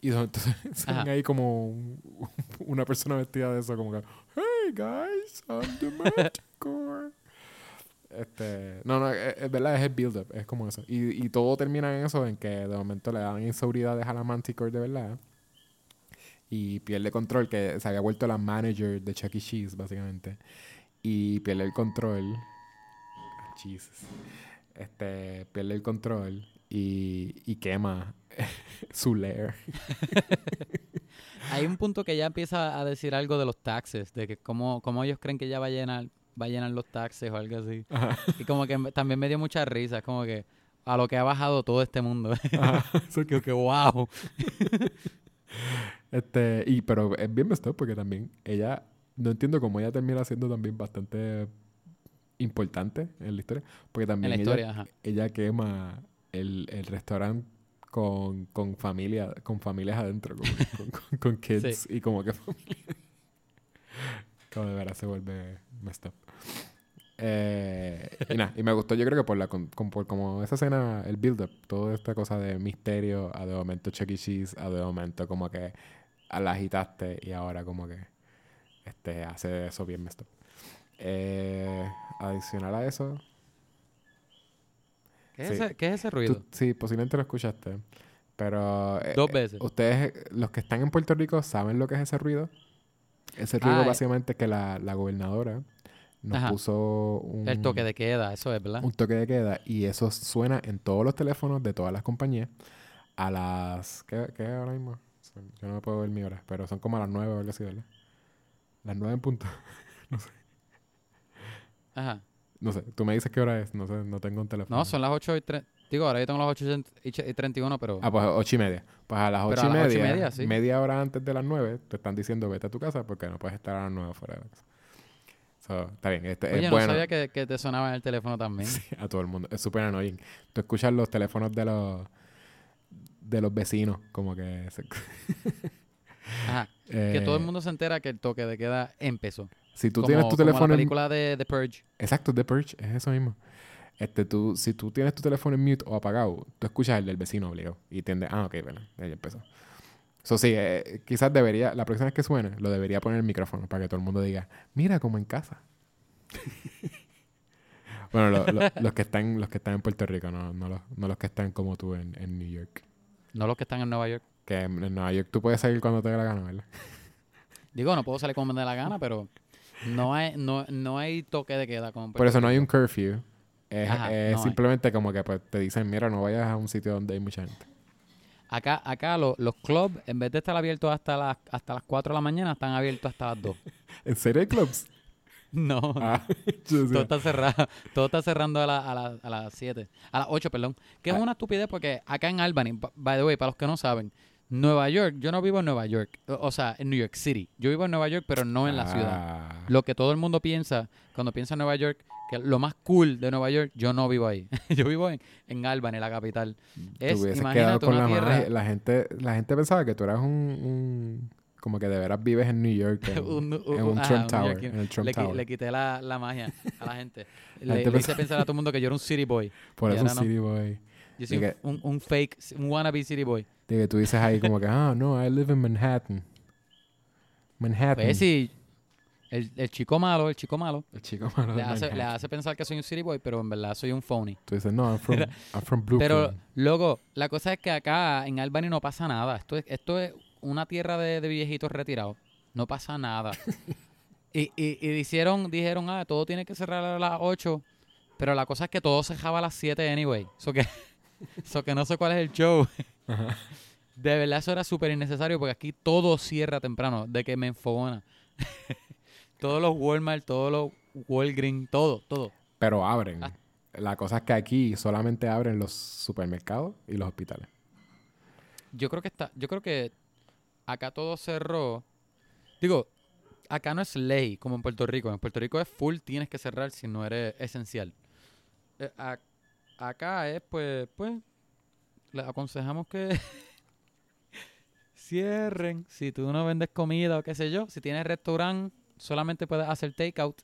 Y [LAUGHS] entonces salen ahí como un- [LAUGHS] una persona vestida de eso, como que, hey guys, I'm the Manticore. Este, no, no, es, verdad, es el build-up, es como eso. Y, y todo termina en eso, en que de momento le dan inseguridades a la Manticore de verdad. Y pierde control, que se había vuelto la manager de Chuck E. Cheese, básicamente. Y pierde el control. Ah, Jesus. Este, pierde el control y, y quema [LAUGHS] su lair. [LAUGHS]
Hay un punto que ya empieza a decir algo de los taxes, de que cómo, cómo ellos creen que ya va a llenar, va a llenar los taxes o algo así.
Ajá.
Y como que también me dio mucha risa, es como que a lo que ha bajado todo este mundo. [LAUGHS]
Eso que-
que wow. [LAUGHS]
Este, y pero es bien messed porque también ella, no entiendo cómo ella termina siendo también bastante importante en la historia. Porque
En
también
la
ella,
historia,
ella quema el, el restaurante con, con familia, con familias adentro, como- con, con, con [LAUGHS] kids y como que familia. Como de veras se vuelve messed up. Eh, y nada, y me gustó yo creo que por la con- con- por como esa escena, el build up, toda esta cosa de misterio, a de momento Chuck E. Cheese, a de momento como que a la agitaste y ahora como que este hace eso bien messed up. Eh, adicional a eso,
¿Qué, es
Sí.
ese, qué es ese
tú-
ruido?
sí, posiblemente lo escuchaste, pero eh,
Dos veces.
ustedes, los que están en Puerto Rico, ¿saben lo que es ese ruido? Ese ruido
Ah,
básicamente es que la, la gobernadora nos
Ajá.
puso un,
El toque de queda, eso es, ¿verdad?
un toque de queda y eso suena en todos los teléfonos de todas las compañías a las... ¿Qué, qué ahora mismo? Yo no me puedo ver mi hora, pero son como a las 9 o algo así, ¿verdad? Las 9 en punto. [LAUGHS]
Ajá.
No sé, tú me dices qué hora es, no sé, no tengo un teléfono.
No, son las 8 y 3. Digo, ahora yo tengo las 8 y ch- y 31, pero...
Ah, pues ocho y media. Pues a las
Pero
ocho
a
y
las ocho y
media,
media, sí.
media hora antes de las 9, te están diciendo vete a tu casa porque no puedes estar a las 9 fuera de la casa. So, está bien, este,
Oye,
es
no
bueno
sabía que, que te sonaba en el teléfono también. [LAUGHS]
Sí, a todo el mundo. Es súper annoying. Tú escuchas los teléfonos de los de los vecinos, como que... se- [LAUGHS]
Ajá. Que todo el
Eh,
mundo se entera que el toque de queda empezó.
Si tú
como,
tienes tu
como
teléfono
la
en...
película de The Purge.
Exacto, The Purge, es eso mismo. Este, tú, si tú tienes tu teléfono en mute o apagado, tú escuchas el del vecino obligado y tiendes, ah, ok, bueno, ya empezó. Eso sí, eh, quizás debería, la próxima vez que suene, lo debería poner el micrófono para que todo el mundo diga, mira, como en casa. [LAUGHS] bueno, lo- lo- los, que están, los que están en Puerto Rico, no, no, los, no los que están como tú en, en New York.
No los que están en Nueva York.
Que en, en Nueva York tú puedes salir cuando te dé la gana, ¿verdad? [LAUGHS]
Digo, no puedo salir como me dé la gana, pero no hay, no, no hay toque de queda como en
Por eso no hay un curfew. Es,
Ajá,
es
no hay.
simplemente como que pues, te dicen, mira, no vayas a un sitio donde hay mucha gente.
Acá, acá lo- los clubs, en vez de estar abiertos hasta las, hasta las 4 de la mañana, están abiertos hasta las 2. [LAUGHS]
¿En serio hay clubs? [LAUGHS]
No,
Ah, [LAUGHS]
todo está cerrado. Todo está cerrando a, la- a, la- a las 7. A las 8, perdón. Que es
Ah.
una estupidez porque acá en Albany, by the way, para los que no saben, Nueva York, yo no vivo en Nueva York. O, o sea, en New York City. Yo vivo en Nueva York, pero no en la ciudad.
Ah,
Lo que todo el mundo piensa cuando piensa en Nueva York, que lo más cool de Nueva York, yo no vivo ahí. [LAUGHS] yo vivo en, en Albany, la capital.
te
Es,
hubieses
imagínate
quedado con la
tierra-.
La gente, la gente pensaba que tú eras un, un- Como que de veras vives en New York. En [LAUGHS]
Un- un-
en un
ajá,
Trump
un
Tower.
neoyorquino.
En el Trump
le, qui-
Tower.
le quité la, la magia a la gente.
La
Le,
gente
le hice
pensa-
pensar a todo el mundo que yo era un city boy.
Por eso un
no.
City Boy.
Yo soy un,
que-
un, un fake, un wannabe city boy.
De que tú dices ahí como que, ah, no, I live in Manhattan. Manhattan.
Pues sí, El, el chico malo, el chico malo.
El chico malo
Le hace, le hace pensar que soy un city boy, pero en verdad soy un phony.
Tú dices, no, I'm from, I'm from Brooklyn.
Pero, luego, la cosa es que acá en Albany no pasa nada. Esto es, esto es una tierra de, de viejitos retirados. No pasa nada. [LAUGHS] y, y, y dijeron, dijeron, ah, todo tiene que cerrar a las 8. Pero la cosa es que todo cerraba a las 7 anyway. Eso que, [LAUGHS] so que no sé cuál es el show.
Ajá.
De verdad, eso era súper innecesario porque aquí todo cierra temprano. De que me enfogona. [LAUGHS] todos los Walmart, todos los Walgreens, todo, todo.
Pero abren.
Ah.
La cosa es que aquí solamente abren los supermercados y los hospitales.
Yo creo que está, yo creo que acá todo cerró. Digo, acá no es ley como en Puerto Rico. En Puerto Rico es full, tienes que cerrar si no eres esencial. Eh, a- acá es pues, pues, les aconsejamos que [LAUGHS] cierren. Si tú no vendes comida o qué sé yo, si tienes restaurante, solamente puedes hacer takeout.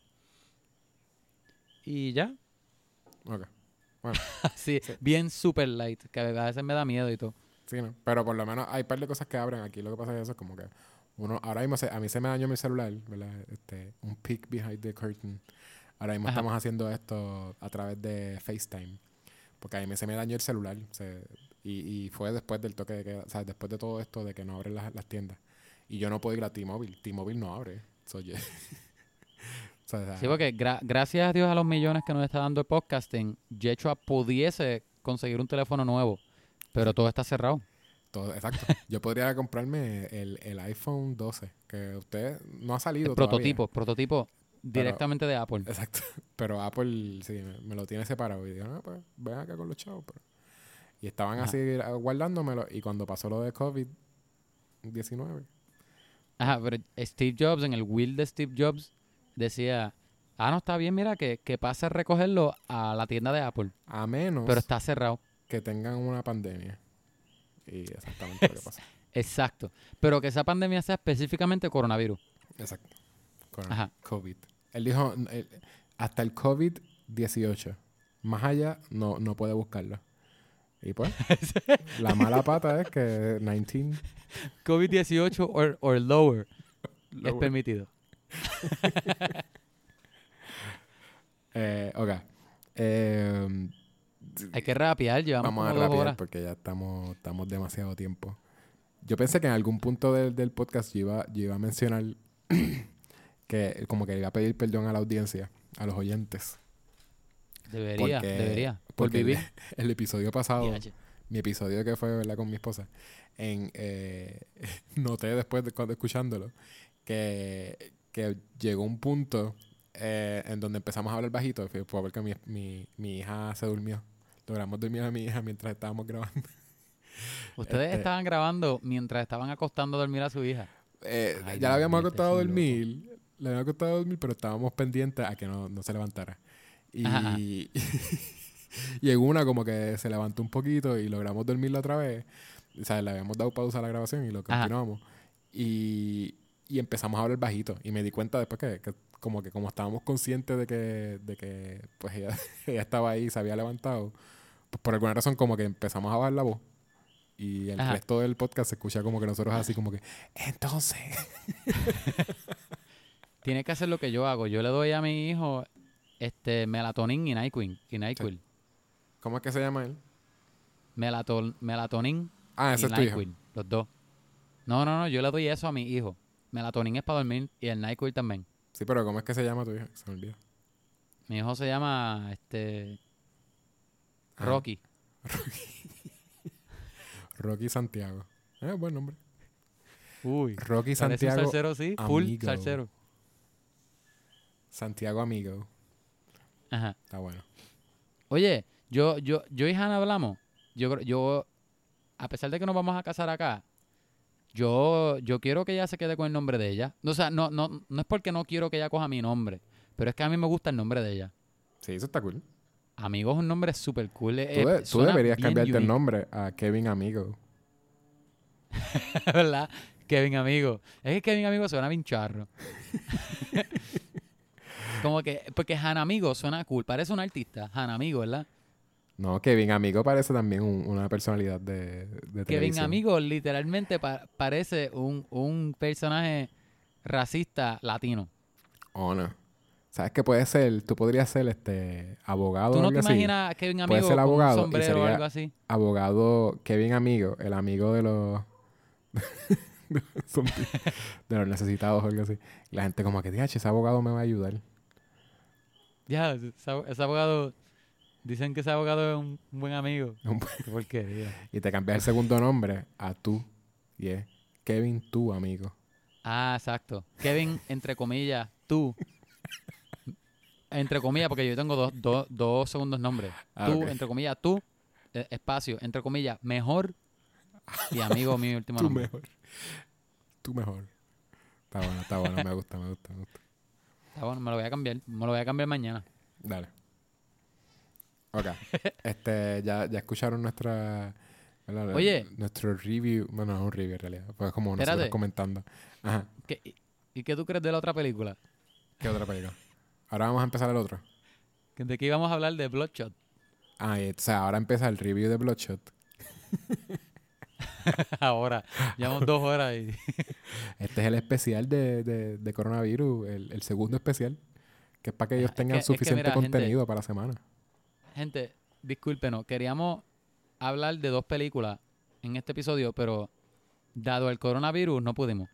Y ya.
Ok. [LAUGHS]
Así, bien super light, que a veces me da miedo y todo.
Sí, ¿no? Pero por lo menos hay un par de cosas que abren aquí. Lo que pasa es eso, es como que uno, ahora mismo se- a mí se me dañó mi celular, ¿verdad? Este, un peek behind the curtain. Ahora mismo
Ajá.
estamos haciendo esto a través de FaceTime. Porque a mí se me dañó el celular. se- y, y fue después del toque de queda, o sea, después de todo esto de que no abren las, las tiendas. Y yo no puedo ir a T-Mobile. T-Mobile no abre. So, [LAUGHS] sea,
Sí, porque gra- gracias a Dios a los millones que nos está dando el podcasting, Yechua pudiese conseguir un teléfono nuevo, pero todo está cerrado.
todo, exacto. Yo podría comprarme el, el iPhone 12, que usted no ha salido
El prototipo, prototipo directamente de Apple.
Exacto. [LAUGHS] Pero Apple sí, me, me lo tiene separado. Y digo, no, pues ven acá con los chavos. pero-". Y estaban
Ajá.
así guardándomelo. Y cuando pasó lo de COVID-19,
Ajá, pero Steve Jobs, en el will de Steve Jobs, decía, ah, no, está bien, mira, que, que pase a recogerlo a la tienda de Apple,
a menos
pero está cerrado.
que tengan una pandemia. Y exactamente lo que pasó. [LAUGHS]
Exacto. Pero que esa pandemia sea específicamente coronavirus.
Exacto.
Ajá.
COVID. Él dijo, hasta el COVID-18. Más allá, no, no puede buscarlo. Y pues, [LAUGHS] la mala pata es que 19...
COVID-18 or, or lower, es permitido. [LAUGHS]
Eh, ok. Eh,
Hay que rapear, llevamos
Vamos a rapear
horas.
porque ya estamos, estamos demasiado tiempo. Yo pensé que en algún punto del, del podcast yo iba, yo iba a mencionar [CLEARS THROAT] que como que iba a pedir perdón a la audiencia, a los oyentes.
Debería,
porque-
debería. Por vivir.
el, [LAUGHS] el episodio pasado, mi episodio que fue ¿verdad? con mi esposa, en, eh, [LAUGHS] noté después de cuando escuchándolo que, que llegó un punto eh, en donde empezamos a hablar bajito. Fue porque mi, mi, mi hija se durmió. Logramos dormir a mi hija mientras estábamos grabando. [LAUGHS]
Ustedes
Este-
estaban grabando mientras estaban acostando a dormir a su hija.
Eh,
Ay,
ya la habíamos acostado a dormir. Le habíamos acostado a dormir, pero estábamos pendientes a que no, no se levantara. Y, [LAUGHS] y en una como que se levantó un poquito y logramos dormirla otra vez. O sea, le habíamos dado pausa a la grabación y lo
Ajá.
continuamos. Y, y empezamos a hablar bajito. Y me di cuenta después que, que como que como estábamos conscientes de que, de que pues ella, [LAUGHS] ella estaba ahí, se había levantado, pues por alguna razón como que empezamos a bajar la voz. Y el
Ajá.
resto del podcast se escucha como que nosotros así como que, entonces... [LAUGHS]
Tiene que hacer lo que yo hago. Yo le doy a mi hijo este melatonin y NyQuil. Y NyQuil.
¿Cómo es que se llama él?
Melaton, melatonin
Ah,
y
ese es tu hijo.
NyQuil. Los dos. No, no, no. Yo le doy eso a mi hijo. Melatonin es para dormir y el NyQuil también.
Sí, pero ¿cómo es que se llama tu hijo? Se me olvidó.
Mi hijo se llama este
Ah.
Rocky.
Rocky [LAUGHS] Santiago. Eh, buen nombre.
Uy.
Rocky
Parece un
Santiago.
salsero, sí. Full
Amigo.
salsero.
Santiago Amigo.
Ajá.
Está bueno.
Oye, yo, yo, yo y Hannah hablamos. Yo, yo, a pesar de que nos vamos a casar acá, yo, yo quiero que ella se quede con el nombre de ella. O sea, no, no, no es porque no quiero que ella coja mi nombre, pero es que a mí me gusta el nombre de ella.
Sí, eso está cool.
Amigo es un nombre súper cool. eh,
Tú, de- tú deberías cambiarte el nombre a Kevin Amigo. [LAUGHS]
¿Verdad? Kevin Amigo. Es que Kevin Amigo suena bien charro. [LAUGHS] Como que, porque Han Amigo suena cool. Parece un artista. Han Amigo, ¿verdad?
No, Kevin Amigo parece también un- una personalidad de, de
Kevin
televisión.
Amigo literalmente pa- parece un, un personaje racista latino.
o no. ¿Sabes qué puede ser? Tú podrías ser este abogado
¿Tú
o
no te
así.
imaginas a Kevin Amigo
ser abogado
un sombrero o algo así?
Abogado Kevin Amigo, el amigo de los [LAUGHS] de los necesitados o algo así. La gente como que, "Diache, ese abogado me va a ayudar."
Ya, ese, abogado... Dicen que ese abogado es un buen amigo. [LAUGHS]
Un-
Qué porquería.
Y te cambias el segundo nombre a tú. Y es Kevin, tu amigo.
Ah, exacto. Kevin, entre comillas, tú. Entre comillas, porque yo tengo dos, dos, dos segundos nombres.
Ah,
tú, entre comillas, tú, eh, espacio, entre comillas, mejor y amigo mi último
Tú
nombre.
mejor. Tú mejor. Está bueno, está bueno. Me gusta, me gusta, me gusta.
Está bueno, me lo voy a cambiar. Me lo voy a cambiar mañana.
Dale. Ok. [LAUGHS] Este, ya, ya escucharon nuestra... ¿verdad?
Oye.
Nuestro review. Bueno, no es un review en realidad. Pues como nosotros
Espérate.
comentando. Ajá.
¿Qué- y- ¿Y qué tú crees de la otra película?
¿Qué otra película? Ahora vamos a empezar el otro.
¿De qué íbamos a hablar? De Bloodshot.
Ah, y, o sea, ahora empieza el review de Bloodshot. [LAUGHS] [LAUGHS]
Ahora. Llevamos dos horas y... [LAUGHS]
Este es el especial de, de, de coronavirus, el, el segundo especial. Que es para que ellos
es
tengan
que- es que
suficiente
gente-
contenido para la semana.
Gente, discúlpenos. Queríamos hablar de dos películas en este episodio, pero dado el coronavirus no pudimos.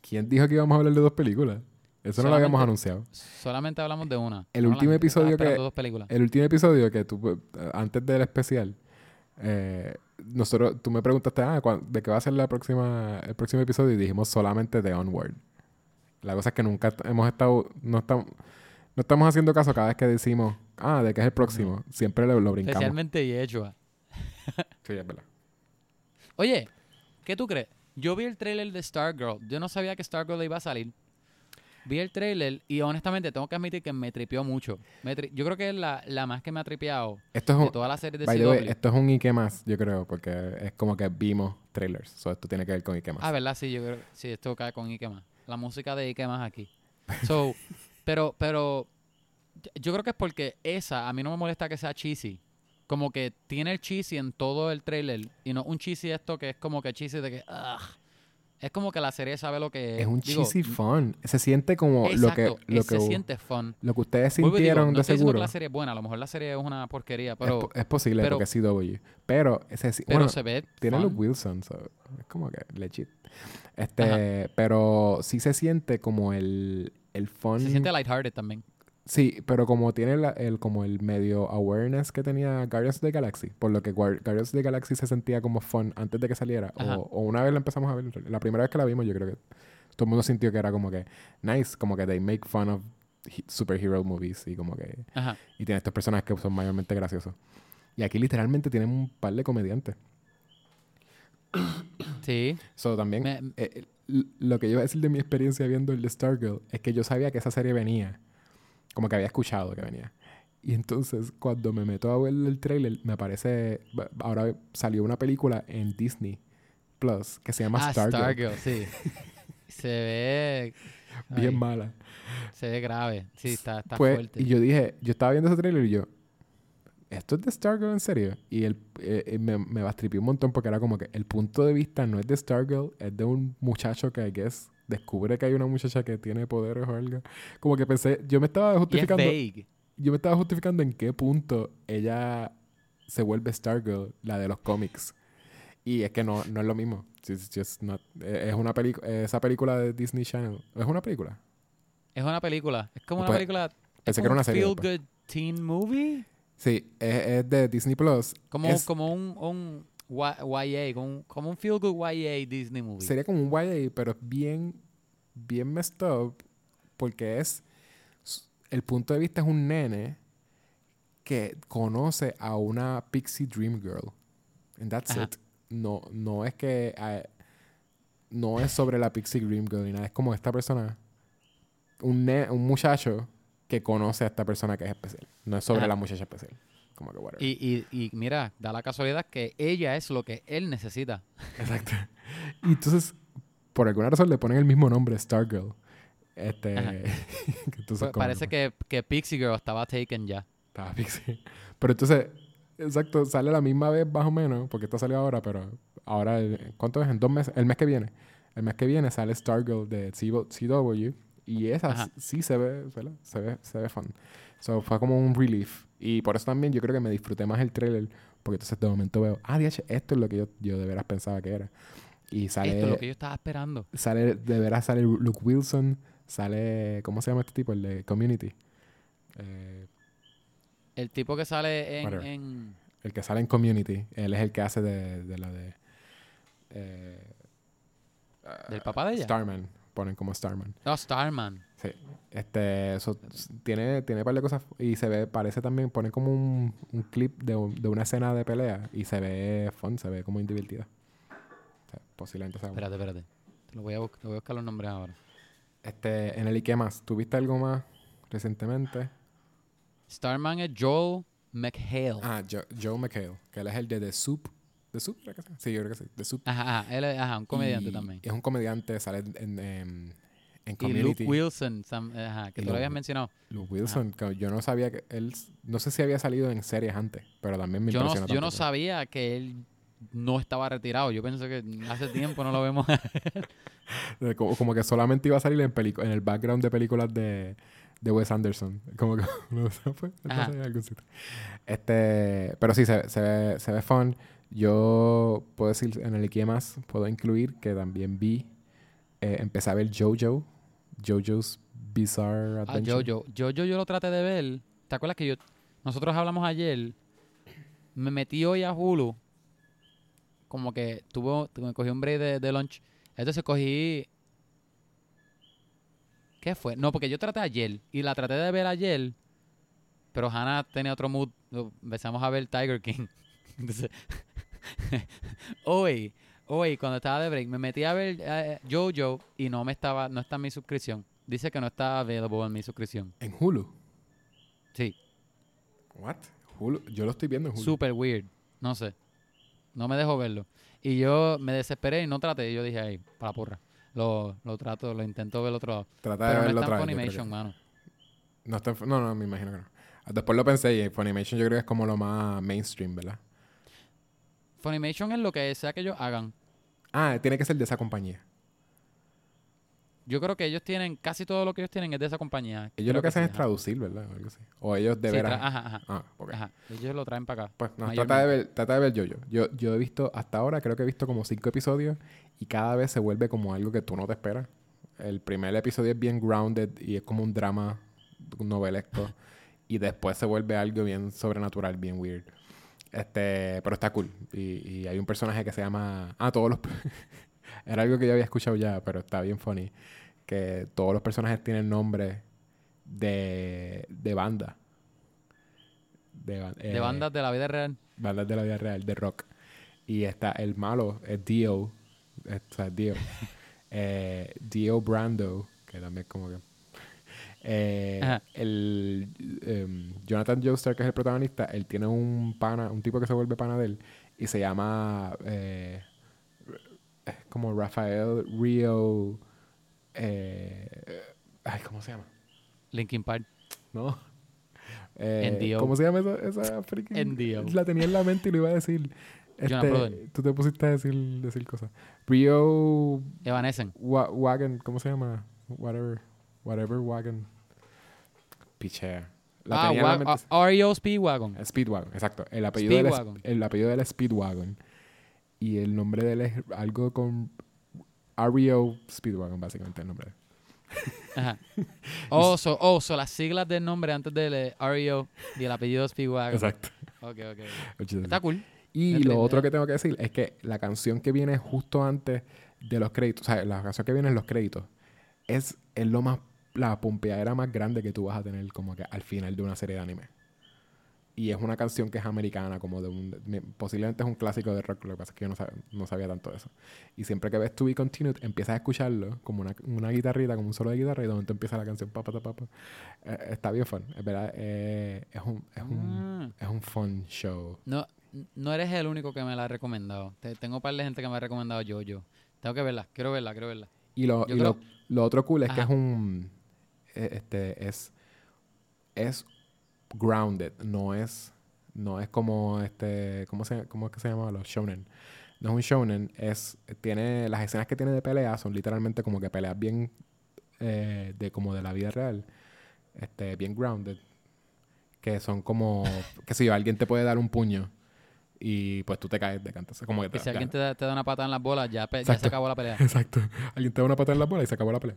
¿Quién dijo que íbamos a hablar de dos películas? Eso no lo habíamos anunciado.
Solamente hablamos de una.
El
No,
último episodio que-
esperando dos películas.
El último episodio que tú, antes del especial, eh, nosotros, tú me preguntaste, ah, ¿cuán- ¿de qué va a ser la próxima, el próximo episodio? Y dijimos solamente de Onward. La cosa es que nunca hemos estado, no estamos, no estamos haciendo caso cada vez que decimos, ah, ¿de qué es el próximo? Siempre lo, lo brincamos.
Especialmente Yechua.
Sí, es verdad.
Oye, ¿qué tú crees? Yo vi el trailer de Stargirl. Yo no sabía que Stargirl iba a salir. Vi el trailer y honestamente tengo que admitir que me tripió mucho. Me tri- yo creo que es la, la más que me ha tripeado
Esto es
de toda la serie de
way,
CW.
esto es un Ike más, yo creo, porque es como que vimos trailers. So, esto tiene que ver con Ike más.
Ah, ¿verdad? Sí, yo creo sí, esto cae con Ike más. La música de Ike más aquí. So, [LAUGHS] pero, pero yo creo que es porque esa, a mí no me molesta que sea cheesy. Como que tiene el cheesy en todo el trailer. Y no un cheesy esto que es como que cheesy de que. ugh. Es como que la serie sabe lo que
es un
Digo,
cheesy fun. Se siente como lo que, lo
es-
que,
se siente fun.
lo que ustedes
y digo,
sintieron
no
de
estoy que
seguro.
la serie es buena, a lo mejor la serie es una porquería,
es,
pero,
es posible
pero-
porque es CW. Pero, ese,
pero
bueno,
se ve
tiene
fun.
Luke Wilson, so, es como que legit. Este, pero sí se siente como el, el fun.
Se siente lighthearted también.
Sí, pero como tiene la- el, como el medio awareness que tenía Guardians of the Galaxy, por lo que Guar- Guardians of the Galaxy se sentía como fun antes de que saliera, o, o una vez la empezamos a ver, la primera vez que la vimos yo creo que todo el mundo sintió que era como que nice, como que they make fun of he- superhero movies y como que
Ajá.
y tiene estos personajes que son mayormente graciosos. Y aquí literalmente tienen un par de comediantes.
Sí.
So, también
Me-
eh, lo que yo iba a decir de mi experiencia viendo el de Stargirl es que yo sabía que esa serie venía. Como que había escuchado que venía. Y entonces, cuando me meto a ver el trailer, me aparece. Ahora salió una película en Disney Plus que se llama
ah,
Stargirl.
Stargirl, sí. [LAUGHS] se ve.
Bien
ay,
mala.
Se ve grave. Sí, está, está
Pues,
fuerte.
y yo dije, yo estaba viendo ese trailer y yo, ¿esto es de Stargirl en serio? Y él eh, eh, me, me bastripió un montón porque era como que el punto de vista no es de Stargirl, es de un muchacho que, I guess, descubre que hay una muchacha que tiene poderes o algo. Como que pensé, yo me estaba
es
justificando,
vague.
yo me estaba justificando en qué punto ella se vuelve Stargirl, la de los cómics. Y es que no, no es lo mismo. It's just not- eh, es una película, esa película de Disney Channel. ¿Es una película?
Es una película. Es como una
Pues,
película.
Pensé
es
que era una
un
serie.
Feel
después.
good teen movie.
Sí, es, es de Disney Plus.
Como,
Es-
como un, un YA. Como como un Feel Good YA Disney movie.
Sería como un YA, pero es bien, bien messed up porque es el punto de vista es un nene que conoce a una pixie dream girl. And that's
Ajá.
it. No, no es que eh, no es sobre la pixie dream girl ni nada. Es como esta persona, un, ne- un muchacho que conoce a esta persona que es especial. No es sobre
Ajá.
la muchacha especial. Como que whatever.
Y, y, y mira, da la casualidad que ella es lo que él necesita.
Exacto. Y entonces, por alguna razón le ponen el mismo nombre, Stargirl. Este. [LAUGHS] Que entonces
Pues parece que, que Pixie Girl estaba taken ya.
Estaba pixie. Pero entonces, exacto, sale la misma vez más o menos, porque esto salió ahora, pero ahora, eh, ¿cuánto es? En dos meses, el mes que viene. El mes que viene sale Stargirl de CW Y esa
Ajá.
sí se ve, ¿verdad? Se ve, se ve fun. So, fue como un relief. Y por eso también yo creo que me disfruté más el trailer. Porque entonces de momento veo, ah, DH, esto es lo que yo, yo de veras pensaba que era. Y sale,
Esto es lo que yo estaba esperando.
sale, de veras sale Luke Wilson, sale, ¿cómo se llama este tipo? El de Community. Eh,
El tipo que sale en...
El que sale en Community. Él es el que hace de, de la de... eh,
¿Del papá de ella?
Starman. Ponen como Starman.
no, Starman.
Sí. Este, eso, tiene, tiene un par de cosas y se ve, parece también, pone como un, un clip de, de una escena de pelea y se ve fun, se ve como divertida. O sea, posiblemente sea.
Espérate, espérate. Te lo voy a, bus- te voy a buscar los nombres ahora.
Este, en el ¿y qué más? ¿Tuviste algo más recientemente?
Starman es Joel McHale.
Ah, Jo- Joe McHale, que él es el de The Soup. ¿The Soup? sí? Sí, yo creo que sí. The Soup.
Ajá, ajá. Él es ajá, un comediante
Y
también.
Es un comediante, sale en, en, en
Y Luke
Community.
Wilson, sam- ajá, que
Y
tú lo habías
Luke-
mencionado.
Luke Wilson, que yo no sabía que él, no sé si había salido en series antes, pero también me
Yo no, yo no sabía que él no estaba retirado. Yo pensé que hace tiempo no lo vemos.
Eh, [LAUGHS] Como, como que solamente iba a salir en, el background de películas de, de Wes Anderson. Como que [LAUGHS] no sé, pues. Este, pero sí, se, se, ve, se ve fun. Yo puedo decir en el IKEA más, puedo incluir que también vi, eh, empecé a ver Jojo, Jojo's Bizarre
Ah,
Adventure.
Jojo. Jojo yo lo traté de ver. ¿Te acuerdas que yo nosotros hablamos ayer? Me metí hoy a Hulu. Como que tuvo, me cogí un break de, de lunch. Entonces cogí... ¿Qué fue? No, porque yo traté ayer. Y la traté de ver ayer. Pero Hannah tenía otro mood. Empezamos a ver Tiger King. [LAUGHS] Entonces... [LAUGHS] hoy, hoy, cuando estaba de break, me metí a ver eh, Jojo y no me estaba, no está en mi suscripción. Dice que no está available en mi suscripción.
En Hulu.
Sí,
What? Hulu. Yo lo estoy viendo en Hulu.
super weird. No sé. No me dejó verlo. Y yo me desesperé y no traté. Yo dije, ahí, para la porra. Lo, lo trato, lo intento ver otro lado.
Trata de
Pero no
verlo
está
otra
en Funimation, mano.
No, está no, no, me imagino que no. Después lo pensé y Funimation yo creo que es como lo más mainstream, ¿verdad?
Funimation es lo que sea que ellos hagan.
Ah, tiene que ser de esa compañía.
Yo creo que ellos tienen, casi todo lo que ellos tienen es de esa compañía.
Ellos
Creo
lo que hacen
sí,
es
ajá.
traducir, ¿verdad? O algo así. O ellos de
Sí,
veras.
ajá, ajá,
Ah, ok.
ajá. Ellos lo traen para acá.
Pues no, trata de ver, trata de ver yo, yo. Yo he visto, hasta ahora creo que he visto como cinco episodios y cada vez se vuelve como algo que tú no te esperas. El primer episodio es bien grounded y es como un drama novelesco. [LAUGHS] y después se vuelve algo bien sobrenatural, bien weird. Este, pero está cool. Y, y hay un personaje que se llama. Ah, todos los. [LAUGHS] Era algo que yo había escuchado ya, pero está bien funny. Que todos los personajes tienen nombre de, de banda. De, eh,
bandas de la vida real.
bandas de la vida real, de rock. Y está el malo, es Dio. eh, O sea, Dio. [LAUGHS] eh, Dio Brando, que también es como que. Eh, el em, Jonathan Joestar, que es el protagonista, él tiene un pana, un tipo que se vuelve pana de él, y se llama eh, como Rafael Rio. eh, ay, ¿cómo se llama?
Linkin Park.
¿No? Eh. ¿Cómo se llama esa, esa freaking? La tenía en la mente y lo iba a decir. Este, tú te pusiste a decir, decir cosas. Rio
Evanescen.
Wa- Wagon, ¿cómo se llama? Whatever. Whatever Wagon. Pichea. La
Ah,
tenía en la
wa-
mente.
REO Speedwagon.
Speedwagon, exacto. El apellido, del,
Speedwagon.
el apellido del Speedwagon. Y el nombre de él es algo con REO Speedwagon, básicamente el nombre.
Ajá. [LAUGHS] Oh, so, oh, so las siglas del nombre antes del eh, REO y el apellido Speedwagon.
Exacto.
Ok, ok. [LAUGHS] Está cool.
Y lo otro
eh.
que tengo que decir es que la canción que viene justo antes de los créditos, o sea, la canción que viene en los créditos, es, es lo más, la pompeadera más grande que tú vas a tener como que al final de una serie de anime. Y es una canción que es americana, como de un... me- posiblemente es un clásico de rock, lo que pasa es que yo no, sab- no sabía tanto de eso. Y siempre que ves To Be Continued, empiezas a escucharlo como una, una guitarrita, como un solo de guitarra, y de momento empieza la canción, pa, pa, pa, pa, pa. Eh, está bien fun, es verdad, eh, es, un, es, un,
Ah.
es un fun show.
No, no eres el único que me la ha recomendado. Te- tengo un par de gente que me ha recomendado Jojo. Tengo que verla. Quiero verla, quiero verla.
Y lo,
Yo
y
creo-
lo, lo otro cool es que
Ajá.
es un. Eh, Este es. Es grounded. No es. No es como este. ¿Cómo, se, cómo es que se llama? Los shonen. No es un shonen. Es. Tiene. Las escenas que tiene de pelea son literalmente como que peleas bien eh, de como de la vida real, este, bien grounded, que son como, que si alguien te puede dar un puño y pues tú te caes de canto. Como que
Y
te-
si
ya-
alguien te da, te da una patada en las bolas, ya, ya se acabó la pelea. [LAUGHS]
Exacto. Alguien te da una patada en la bola y se acabó la pelea.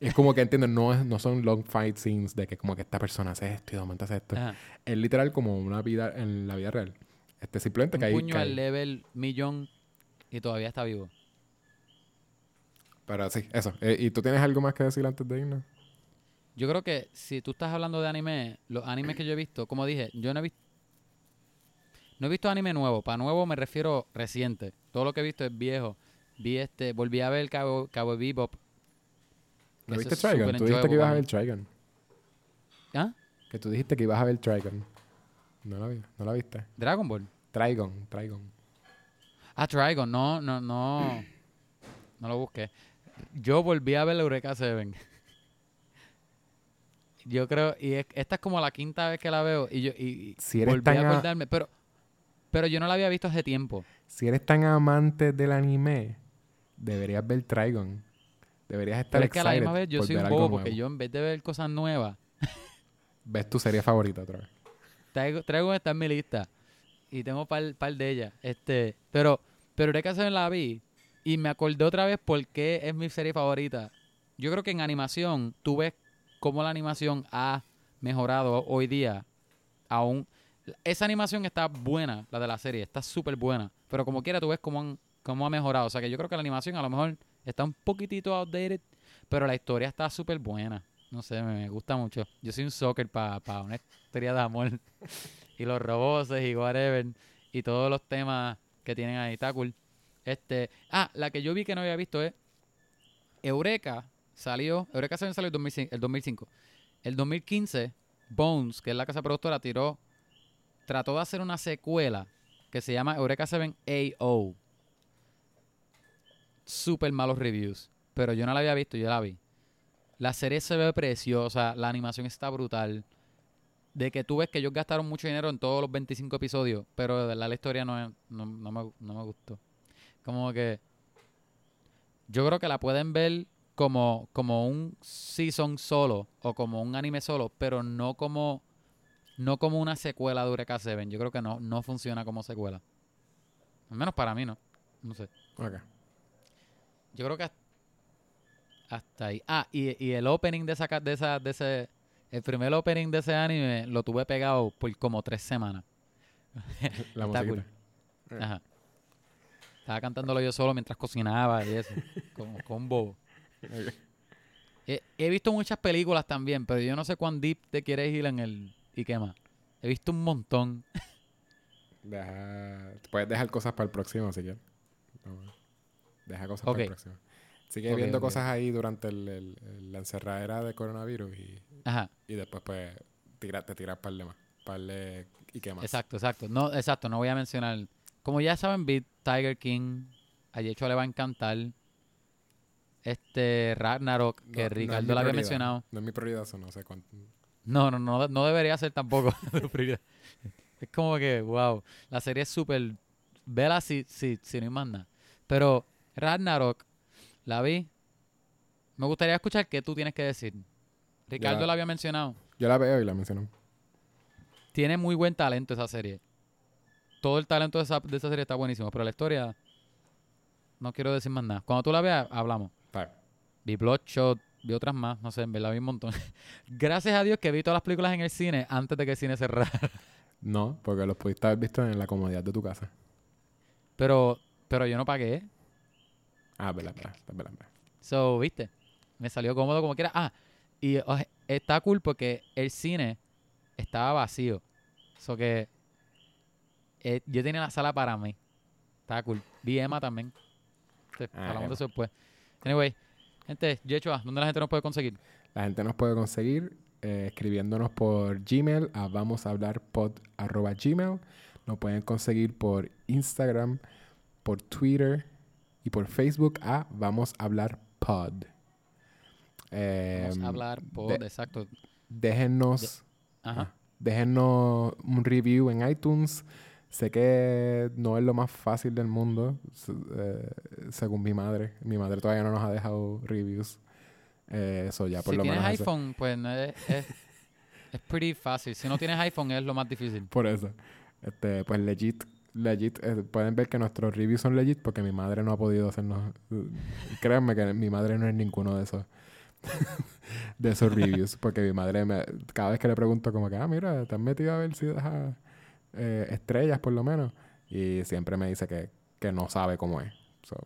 Es como que entienden, no, es, no son long fight scenes de que como que esta persona hace esto y de momento hace esto.
Ajá.
Es literal como una vida en la vida real. Este simplemente
Un
que hay-
puño
que hay-
al level millón y todavía está vivo.
Pero sí, eso. Eh, ¿Y tú tienes algo más que decir antes de irnos?
Yo creo que si tú estás hablando de anime, los animes que yo he visto, como dije, yo no he visto. No he visto anime nuevo. Para nuevo me refiero reciente. Todo lo que he visto es viejo. Vi este, volví a ver Cabo, Cabo Bebop.
¿No viste Trigon? Tú dijiste que ibas a ver Trigon.
¿Ah?
Que tú dijiste que ibas a ver Trigon. No la vi, no la viste.
Dragon Ball.
Trigon, Trigon.
Ah, Trigon. No, no, no. No lo busqué. Yo volví a ver la Eureka Seven. [LAUGHS] Yo creo, y es- esta es como la quinta vez que la veo y yo y, y
Si eres
volví
tan
a
a-
acordarme, pero pero yo no la había visto hace tiempo.
Si eres tan amante del anime, deberías ver Trigon. Deberías estar
Pero es que a la misma vez yo
por
soy un bobo porque yo en vez de ver cosas nuevas,
Ves tu serie favorita otra vez.
traigo, traigo esta en mi lista y tengo par, par de ellas. Este, pero pero Eureka Seven la vi y me acordé otra vez por qué es mi serie favorita. Yo creo que en animación tú ves cómo la animación ha mejorado hoy día. Aún esa animación está buena, la de la serie, está súper buena. Pero como quiera tú ves cómo, han- cómo ha mejorado. O sea que yo creo que la animación a lo mejor está un poquitito outdated, pero la historia está súper buena. No sé, me, gusta mucho. Yo soy un soccer para una historia de amor. [LAUGHS] y los robots y whatever. Y todos los temas que tienen ahí. Está. Este, ah, la que yo vi que no había visto es Eureka salió, Eureka salió el 2005, el 2005. El 2015, Bones, que es la casa productora, tiró, trató de hacer una secuela que se llama Eureka 7 AO. Super malos reviews, pero yo no la había visto, yo la vi. La serie se ve preciosa, la animación está brutal. De que tú ves que ellos gastaron mucho dinero en todos los 25 episodios, pero de verdad la historia no, es- no, no me, no me gustó. Como que yo creo que la pueden ver como, como un season solo o como un anime solo, pero no como no como una secuela de Eureka 7. Yo creo que no, no funciona como secuela. Al menos para mí no. No sé.
Ok.
Yo creo que hasta, hasta ahí. Ah, y, y el opening de esa, de esa, de ese, el primer opening de ese anime lo tuve pegado por como tres semanas. [LAUGHS]
La
Está cool. Ajá. Estaba cantándolo yo solo mientras cocinaba y eso. [LAUGHS] como, un bobo.
Ok.
He, he visto muchas películas también, pero yo no sé cuán deep te quieres ir en el... ¿Y qué más? He visto un montón.
Deja... Puedes dejar cosas para el próximo si quieres. No, Deja cosas
Ok.
para el próximo. Sigue
Ok,
viendo cosas ahí durante el, el- el- la encerradera de coronavirus y,
Ajá,
y después pues tira, te tiras par de más. Par de... ¿Y qué más?
exacto, exacto. No, exacto, no voy a mencionar... Como ya saben, Beat, Tiger King, a Yecho le va a encantar. Este, Ragnarok,
No-
que
no
Ricardo
mi
lo había mencionado.
No es mi prioridad, eso no sé cuánto.
No, no, no, no debería ser tampoco. [LAUGHS] es como que, wow, la serie es súper... Vela si, si, si no hay más nada. Pero Ragnarok, la vi. Me gustaría escuchar qué tú tienes que decir. Ricardo la había mencionado.
Yo la veo y la menciono.
Tiene muy buen talento esa serie. Todo el talento de esa, de esa serie está buenísimo, pero la historia... No quiero decir más nada. Cuando tú la veas, hablamos.
Bien.
Vi Bloodshot, vi otras más, no sé, en verdad vi un montón. [LAUGHS] Gracias a Dios que vi todas las películas en el cine antes de que el cine cerrara.
No, porque los pudiste haber visto en la comodidad de tu casa.
Pero, pero yo no pagué.
Ah, verdad, verdad, verdad, verdad.
So, viste, me salió cómodo como quiera. Ah, y está cool porque el cine estaba vacío. So que eh, yo tenía la sala para mí. Estaba cool. Vi Emma también. Sí,
Ah,
hablamos
Emma.
de eso después. Anyway, gente, Yechua, ¿dónde la gente nos puede conseguir?
La gente nos puede conseguir eh, escribiéndonos por Gmail a vamos a hablar pod arroba gmail. Nos pueden conseguir por Instagram, por Twitter y por Facebook a vamos a hablar pod.
Vamos
Em,
a hablar por...
de-
exacto.
déjennos,
Ajá.
ah, déjennos un review en iTunes. Sé que no es lo más fácil del mundo, eh, según mi madre. Mi madre todavía no nos ha dejado reviews Eh, eso ya por
si
lo
tienes
menos. eso-
iPhone, pues es, es, es pretty fácil. Si no tienes iPhone es lo más difícil.
Por eso. Este, pues legit, legit. eh, pueden ver que nuestros reviews son legit porque mi madre no ha podido hacernos. [LAUGHS] Créanme que mi madre no es ninguno de esos. [LAUGHS] de esos reviews. Porque mi madre, me, cada vez que le pregunto, como que, ah, mira, te has metido a ver si deja eh, estrellas por lo menos. Y siempre me dice que, que no sabe cómo es. So,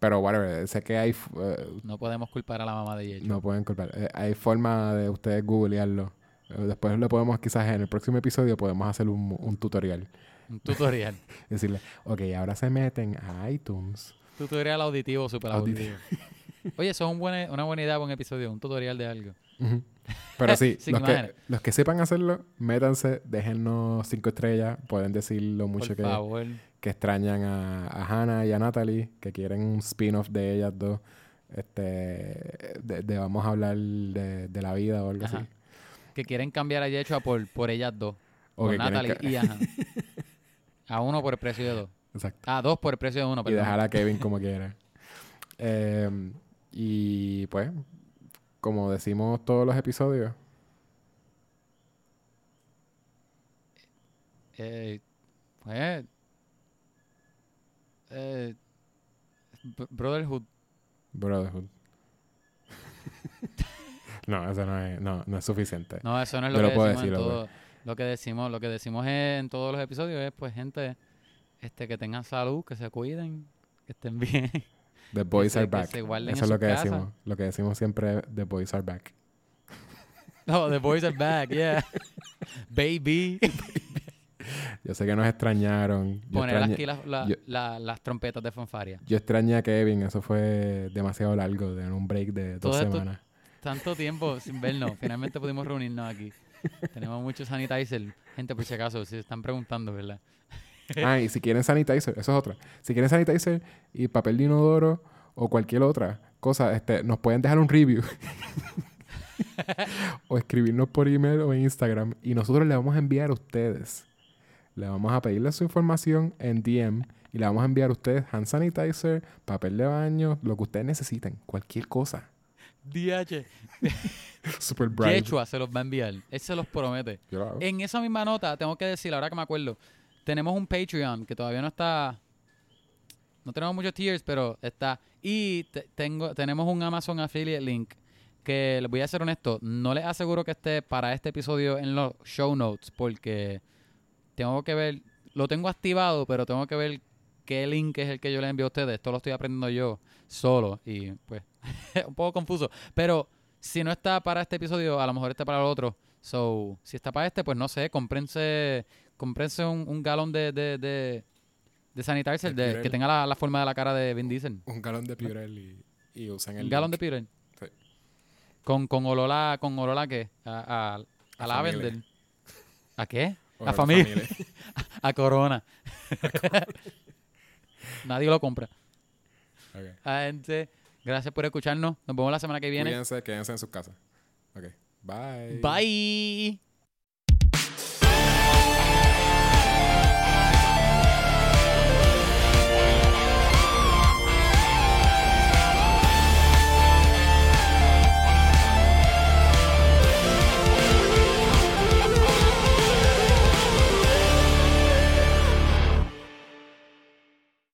pero, whatever, sé que hay. eh,
No podemos culpar a la mamá de Yecho.
no pueden culpar. Eh, hay forma de ustedes googlearlo. Eh, Después le podemos, quizás en el próximo episodio, podemos hacer un, un tutorial.
Un tutorial. [LAUGHS]
Decirle, ok, ahora se meten a iTunes.
tutorial auditivo, super
Auditivo.
Oye, eso es un buen- una buena idea para un episodio, un tutorial de algo.
Pero sí, [LAUGHS] los, que, los que sepan hacerlo, métanse, déjennos cinco estrellas. Pueden decir lo mucho que, que extrañan a, a Hannah y a Natalie, que quieren un spin-off de ellas dos. Este, de, de vamos a hablar de, de la vida o algo
Ajá.
así.
Que quieren cambiar a Yecho por, por ellas dos.
O
por Natalie y Ajá. [LAUGHS] A uno por el precio de dos.
Exacto.
Ah, dos por el precio de uno,
y
perdón.
dejar a [LAUGHS] Kevin como quiera. Eh, y pues, como decimos todos los episodios,
Eh, pues, eh, Br- Brotherhood.
Brotherhood. [LAUGHS] no, eso no es, no, no es suficiente.
No, eso no es
Yo
lo
lo
que
puedo decir, lo
que decimos, lo que decimos es- en todos los episodios es pues gente este que tengan salud, que se cuiden, que estén [LAUGHS] bien.
The boys are
que
back.
se
Eso es lo que decimos. Lo que decimos siempre es The boys are back. [LAUGHS]
oh, the boys are back, yeah. [LAUGHS] Baby.
Yo sé que nos extrañaron. Yo,
Poner
extrañé,
aquí las- la-
yo-
la- las trompetas de fanfaria.
yo extrañé a Kevin. Eso fue demasiado largo. De un break de dos
Todo esto-
semanas.
Tanto tiempo sin vernos. Finalmente pudimos reunirnos aquí. [LAUGHS] Tenemos muchos sanitizer. Gente, por si acaso, si se están preguntando, ¿verdad? [LAUGHS]
Ah, y si quieren sanitizer, eso es otra. Si quieren sanitizer y papel de inodoro o cualquier otra cosa, este, nos pueden dejar un review. [LAUGHS] o escribirnos por email o en Instagram. Y nosotros le vamos a enviar a ustedes. Le vamos a pedirle su información en DM. Y le vamos a enviar a ustedes hand sanitizer, papel de baño, lo que ustedes necesiten. Cualquier cosa.
DH. [LAUGHS]
Super bright.
Yechua se los va a enviar. Él se los promete. En esa misma nota, tengo que decir, ahora que me acuerdo, tenemos un Patreon que todavía no está. No tenemos muchos tiers, pero está. Y te- tengo, tenemos un Amazon Affiliate Link que les voy a ser honesto, no les aseguro que esté para este episodio en los show notes porque tengo que ver, lo tengo activado, pero tengo que ver qué link es el que yo les envío a ustedes. Esto lo estoy aprendiendo yo solo y pues es [LAUGHS] un poco confuso. Pero si no está para este episodio, a lo mejor está para el otro. So, si está para este, pues no sé, comprense, comprense un, un galón de, de, de, de sanitizer
De
que tenga la, la forma de la cara de Vin Diesel.
Un galón de Purell y, y usan el
Un galón de. Purell.
Sí.
Con, con olor a, con olor a qué? A, a, a
A
lavender.
familia.
¿A qué?
O
a
la
familia. [LAUGHS] A corona. [LAUGHS] Nadie lo compra.
Ok.
Ah, gente, gracias por escucharnos. Nos vemos la semana que viene.
Cuídense, quédense en sus casas. Ok. Bye.
Bye.